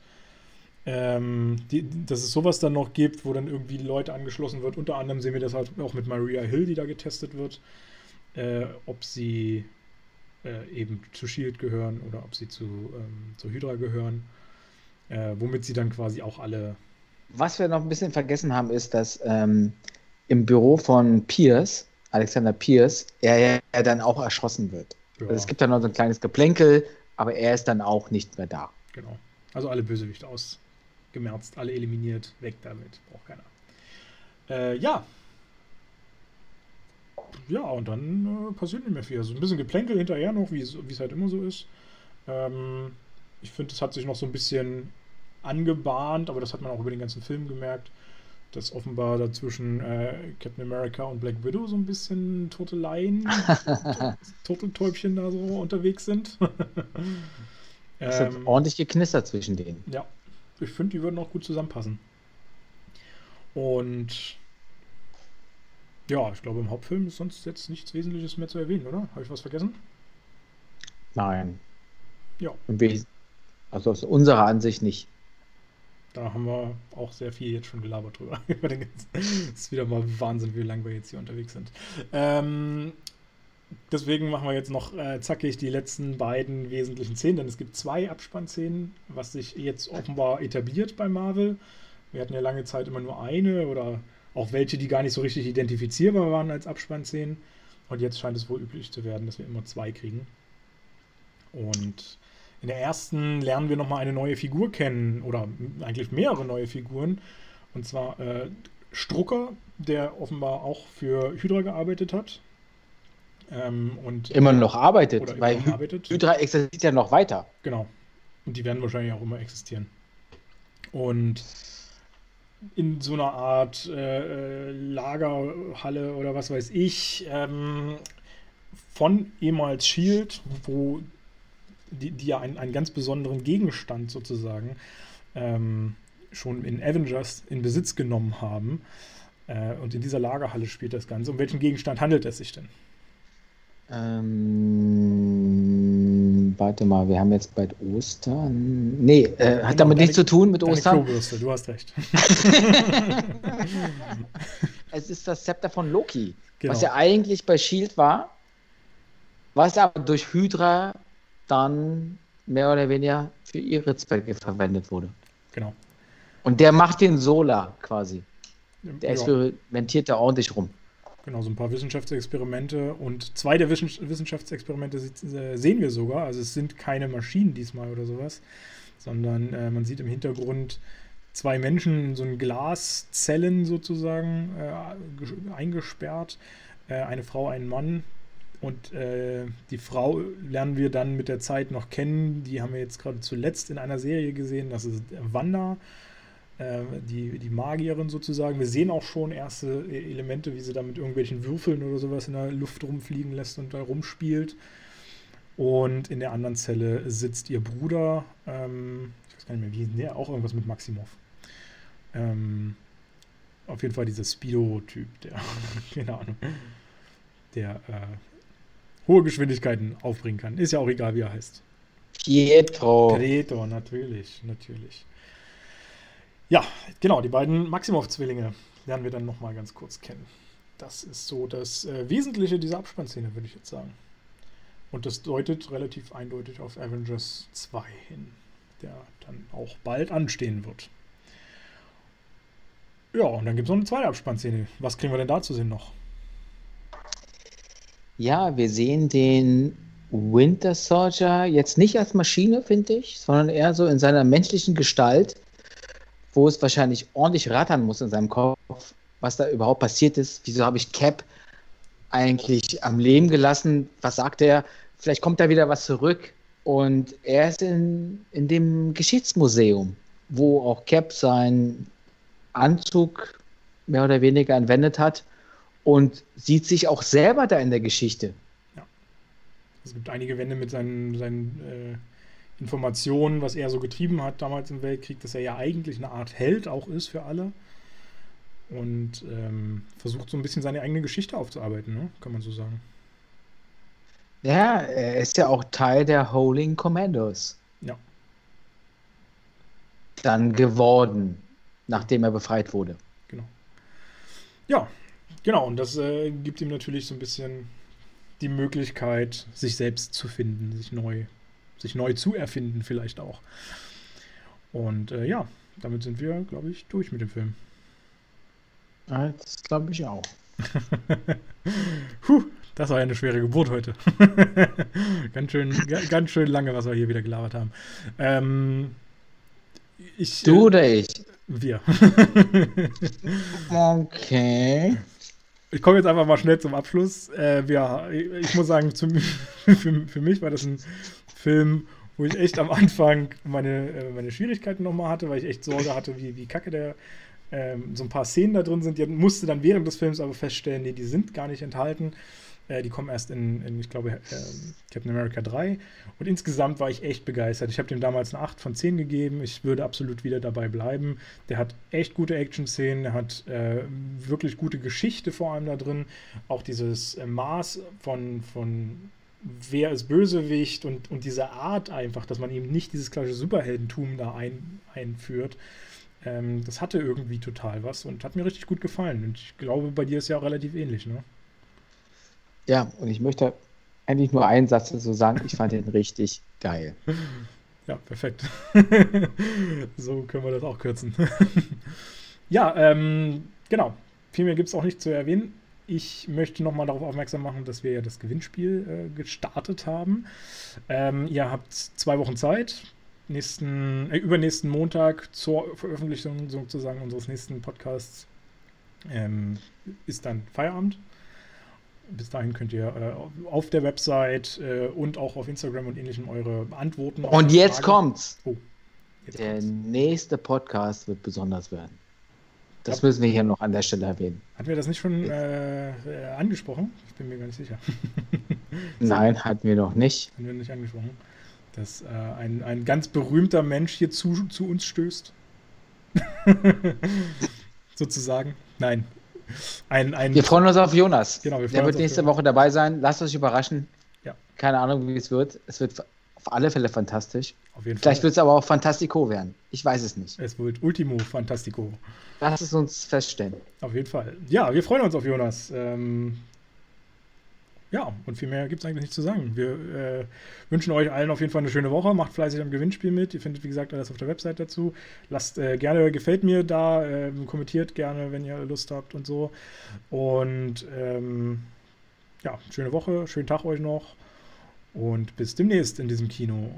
S1: Ähm, die, dass es sowas dann noch gibt, wo dann irgendwie Leute angeschlossen wird. Unter anderem sehen wir das halt auch mit Maria Hill, die da getestet wird. Äh, ob sie äh, eben zu Shield gehören oder ob sie zu, ähm, zu Hydra gehören äh, womit sie dann quasi auch alle.
S2: Was wir noch ein bisschen vergessen haben, ist, dass ähm, im Büro von Pierce, Alexander Pierce, er ja dann auch erschossen wird. Ja. Also es gibt dann noch so ein kleines Geplänkel, aber er ist dann auch nicht mehr da.
S1: Genau. Also alle Bösewichte ausgemerzt, alle eliminiert, weg damit, braucht keiner. Äh, ja. Ja, und dann äh, passiert nicht mehr viel. Also ein bisschen Geplänkel hinterher noch, wie es halt immer so ist. Ähm, ich finde, es hat sich noch so ein bisschen angebahnt, aber das hat man auch über den ganzen Film gemerkt, dass offenbar dazwischen äh, Captain America und Black Widow so ein bisschen Turteleien, Turteltäubchen da so unterwegs sind.
S2: es hat ähm, ordentlich geknistert zwischen denen.
S1: Ja, ich finde, die würden auch gut zusammenpassen. Und ja, ich glaube, im Hauptfilm ist sonst jetzt nichts Wesentliches mehr zu erwähnen, oder? Habe ich was vergessen?
S2: Nein.
S1: Ja.
S2: Also aus unserer Ansicht nicht.
S1: Da haben wir auch sehr viel jetzt schon gelabert drüber. Es ist wieder mal Wahnsinn, wie lange wir jetzt hier unterwegs sind. Ähm, deswegen machen wir jetzt noch äh, zackig die letzten beiden wesentlichen Szenen, denn es gibt zwei Abspannszenen, was sich jetzt offenbar etabliert bei Marvel. Wir hatten ja lange Zeit immer nur eine oder auch welche, die gar nicht so richtig identifizierbar waren als Abspannszenen. Und jetzt scheint es wohl üblich zu werden, dass wir immer zwei kriegen. Und in der ersten lernen wir nochmal eine neue Figur kennen oder eigentlich mehrere neue Figuren. Und zwar äh, Strucker, der offenbar auch für Hydra gearbeitet hat.
S2: Ähm, und immer noch arbeitet, weil noch arbeitet. Hydra existiert ja noch weiter.
S1: Genau. Und die werden wahrscheinlich auch immer existieren. Und in so einer Art äh, äh Lagerhalle oder was weiß ich ähm, von ehemals Shield, wo die, die ja einen, einen ganz besonderen Gegenstand sozusagen ähm, schon in Avengers in Besitz genommen haben. Äh, und in dieser Lagerhalle spielt das Ganze. Um welchen Gegenstand handelt es sich denn?
S2: Ähm, warte mal, wir haben jetzt bald Ostern. Nee, äh, hat genau, damit nichts zu tun mit Ostern.
S1: Klobürste, du hast recht.
S2: es ist das Zepter von Loki, genau. was ja eigentlich bei Shield war, was aber durch Hydra dann mehr oder weniger für ihre Zwecke verwendet wurde.
S1: Genau.
S2: Und der macht den Solar quasi. Der ja. experimentiert da ordentlich rum.
S1: Genau, so ein paar Wissenschaftsexperimente und zwei der Wissenschaftsexperimente äh, sehen wir sogar. Also es sind keine Maschinen diesmal oder sowas, sondern äh, man sieht im Hintergrund zwei Menschen in so einen Glaszellen sozusagen äh, eingesperrt. Äh, eine Frau, ein Mann, und äh, die Frau lernen wir dann mit der Zeit noch kennen. Die haben wir jetzt gerade zuletzt in einer Serie gesehen. Das ist Wanda, die, die Magierin sozusagen. Wir sehen auch schon erste Elemente, wie sie da mit irgendwelchen Würfeln oder sowas in der Luft rumfliegen lässt und da rumspielt. Und in der anderen Zelle sitzt ihr Bruder. Ähm, ich weiß gar nicht mehr, wie nee, auch irgendwas mit Maximov. Ähm, auf jeden Fall dieser Speedo-Typ, der, keine Ahnung, der äh, hohe Geschwindigkeiten aufbringen kann. Ist ja auch egal, wie er heißt.
S2: Pietro.
S1: Pietro, natürlich, natürlich. Ja, genau, die beiden Maximov-Zwillinge lernen wir dann nochmal ganz kurz kennen. das ist so das äh, Wesentliche dieser Abspannszene, würde ich jetzt sagen. Und das deutet relativ eindeutig auf Avengers 2 hin, der dann auch bald anstehen wird. Ja, und dann gibt es noch eine zweite Abspannszene. Was kriegen wir denn da zu sehen noch?
S2: Ja, wir sehen den Winter Soldier jetzt nicht als Maschine, finde ich, sondern eher so in seiner menschlichen Gestalt, wo es wahrscheinlich ordentlich rattern muss in seinem Kopf, was da überhaupt passiert ist. Wieso habe ich Cap eigentlich am Leben gelassen? Was sagt er? Vielleicht kommt da wieder was zurück. Und er ist in, in dem Geschichtsmuseum, wo auch Cap seinen Anzug mehr oder weniger entwendet hat und sieht sich auch selber da in der Geschichte. Ja.
S1: Es gibt einige Wände mit seinen, seinen äh, Informationen, was er so getrieben hat damals im Weltkrieg, dass er ja eigentlich eine Art Held auch ist für alle. Und ähm, versucht so ein bisschen seine eigene Geschichte aufzuarbeiten, ne? kann man so sagen.
S2: Ja, er ist ja auch Teil der Holding Commandos.
S1: Ja.
S2: Dann geworden, nachdem er befreit wurde.
S1: Genau. Ja, Genau, und das äh, gibt ihm natürlich so ein bisschen die Möglichkeit, sich selbst zu finden, sich neu, sich neu zu erfinden, vielleicht auch. Und äh, ja, damit sind wir, glaube ich, durch mit dem Film.
S2: Das glaube ich auch.
S1: Puh, das war ja eine schwere Geburt heute. ganz, schön, ganz schön lange, was wir hier wieder gelabert haben. Ähm,
S2: ich, du oder ich?
S1: Wir.
S2: okay
S1: ich komme jetzt einfach mal schnell zum Abschluss. Äh, ja, ich muss sagen, zum, für, für mich war das ein Film, wo ich echt am Anfang meine, äh, meine Schwierigkeiten nochmal hatte, weil ich echt Sorge hatte, wie, wie kacke der ähm, so ein paar Szenen da drin sind. Die musste dann während des Films aber feststellen, nee, die sind gar nicht enthalten. Äh, die kommen erst in, in ich glaube, äh, Captain America 3. Und insgesamt war ich echt begeistert. Ich habe dem damals eine 8 von 10 gegeben. Ich würde absolut wieder dabei bleiben. Der hat echt gute Action-Szenen, er hat äh, wirklich gute Geschichte vor allem da drin. Auch dieses äh, Maß von, von wer ist Bösewicht und, und diese Art einfach, dass man eben nicht dieses klassische Superheldentum da ein, einführt. Ähm, das hatte irgendwie total was und hat mir richtig gut gefallen. Und ich glaube, bei dir ist ja auch relativ ähnlich, ne?
S2: Ja, und ich möchte eigentlich nur einen Satz dazu sagen. Ich fand den richtig geil.
S1: Ja, perfekt. so können wir das auch kürzen. ja, ähm, genau. Viel mehr gibt es auch nicht zu erwähnen. Ich möchte nochmal darauf aufmerksam machen, dass wir ja das Gewinnspiel äh, gestartet haben. Ähm, ihr habt zwei Wochen Zeit. Nächsten, äh, übernächsten Montag zur Veröffentlichung sozusagen unseres nächsten Podcasts ähm, ist dann Feierabend bis dahin könnt ihr äh, auf der Website äh, und auch auf Instagram und ähnlichem eure Antworten.
S2: Und jetzt Fragen. kommt's. Oh, jetzt der kommt's. nächste Podcast wird besonders werden. Das müssen wir hier noch an der Stelle erwähnen.
S1: Hatten wir das nicht schon äh, angesprochen? Ich bin mir gar nicht sicher.
S2: Nein, hatten wir noch nicht.
S1: Hatten wir nicht angesprochen. Dass äh, ein, ein ganz berühmter Mensch hier zu, zu uns stößt. Sozusagen. Nein, ein, ein
S2: wir freuen uns auf Jonas. Genau, wir freuen Der wird nächste Woche dabei sein. Lasst euch überraschen. Ja. Keine Ahnung, wie es wird. Es wird auf alle Fälle fantastisch. Auf jeden Vielleicht wird es aber auch Fantastico werden. Ich weiß es nicht.
S1: Es wird Ultimo Fantastico.
S2: Lass es uns feststellen.
S1: Auf jeden Fall. Ja, wir freuen uns auf Jonas. Ähm, ja, und viel mehr gibt es eigentlich nicht zu sagen. Wir äh, wünschen euch allen auf jeden Fall eine schöne Woche. Macht fleißig am Gewinnspiel mit. Ihr findet, wie gesagt, alles auf der Website dazu. Lasst äh, gerne, gefällt mir da, äh, kommentiert gerne, wenn ihr Lust habt und so. Und ähm, ja, schöne Woche, schönen Tag euch noch und bis demnächst in diesem Kino.